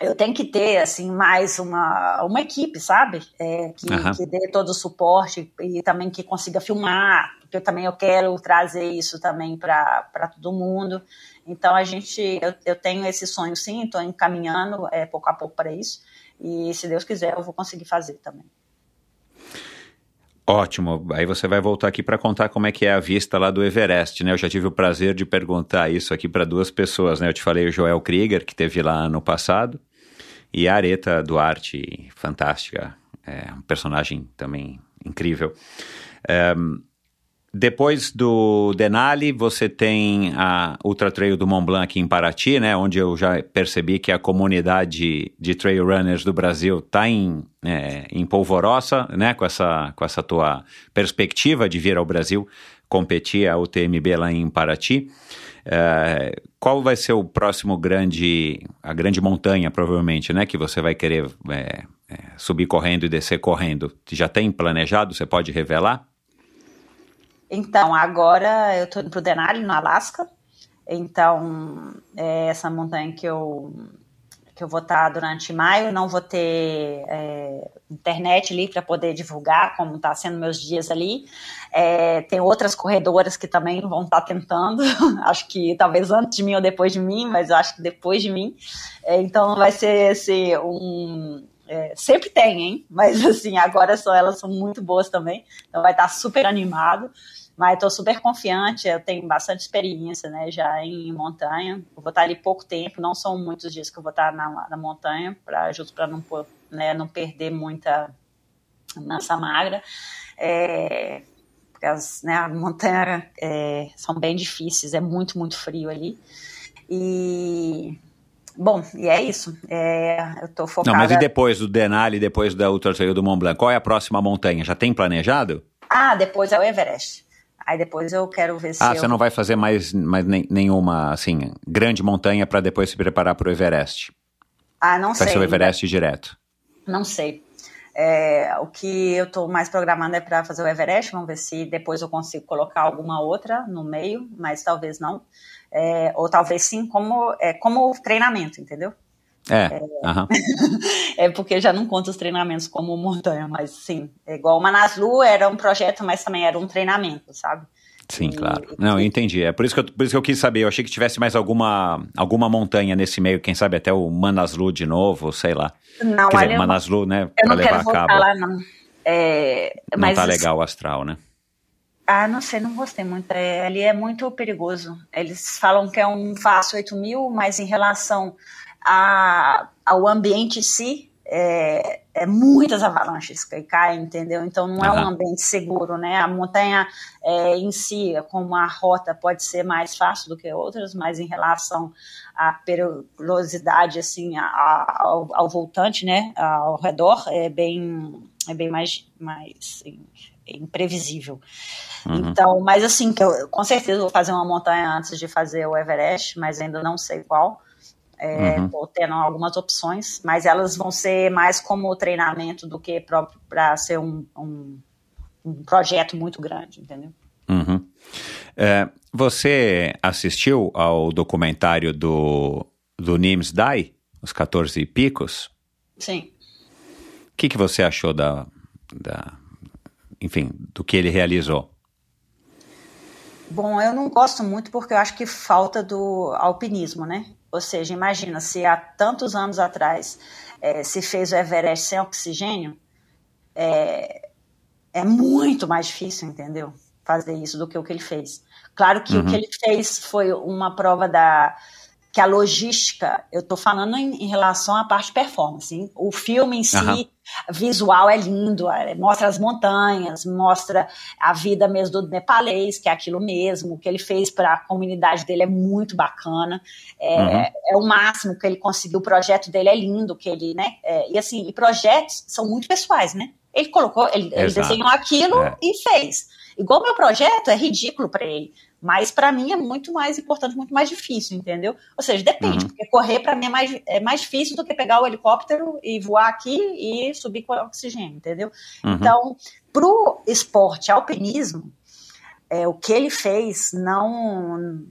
eu tenho que ter assim mais uma, uma equipe, sabe? É, que, uhum. que, dê todo o suporte e também que consiga filmar, porque eu também eu quero trazer isso também para todo mundo. Então a gente, eu, eu tenho esse sonho sim, estou encaminhando é, pouco a pouco para isso e se Deus quiser eu vou conseguir fazer também. Ótimo. Aí você vai voltar aqui para contar como é que é a vista lá do Everest, né? Eu já tive o prazer de perguntar isso aqui para duas pessoas, né? Eu te falei o Joel Krieger, que teve lá no passado, e a Areta Duarte, fantástica, é um personagem também incrível. É, depois do Denali, você tem a Ultra Trail do Mont Blanc aqui em Paraty, né, onde eu já percebi que a comunidade de trail runners do Brasil está em, é, em polvorosa, né, com essa, com essa tua perspectiva de vir ao Brasil competir a UTMB lá em Paraty. É, qual vai ser o próximo grande, a grande montanha, provavelmente, né, que você vai querer é, é, subir correndo e descer correndo? Já tem planejado? Você pode revelar? Então, agora eu estou indo para o Denali, no Alasca. Então, é essa montanha que eu que eu vou estar durante maio, não vou ter é, internet ali para poder divulgar, como está sendo meus dias ali. É, tem outras corredoras que também vão estar tentando, acho que talvez antes de mim ou depois de mim, mas acho que depois de mim. É, então vai ser um. É, sempre tem, hein? Mas assim, agora só elas são muito boas também. Então vai estar super animado. Mas estou super confiante, eu tenho bastante experiência, né, já em montanha. Eu vou estar ali pouco tempo, não são muitos dias que eu vou estar na, na montanha, pra, justo para não, né, não perder muita massa magra. É, porque as né, montanhas é, são bem difíceis, é muito, muito frio ali. E Bom, e é isso. É, eu tô focada... Não, mas e depois do Denali, depois da Ultra Trail do Mont Blanc, qual é a próxima montanha? Já tem planejado? Ah, depois é o Everest. Aí depois eu quero ver se. Ah, eu... você não vai fazer mais, mais nenhuma, assim, grande montanha para depois se preparar para o Everest? Ah, não vai sei. Vai ser o Everest direto? Não sei. É, o que eu estou mais programando é para fazer o Everest. Vamos ver se depois eu consigo colocar alguma outra no meio, mas talvez não. É, ou talvez sim, como, é, como treinamento, entendeu? É, é, é porque já não conta os treinamentos como montanha, mas sim, é igual o Manaslu era um projeto, mas também era um treinamento, sabe? Sim, e, claro. Não, eu entendi. É por isso, que eu, por isso que eu quis saber. Eu achei que tivesse mais alguma, alguma montanha nesse meio, quem sabe até o Manaslu de novo, sei lá. Não, Quer dizer, Manaslu, né? Eu não levar quero a cabo. Lá, não. É, não tá legal o astral, né? Ah, não sei, não gostei muito. É, ali é muito perigoso. Eles falam que é um fácil 8 mil, mas em relação a, ao ambiente em si, é, é, muitas avalanches que caem, entendeu? Então não é uhum. um ambiente seguro, né? A montanha é, em si, como a rota pode ser mais fácil do que outras, mas em relação à periculosidade, assim, a, a, ao, ao, voltante, né, ao redor, é bem, é bem mais, mais assim, imprevisível. Uhum. Então, mas assim, que eu com certeza vou fazer uma montanha antes de fazer o Everest, mas ainda não sei qual. Estou uhum. tendo algumas opções, mas elas vão ser mais como treinamento do que para ser um, um, um, projeto muito grande, entendeu? Uhum. É, você assistiu ao documentário do, do Nims Dai, Os 14 Picos? Sim. O que, que você achou da, da, enfim, do que ele realizou? Bom, eu não gosto muito porque eu acho que falta do alpinismo, né? Ou seja, imagina se há tantos anos atrás é, se fez o Everest sem oxigênio, é, é, muito mais difícil, entendeu? Fazer isso do que o que ele fez. Claro que uhum. o que uhum. ele fez foi uma prova da que a logística, eu estou falando em, em, relação à parte performance. Hein? O filme em si, uhum. visual é lindo, é, mostra as montanhas, mostra a vida mesmo do nepalês, que é aquilo mesmo, o que ele fez para a comunidade dele é muito bacana, é, uhum. é, o máximo que ele conseguiu, o projeto dele é lindo, que ele, né, é, e assim, e projetos são muito pessoais, né? Ele colocou, ele, ele desenhou aquilo é. e fez. Igual meu projeto é ridículo para ele. Mas para mim é muito mais importante, muito mais difícil, entendeu? Ou seja, depende, uhum. porque correr para mim é mais, é mais difícil do que pegar o helicóptero e voar aqui e subir com oxigênio, entendeu? Uhum. Então, pro esporte alpinismo, é, o que ele fez não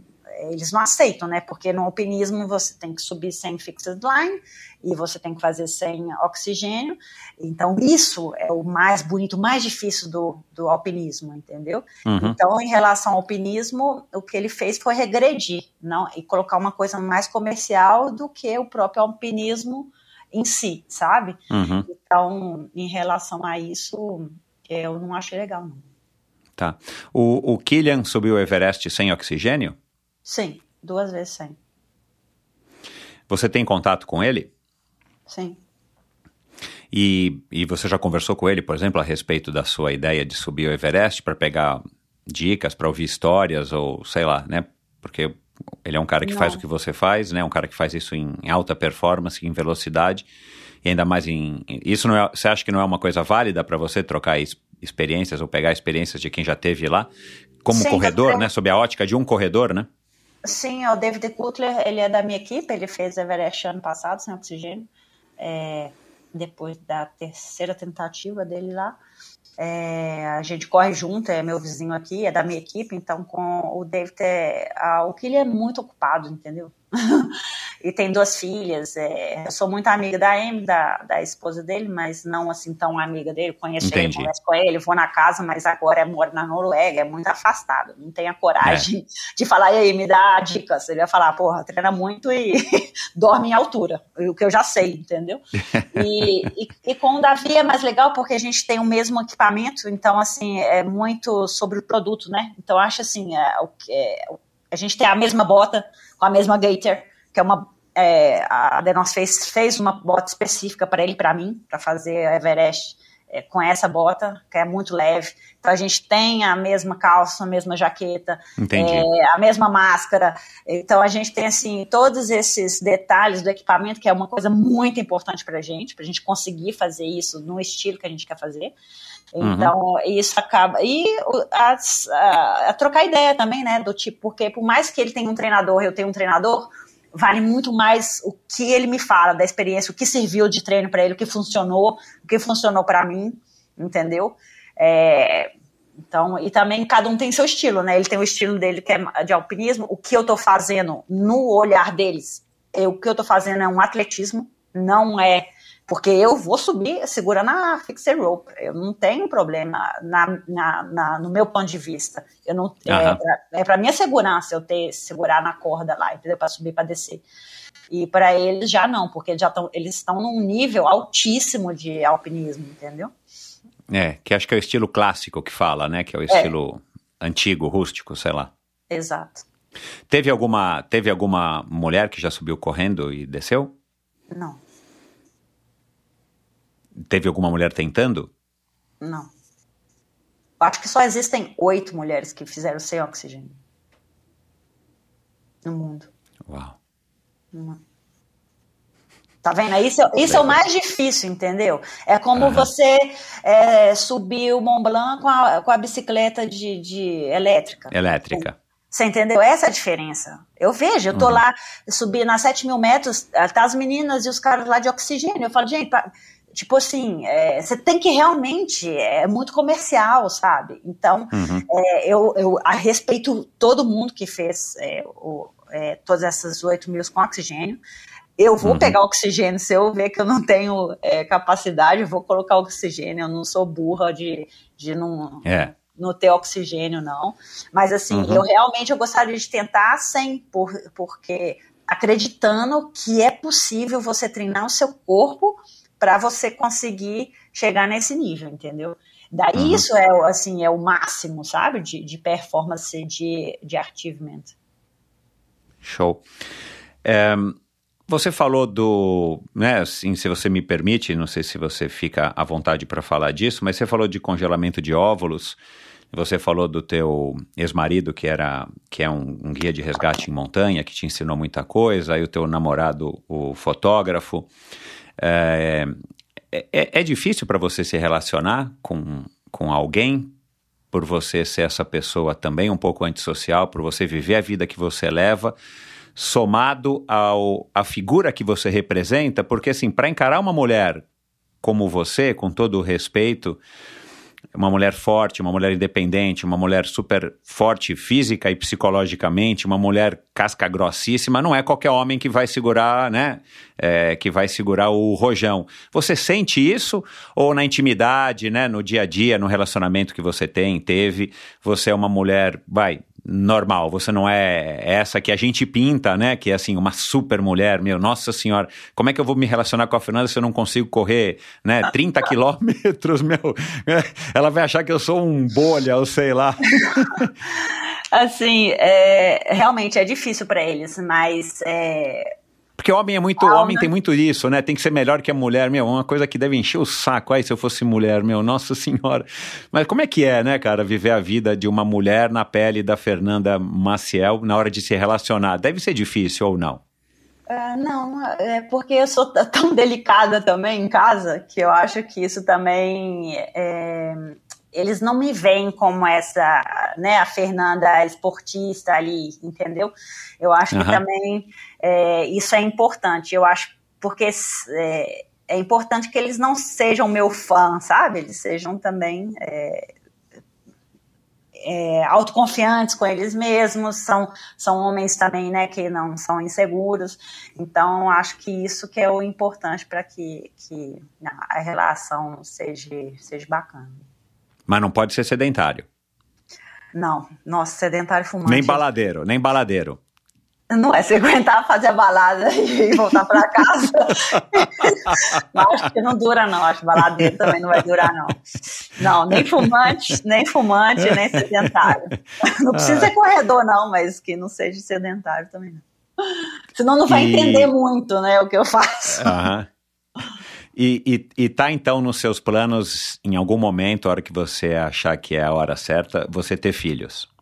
eles não aceitam, né? Porque no alpinismo você tem que subir sem fixed line e você tem que fazer sem oxigênio. Então, isso é o mais bonito, mais difícil do, do alpinismo, entendeu? Uhum. Então, em relação ao alpinismo, o que ele fez foi regredir não, e colocar uma coisa mais comercial do que o próprio alpinismo em si, sabe? Uhum. Então, em relação a isso, eu não achei legal, não. Tá. O, o Killian subiu o Everest sem oxigênio? Sim, duas vezes sim. Você tem contato com ele? Sim. E, e você já conversou com ele, por exemplo, a respeito da sua ideia de subir o Everest para pegar dicas, para ouvir histórias ou sei lá, né? Porque ele é um cara que Não. faz o que você faz, né? Um cara que faz isso em alta performance, em velocidade e ainda mais em isso não é, você acha que não é uma coisa válida para você trocar experiências ou pegar experiências de quem já teve lá como Sim, corredor, né? Sob a ótica de um corredor, né? Sim, o David Cutler, ele é da minha equipe, ele fez Everest ano passado sem oxigênio, é, depois da terceira tentativa dele lá. É, a gente corre junto, é meu vizinho aqui, é da minha equipe, então com o David, é, a, o que ele é muito ocupado, entendeu? e tem duas filhas. É, eu sou muito amiga da Amy, da, da esposa dele, mas não assim tão amiga dele. Conheço Entendi. ele, converso com ele, vou na casa, mas agora é moro na Noruega, é muito afastado. Não tenho a coragem é. de falar, e aí, me dá dicas. Ele vai falar, porra, treina muito e dorme em altura, o que eu já sei, entendeu? E, e, e, com o Davi é mais legal porque a gente tem o mesmo equipamento, então, assim, é muito sobre o produto, né? Então, acho assim, é, é, a gente tem a mesma bota, com a mesma Gator, que é uma. É, a Denos fez, fez uma bota específica para ele e para mim, para fazer Everest é, com essa bota, que é muito leve. Então a gente tem a mesma calça, a mesma jaqueta, é, a mesma máscara. Então a gente tem assim todos esses detalhes do equipamento, que é uma coisa muito importante para a gente, para a gente conseguir fazer isso no estilo que a gente quer fazer. Uhum. Então, uhum. isso acaba. E a, a, a, trocar ideia também, né? Do tipo, porque por mais que ele tenha um treinador, eu tenho um treinador, vale muito mais o que ele me fala da experiência, o que serviu de treino para ele, o que funcionou, o que funcionou para mim, entendeu? É, então, e também cada um tem seu estilo, né? Ele tem o estilo dele que é de alpinismo. O que eu tô fazendo no olhar deles, é, o que eu tô fazendo é um atletismo, não é porque eu vou subir segurando a fixer rope. Eu não tenho problema na, na, na no meu ponto de vista. Eu não, uhum. É, para é minha segurança eu ter segurar na corda lá, entendeu? Para subir, para descer. E para eles já não, porque já tão, eles estão num nível altíssimo de alpinismo, entendeu? É, que acho que é o estilo clássico que fala, né? Que é o é. estilo antigo, rústico, sei lá. Exato. Teve alguma, teve alguma mulher que já subiu correndo e desceu? Não, Teve alguma mulher tentando? não. Acho que só existem oito mulheres que fizeram sem oxigênio no mundo. Uau. Tá vendo? Isso, é- isso é o mais difícil, entendeu? É como você é, subir o Mont Blanc com a, com a bicicleta de, de elétrica. Elétrica. Você entendeu? Essa é a diferença. Eu vejo, eu tô lá, subindo a 7 mil metros, tá as meninas e os caras lá de oxigênio. Eu falo, gente, tipo assim, é, você tem que realmente, é muito comercial, sabe? Então, Uhum. é, eu, eu a respeito todo mundo que fez é, o- é, todas essas 8 mil com oxigênio. Eu vou Uhum. pegar oxigênio, se eu ver que eu não tenho é, capacidade, eu vou colocar oxigênio. Eu não sou burra de, de não, É. não ter oxigênio, não. Mas assim, Uhum. eu realmente eu gostaria de tentar sem, por, porque acreditando que é possível você treinar o seu corpo para você conseguir chegar nesse nível, entendeu? Daí Uhum. isso é o- assim, é o máximo, sabe? De, de performance de, de achievement. Show. É, você falou do, né, assim, se você me permite, não sei se você fica à vontade para falar disso, mas você falou de congelamento de óvulos. Você falou do teu ex-marido que era que é um, um guia de resgate em montanha que te ensinou muita coisa, aí o teu namorado, o fotógrafo. É, é, é difícil para você se relacionar com, com alguém por você ser essa pessoa também um pouco antissocial, por você viver a vida que você leva, somado ao a figura que você representa, porque assim, para encarar uma mulher como você, com todo o respeito, uma mulher forte, uma mulher independente, uma mulher super forte física e psicologicamente, uma mulher casca grossíssima, não é qualquer homem que vai segurar, né? é, que vai segurar o rojão. Você sente isso ou na intimidade, né? No dia a dia, no relacionamento que você tem, teve, você é uma mulher, vai, normal, você não é essa que a gente pinta, né? Que é assim, uma super mulher, meu, nossa senhora, como é que eu vou me relacionar com a Fernanda se eu não consigo correr, né? 30 quilômetros, meu, ela vai achar que eu sou um bolha, ou sei lá. Assim, é, realmente é difícil para eles, mas é, Porque homem é muito, Calma. homem tem muito isso, né? Tem que ser melhor que a mulher, meu, uma coisa que deve encher o saco. Aí, se eu fosse mulher, meu, nossa senhora. Mas como é que é, né, cara, viver a vida de uma mulher na pele da Fernanda Maciel na hora de se relacionar? Deve ser difícil ou não? Ah, não, é porque eu sou tão delicada também em casa que eu acho que isso também. é, eles não me veem como essa, né, a Fernanda esportista ali, entendeu? Eu acho que Aham. também é, isso é importante. Eu acho porque é, é importante que eles não sejam meu fã, sabe? Eles sejam também é, é, autoconfiantes com eles mesmos, são, são homens também, né, que não são inseguros. Então, acho que isso que é o importante para que, que a relação seja, seja bacana. Mas não pode ser sedentário. Não, nossa, sedentário fumante. Nem baladeiro, nem baladeiro. Não é se aguentar fazer a balada e voltar para casa. Acho que não dura, não. Acho que baladeiro também não vai durar, não. Não, nem fumante, nem fumante, nem sedentário. Não precisa ser corredor, não, mas que não seja sedentário também não. Senão não vai E- entender muito, né, o que eu faço. Aham. E, e, e tá então nos seus planos, em algum momento, a hora que você achar que é a hora certa, você ter filhos?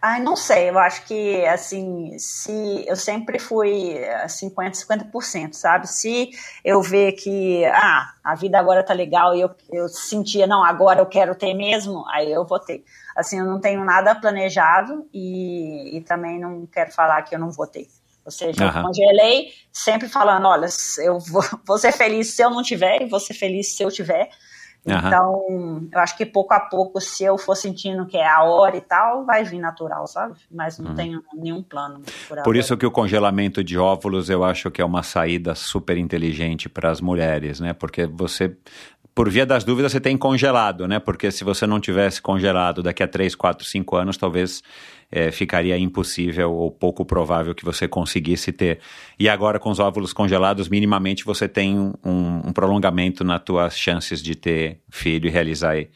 Ai, não sei, eu acho que, assim, se eu sempre fui eh, 50%, 50%, sabe? Se eu ver que, ah, a vida agora tá legal e eu, eu sentia, não, agora eu quero ter mesmo, aí eu vou ter. Assim, eu não tenho nada planejado e, e também não quero falar que eu não vou ter. Ou seja, eu congelei sempre falando, olha, eu vou, vou ser feliz se eu não tiver e vou ser feliz se eu tiver. Então, eu acho que pouco a pouco, se eu for sentindo que é a hora e tal, vai vir natural, sabe? Mas não tenho nenhum plano por, Uhum. Por isso que o congelamento de óvulos eu acho que é uma saída super inteligente para as mulheres, né? Porque você, por via das dúvidas, você tem congelado, né? Porque se você não tivesse congelado daqui a 3, 4, 5 anos, talvez eh, ficaria impossível ou pouco provável que você conseguisse ter. E agora, com os óvulos congelados, minimamente você tem um, um prolongamento nas tuas chances de ter filho e realizar aí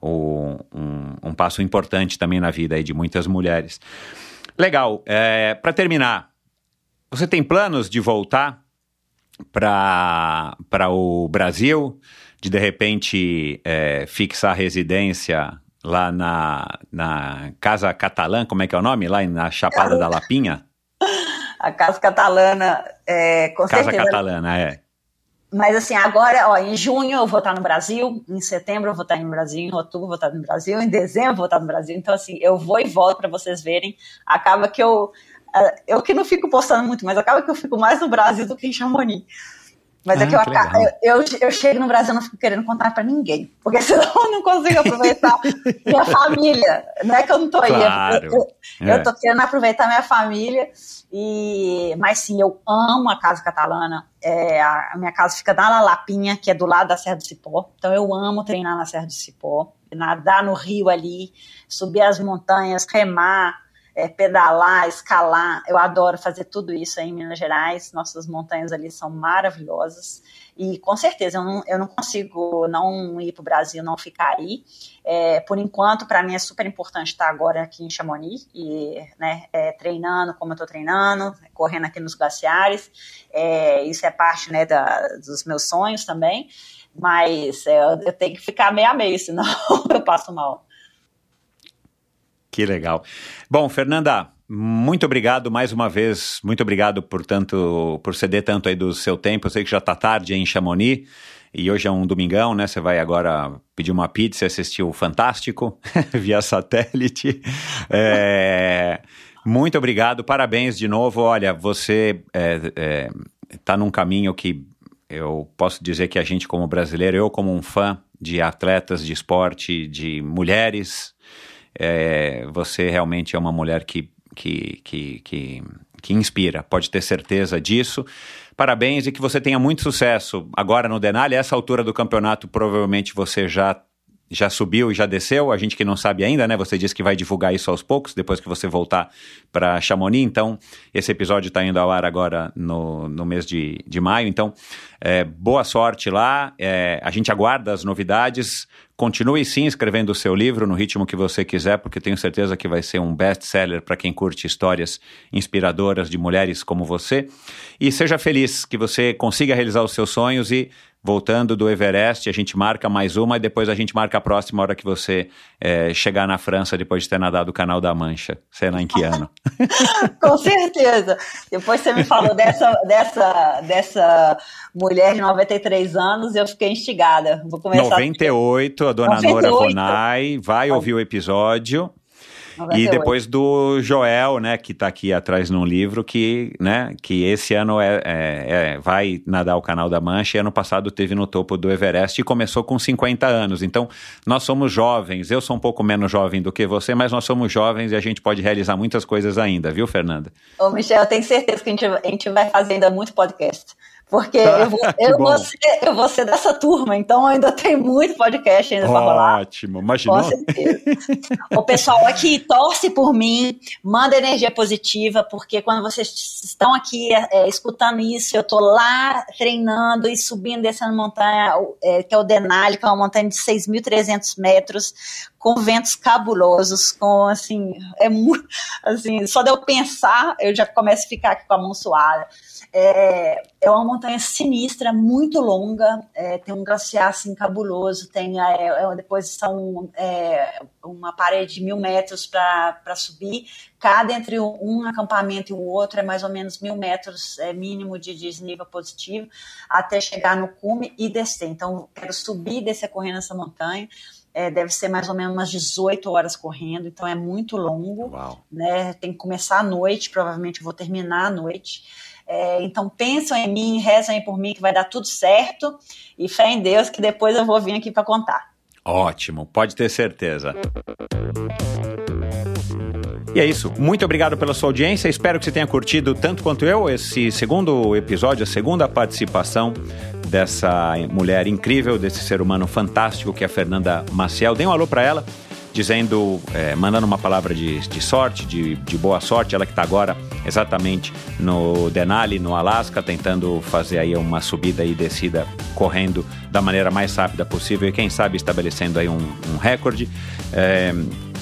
um, um, passo importante também na vida aí de muitas mulheres. Legal. É, para terminar, você tem planos de voltar para o Brasil? De de repente é, fixar residência lá na, na Casa Catalã, como é que é o nome? Lá na Chapada da Lapinha? A Casa Catalana, é, com Casa certeza. Catalana, é. Mas assim, agora, ó, em junho eu vou estar no Brasil, em setembro eu vou estar no Brasil, em outubro eu vou estar no Brasil, em dezembro eu vou estar no Brasil. Então, assim, eu vou e volto para vocês verem. Acaba que eu. Ah, eu que não fico postando muito, mas acaba que eu fico mais no Brasil do que em Chamonix. Mas é ah, é que, eu, que eu, eu, eu, chego no Brasil e não fico querendo contar para ninguém, porque senão eu não consigo aproveitar minha família. Não é que eu não tô claro. aí, eu, eu, é. tô querendo aproveitar minha família. E, mas sim, eu amo a Casa Catalana. É, a, a, minha casa fica na Lapinha, que é do lado da Serra do Cipó. Então eu amo treinar na Serra do Cipó, nadar no rio ali, subir as montanhas, remar é, pedalar, escalar. Eu adoro fazer tudo isso aí em Minas Gerais. Nossas montanhas ali são maravilhosas. E com certeza eu não, eu não consigo não ir para o Brasil, não ficar aí. É, por enquanto, para mim é super importante estar agora aqui em Chamonix e né, é, treinando como eu estou treinando, correndo aqui nos glaciares. É, isso é parte né, da, dos meus sonhos também. Mas é, eu tenho que ficar meio a meio, senão eu passo mal. Que legal. Bom, Fernanda, muito obrigado mais uma vez. Muito obrigado por tanto, por ceder tanto aí do seu tempo. Eu sei que já está tarde em Chamonix. E hoje é um domingão, né? Você vai agora pedir uma pizza e assistir o Fantástico via satélite. É, muito obrigado, parabéns de novo. Olha, você está é, é, tá num caminho que eu posso dizer que a gente, como brasileiro, eu, como um fã de atletas de esporte, de mulheres, é, você realmente é uma mulher que, que, que, que, que inspira, pode ter certeza disso. Parabéns e que você tenha muito sucesso agora no Denali. Essa altura do campeonato, provavelmente você já já subiu e já desceu, a gente que não sabe ainda, né? Você disse que vai divulgar isso aos poucos, depois que você voltar para Chamonix. Então, esse episódio está indo ao ar agora no, no mês de, de maio. Então, é, boa sorte lá. É, a gente aguarda as novidades. Continue sim escrevendo o seu livro no ritmo que você quiser, porque tenho certeza que vai ser um best-seller para quem curte histórias inspiradoras de mulheres como você. E seja feliz que você consiga realizar os seus sonhos e voltando do Everest, a gente marca mais uma e depois a gente marca a próxima hora que você é, chegar na França depois de ter nadado o Canal da Mancha. Sei lá em que ano. Com certeza. Depois você me falou dessa, dessa, dessa mulher de 93 anos e eu fiquei instigada. Vou começar 98, a dona 98. Nora Ronai vai ouvir o episódio. E depois do Joel, né, que está aqui atrás num livro, que, né, que esse ano é, é, é, vai nadar o Canal da Mancha e ano passado teve no topo do Everest e começou com 50 anos. Então, nós somos jovens, eu sou um pouco menos jovem do que você, mas nós somos jovens e a gente pode realizar muitas coisas ainda, viu, Fernanda? Ô, Michel, eu tenho certeza que a gente, a gente vai fazer ainda muito podcast. Porque ah, eu, vou, eu, vou ser, eu vou ser dessa turma, então ainda tem muito podcast ainda para rolar. Ótimo, imaginou? Com certeza. o pessoal aqui torce por mim, manda energia positiva, porque quando vocês estão aqui é, escutando isso, eu tô lá treinando e subindo, descendo montanha, é, que é o Denali, que é uma montanha de 6.300 metros, com ventos cabulosos, com assim, é muito, assim, só de eu pensar, eu já começo a ficar aqui com a mão suada. É, é uma montanha sinistra, muito longa, é, tem um glaciar assim cabuloso, tem é, é depois são é, uma parede de mil metros para subir, cada entre um acampamento e o outro é mais ou menos mil metros é, mínimo de desnível positivo, até chegar no cume e descer. Então, quero subir e descer correndo essa montanha. É, deve ser mais ou menos umas 18 horas correndo, então é muito longo. Uau. Né? Tem que começar à noite, provavelmente vou terminar à noite. É, então pensam em mim, rezam aí por mim que vai dar tudo certo e fé em Deus que depois eu vou vir aqui para contar. Ótimo, pode ter certeza. E é isso. Muito obrigado pela sua audiência. Espero que você tenha curtido tanto quanto eu esse segundo episódio, a segunda participação dessa mulher incrível, desse ser humano fantástico que é a Fernanda Maciel. Dê um alô para ela dizendo, é, mandando uma palavra de, de sorte, de, de boa sorte. Ela que está agora exatamente no Denali, no Alasca, tentando fazer aí uma subida e descida correndo da maneira mais rápida possível e quem sabe estabelecendo aí um, um recorde. É,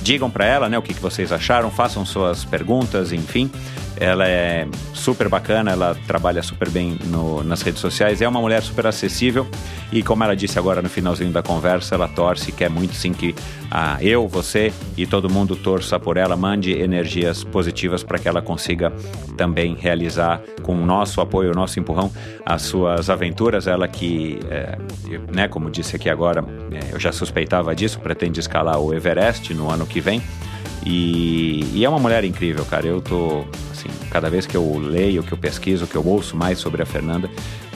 digam para ela né, o que, que vocês acharam, façam suas perguntas, enfim. Ela é super bacana, ela trabalha super bem no, nas redes sociais, é uma mulher super acessível e, como ela disse agora no finalzinho da conversa, ela torce, quer muito sim que ah, eu, você e todo mundo torça por ela, mande energias positivas para que ela consiga também realizar, com o nosso apoio, o nosso empurrão, as suas aventuras. Ela que, é, né, como disse aqui agora, é, eu já suspeitava disso, pretende escalar o Everest no ano que vem. E, e, é uma mulher incrível, cara. Eu tô, assim, cada vez que eu leio, que eu pesquiso, que eu ouço mais sobre a Fernanda,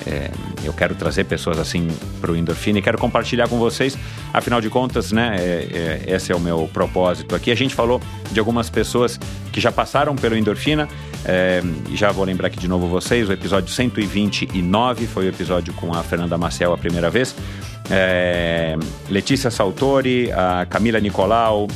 é, eu quero trazer pessoas assim para o Endorfina e quero compartilhar com vocês. Afinal de contas, né, é, é, esse é o meu propósito aqui. A gente falou de algumas pessoas que já passaram pelo Endorfina. É, já vou lembrar aqui de novo vocês: o episódio 129 foi o episódio com a Fernanda Maciel a primeira vez. É, Letícia Saltori, a Camila Nicolau,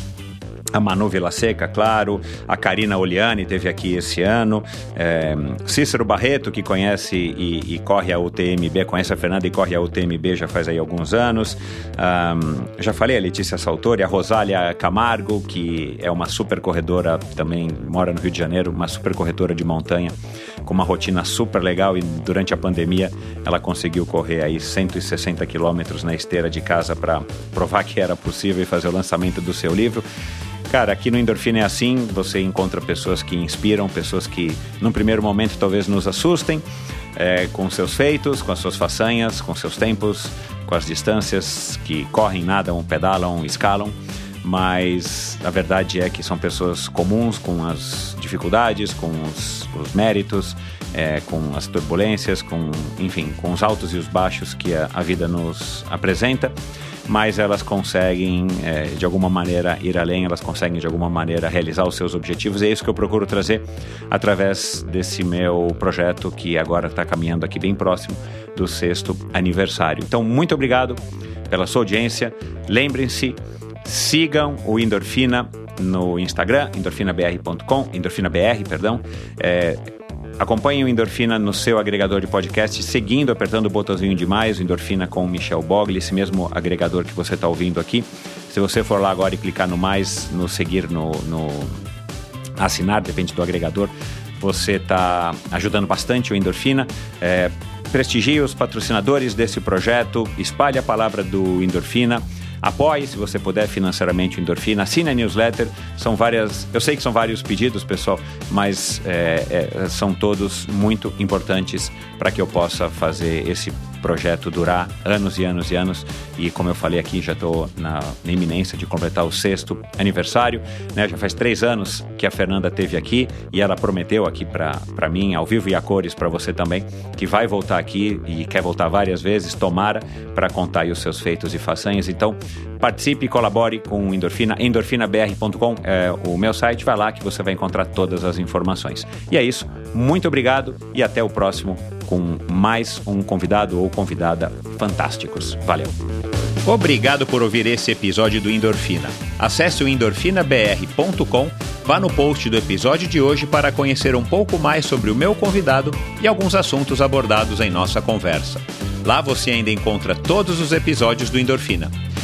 a Manu Vila Seca, claro, a Karina Oliani teve aqui esse ano, é, Cícero Barreto, que conhece e, e, corre a UTMB, conhece a Fernanda e corre a UTMB já faz aí alguns anos. Um, já falei a Letícia Saltori, a Rosália Camargo, que é uma super corredora, também mora no Rio de Janeiro, uma super corredora de montanha, com uma rotina super legal e durante a pandemia ela conseguiu correr aí 160 quilômetros na esteira de casa para provar que era possível e fazer o lançamento do seu livro. Cara, aqui no Endorfina é assim, você encontra pessoas que inspiram, pessoas que, num primeiro momento, talvez nos assustem é, com seus feitos, com as suas façanhas, com seus tempos, com as distâncias que correm, nadam, pedalam, escalam, mas a verdade é que são pessoas comuns com as dificuldades, com os, os méritos, é, com as turbulências, com, enfim, com os altos e os baixos que a, a vida nos apresenta mas elas conseguem é, de alguma maneira ir além, elas conseguem de alguma maneira realizar os seus objetivos. E é isso que eu procuro trazer através desse meu projeto que agora está caminhando aqui bem próximo do sexto aniversário. Então, muito obrigado pela sua audiência. Lembrem-se, sigam o Endorfina no Instagram, endorfinabr.com, endorfinabr, perdão. É, Acompanhe o Endorfina no seu agregador de podcast, seguindo, apertando o botãozinho de mais, o Endorfina com o Michel Bogli, esse mesmo agregador que você está ouvindo aqui. Se você for lá agora e clicar no mais, no seguir, no, no assinar, depende do agregador, você está ajudando bastante o Endorfina. É, prestigie os patrocinadores desse projeto, espalhe a palavra do Endorfina. Apoie, se você puder, financeiramente Endorfina. Assine a newsletter. São várias. Eu sei que são vários pedidos, pessoal, mas é, é, são todos muito importantes para que eu possa fazer esse projeto durar anos e anos e anos. E como eu falei aqui, já estou na, na, iminência de completar o sexto aniversário. Né? Já faz três anos que a Fernanda teve aqui e ela prometeu aqui para mim, ao vivo e a cores, para você também, que vai voltar aqui e quer voltar várias vezes, tomara, para contar os seus feitos e façanhas. Então, participe e colabore com o Endorfina. Endorfinabr.com é o meu site. Vai lá que você vai encontrar todas as informações. E é isso. Muito obrigado e até o próximo com mais um convidado ou convidada fantásticos. Valeu. Obrigado por ouvir esse episódio do Endorfina. Acesse o endorfinabr.com, vá no post do episódio de hoje para conhecer um pouco mais sobre o meu convidado e alguns assuntos abordados em nossa conversa. Lá você ainda encontra todos os episódios do Endorfina.